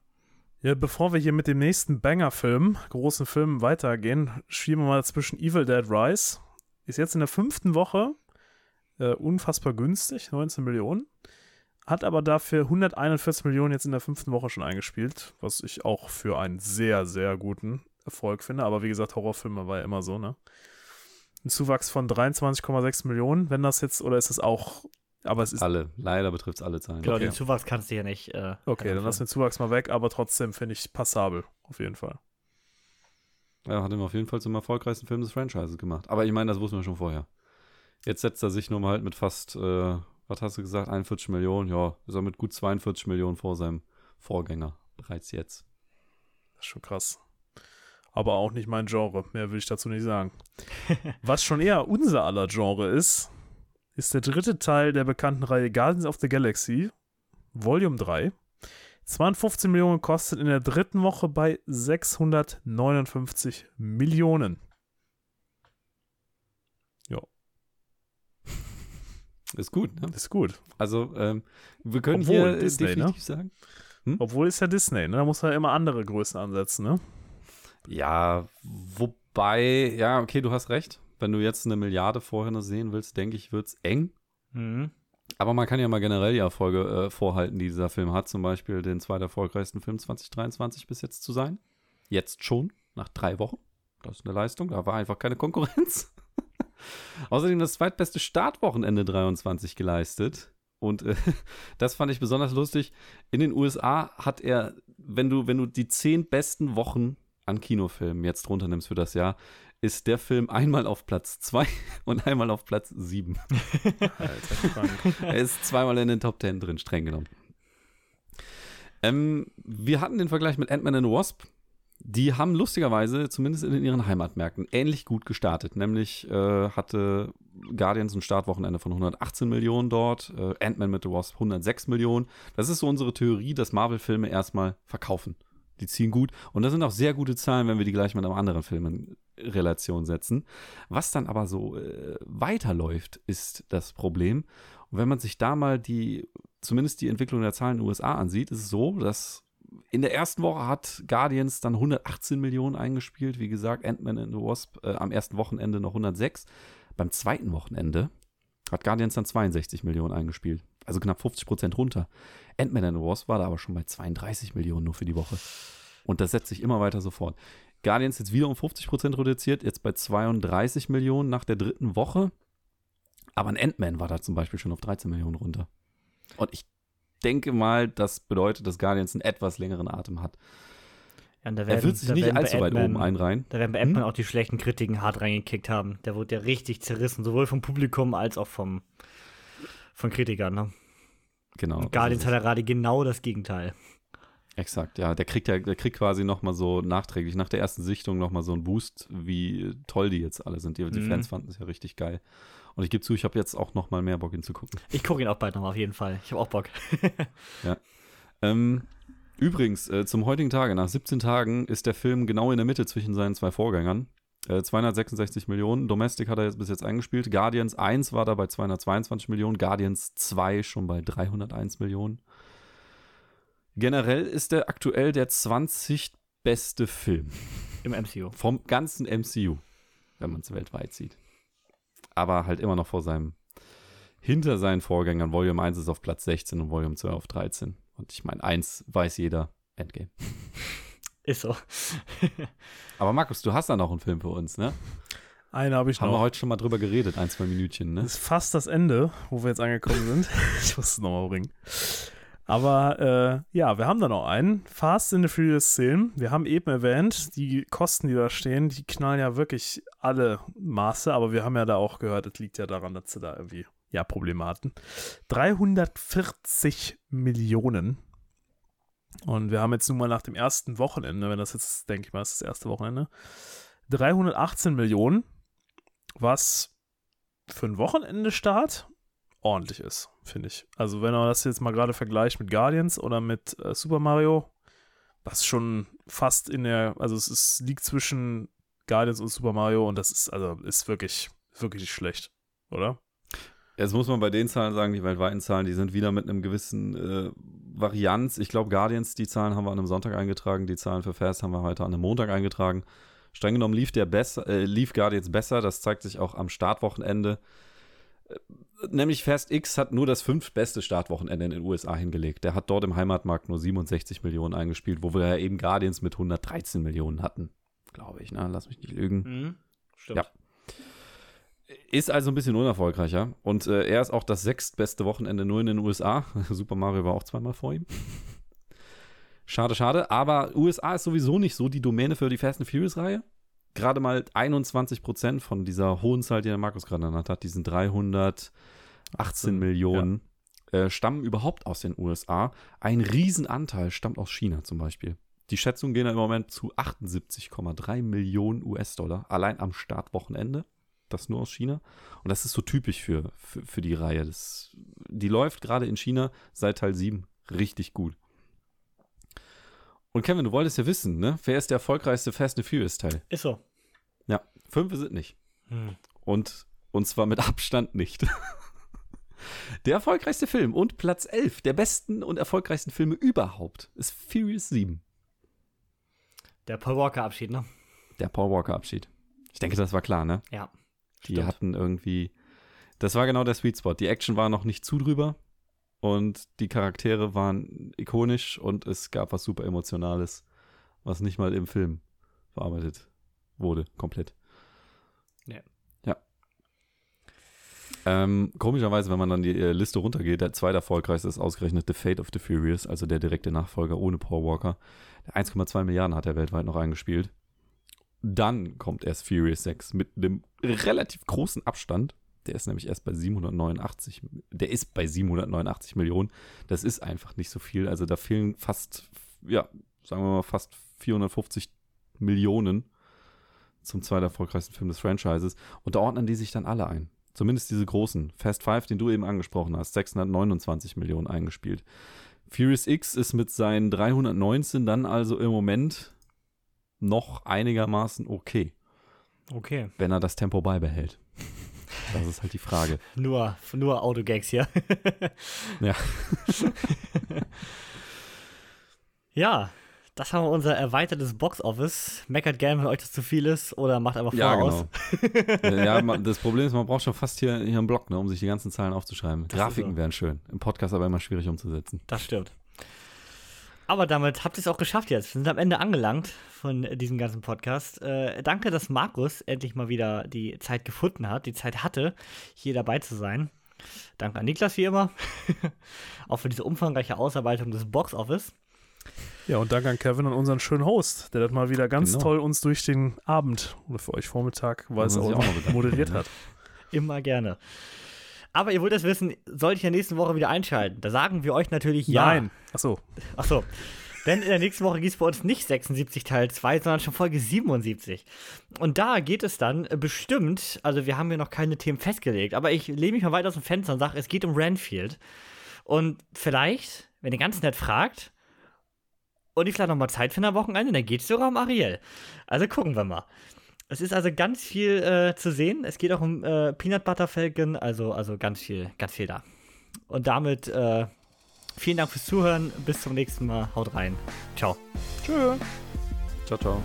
Ja, bevor wir hier mit dem nächsten Banger-Film, großen Film weitergehen, schieben wir mal zwischen Evil Dead Rise. Ist jetzt in der fünften Woche. Äh, unfassbar günstig, 19 Millionen hat aber dafür 141 Millionen jetzt in der fünften Woche schon eingespielt, was ich auch für einen sehr, sehr guten Erfolg finde. Aber wie gesagt, Horrorfilme war ja immer so, ne? Ein Zuwachs von 23,6 Millionen, wenn das jetzt, oder ist es auch, aber es ist. Alle, leider betrifft es alle Zahlen. Genau, okay. den Zuwachs kannst du ja nicht. Äh, okay, dann lass den Zuwachs mal weg, aber trotzdem finde ich passabel, auf jeden Fall. Ja, hat ihm auf jeden Fall zum erfolgreichsten Film des Franchises gemacht. Aber ich meine, das wussten wir schon vorher. Jetzt setzt er sich nur mal halt mit fast äh, was hast du gesagt, 41 Millionen, ja, ist er mit gut 42 Millionen vor seinem Vorgänger bereits jetzt. Das ist schon krass. Aber auch nicht mein Genre, mehr will ich dazu nicht sagen. was schon eher unser aller Genre ist, ist der dritte Teil der bekannten Reihe Guardians of the Galaxy, Volume 3. 52 Millionen kostet in der dritten Woche bei 659 Millionen. Ist gut, ne? Ist gut. Also, ähm, wir können Obwohl, hier Disney, ne? definitiv ne? sagen. Hm? Obwohl ist ja Disney, ne? Da muss man ja immer andere Größen ansetzen, ne? Ja, wobei, ja, okay, du hast recht. Wenn du jetzt eine Milliarde vorher noch sehen willst, denke ich, wird es eng. Mhm. Aber man kann ja mal generell die Erfolge äh, vorhalten, die dieser Film hat. Zum Beispiel den zweiterfolgreichsten Film 2023 bis jetzt zu sein. Jetzt schon. nach drei Wochen. Das ist eine Leistung, da war einfach keine Konkurrenz. Außerdem das zweitbeste Startwochenende 23 geleistet. Und äh, das fand ich besonders lustig. In den USA hat er, wenn du, wenn du die zehn besten Wochen an Kinofilmen jetzt runternimmst für das Jahr, ist der Film einmal auf Platz 2 und einmal auf Platz 7. er ist zweimal in den Top 10 drin, streng genommen. Ähm, wir hatten den Vergleich mit Ant-Man and the Wasp. Die haben lustigerweise, zumindest in ihren Heimatmärkten, ähnlich gut gestartet. Nämlich äh, hatte Guardians ein Startwochenende von 118 Millionen dort, äh, Ant-Man mit The Wasp 106 Millionen. Das ist so unsere Theorie, dass Marvel-Filme erstmal verkaufen. Die ziehen gut. Und das sind auch sehr gute Zahlen, wenn wir die gleich mit einem anderen Film in Relation setzen. Was dann aber so äh, weiterläuft, ist das Problem. Und wenn man sich da mal die, zumindest die Entwicklung der Zahlen in den USA ansieht, ist es so, dass in der ersten Woche hat Guardians dann 118 Millionen eingespielt. Wie gesagt, Ant-Man and the Wasp äh, am ersten Wochenende noch 106. Beim zweiten Wochenende hat Guardians dann 62 Millionen eingespielt. Also knapp 50 Prozent runter. Ant-Man and the Wasp war da aber schon bei 32 Millionen nur für die Woche. Und das setzt sich immer weiter so fort. Guardians jetzt wieder um 50 Prozent reduziert, jetzt bei 32 Millionen nach der dritten Woche. Aber ein Ant-Man war da zum Beispiel schon auf 13 Millionen runter. Und ich denke mal, das bedeutet, dass Guardians einen etwas längeren Atem hat. Ja, werden, er wird sich nicht allzu weit oben einreihen. Da werden bei Ant-Man hm? auch die schlechten Kritiken hart reingekickt haben. Der wurde ja richtig zerrissen, sowohl vom Publikum als auch vom, von Kritikern. Ne? Genau. Und Guardians hat ja gerade genau das Gegenteil. Exakt, ja. Der kriegt ja, der kriegt quasi nochmal so nachträglich nach der ersten Sichtung nochmal so einen Boost, wie toll die jetzt alle sind. Die, die mhm. Fans fanden es ja richtig geil. Und ich gebe zu, ich habe jetzt auch nochmal mehr Bock, ihn zu gucken. Ich gucke ihn auch bald nochmal auf jeden Fall. Ich habe auch Bock. ja. Ähm, übrigens, äh, zum heutigen Tage, nach 17 Tagen, ist der Film genau in der Mitte zwischen seinen zwei Vorgängern. Äh, 266 Millionen. Domestic hat er jetzt bis jetzt eingespielt. Guardians 1 war da bei 222 Millionen. Guardians 2 schon bei 301 Millionen. Generell ist er aktuell der 20 beste Film. Im MCU. Vom ganzen MCU, wenn man es weltweit sieht. Aber halt immer noch vor seinem, hinter seinen Vorgängern. Volume 1 ist auf Platz 16 und Volume 2 auf 13. Und ich meine, 1 weiß jeder, Endgame. Ist so. Aber Markus, du hast da noch einen Film für uns, ne? Eine habe ich Haben noch. Haben wir heute schon mal drüber geredet, ein, zwei Minütchen, ne? Das ist fast das Ende, wo wir jetzt angekommen sind. ich muss es nochmal bringen. Aber äh, ja, wir haben da noch einen. Fast in the Furious 10. Wir haben eben erwähnt, die Kosten, die da stehen, die knallen ja wirklich alle Maße. Aber wir haben ja da auch gehört, es liegt ja daran, dass sie da irgendwie ja Probleme hatten. 340 Millionen. Und wir haben jetzt nun mal nach dem ersten Wochenende, wenn das jetzt, denke ich mal, ist das erste Wochenende, 318 Millionen, was für ein Wochenende-Start ordentlich ist, finde ich. Also wenn man das jetzt mal gerade vergleicht mit Guardians oder mit äh, Super Mario, was schon fast in der, also es ist, liegt zwischen Guardians und Super Mario und das ist, also ist wirklich, wirklich nicht schlecht, oder? Jetzt muss man bei den Zahlen sagen, die weltweiten Zahlen, die sind wieder mit einem gewissen äh, Varianz. Ich glaube, Guardians, die Zahlen haben wir an einem Sonntag eingetragen, die Zahlen für Fast haben wir heute an einem Montag eingetragen. Streng genommen lief der besser, äh, lief Guardians besser, das zeigt sich auch am Startwochenende nämlich Fast X hat nur das fünftbeste Startwochenende in den USA hingelegt. Der hat dort im Heimatmarkt nur 67 Millionen eingespielt, wo wir ja eben Guardians mit 113 Millionen hatten. Glaube ich, ne? Lass mich nicht lügen. Mhm, stimmt. Ja. Ist also ein bisschen unerfolgreicher. Und äh, er ist auch das sechstbeste Wochenende nur in den USA. Super Mario war auch zweimal vor ihm. schade, schade. Aber USA ist sowieso nicht so die Domäne für die Fast and Furious-Reihe gerade mal 21 Prozent von dieser hohen Zahl, die der Markus gerade genannt hat, diesen 318 18, Millionen, ja. äh, stammen überhaupt aus den USA. Ein Riesenanteil stammt aus China zum Beispiel. Die Schätzungen gehen im Moment zu 78,3 Millionen US-Dollar, allein am Startwochenende. Das nur aus China. Und das ist so typisch für, für, für die Reihe. Das, die läuft gerade in China seit Teil 7 richtig gut. Und Kevin, du wolltest ja wissen, ne? Wer ist der erfolgreichste Fast and Furious Teil? Ist so. Ja, fünf sind nicht. Hm. Und, und zwar mit Abstand nicht. der erfolgreichste Film und Platz 11 der besten und erfolgreichsten Filme überhaupt ist Furious 7. Der Paul Walker Abschied, ne? Der Paul Walker Abschied. Ich denke, das war klar, ne? Ja. Die stimmt. hatten irgendwie. Das war genau der Sweet Spot. Die Action war noch nicht zu drüber und die Charaktere waren ikonisch und es gab was super Emotionales, was nicht mal im Film bearbeitet wurde, komplett. Nee. Ja. Ähm, komischerweise, wenn man dann die äh, Liste runtergeht, der zweiterfolgreichste ist ausgerechnet The Fate of the Furious, also der direkte Nachfolger ohne Paul Walker. 1,2 Milliarden hat er weltweit noch eingespielt. Dann kommt erst Furious 6 mit einem relativ großen Abstand. Der ist nämlich erst bei 789, der ist bei 789 Millionen. Das ist einfach nicht so viel. Also da fehlen fast, ja, sagen wir mal fast 450 Millionen zum zweiterfolgreichsten Film des Franchises. Und da ordnen die sich dann alle ein. Zumindest diese großen. Fast Five, den du eben angesprochen hast, 629 Millionen eingespielt. Furious X ist mit seinen 319 dann also im Moment noch einigermaßen okay. Okay. Wenn er das Tempo beibehält. Das ist halt die Frage. Nur, nur Autogags hier. ja. ja, das haben wir unser erweitertes Box-Office. Meckert gerne, wenn euch das zu viel ist oder macht einfach ja, voraus. Genau. ja, man, das Problem ist, man braucht schon fast hier, hier einen Block, ne, um sich die ganzen Zahlen aufzuschreiben. Das Grafiken so. wären schön. Im Podcast aber immer schwierig umzusetzen. Das stimmt. Aber damit habt ihr es auch geschafft jetzt. Wir sind am Ende angelangt von diesem ganzen Podcast. Äh, danke, dass Markus endlich mal wieder die Zeit gefunden hat, die Zeit hatte, hier dabei zu sein. Danke an Niklas wie immer. auch für diese umfangreiche Ausarbeitung des Box-Office. Ja, und danke an Kevin und unseren schönen Host, der das mal wieder ganz Genau. toll uns durch den Abend oder für euch Vormittag, man sich auch, auch moderiert hat. Immer gerne. Aber ihr wollt es wissen, sollte ich ja nächste Woche wieder einschalten. Da sagen wir euch natürlich ja. Nein. Achso. Achso. Denn in der nächsten Woche gibt es bei uns nicht 76 Teil 2, sondern schon Folge 77. Und da geht es dann äh, bestimmt, also wir haben hier noch keine Themen festgelegt, aber ich lehne mich mal weit aus dem Fenster und sage, es geht um Renfield. Und vielleicht, wenn ihr ganz nett fragt, und ich vielleicht noch mal Zeit finde am Wochenende, dann geht es sogar um Ariel. Also gucken wir mal. Es ist also ganz viel äh, zu sehen. Es geht auch um äh, Peanut Butter Falcon, also, also ganz viel, ganz viel da. Und damit äh, vielen Dank fürs Zuhören. Bis zum nächsten Mal. Haut rein. Ciao. Tschö. Ciao, ciao.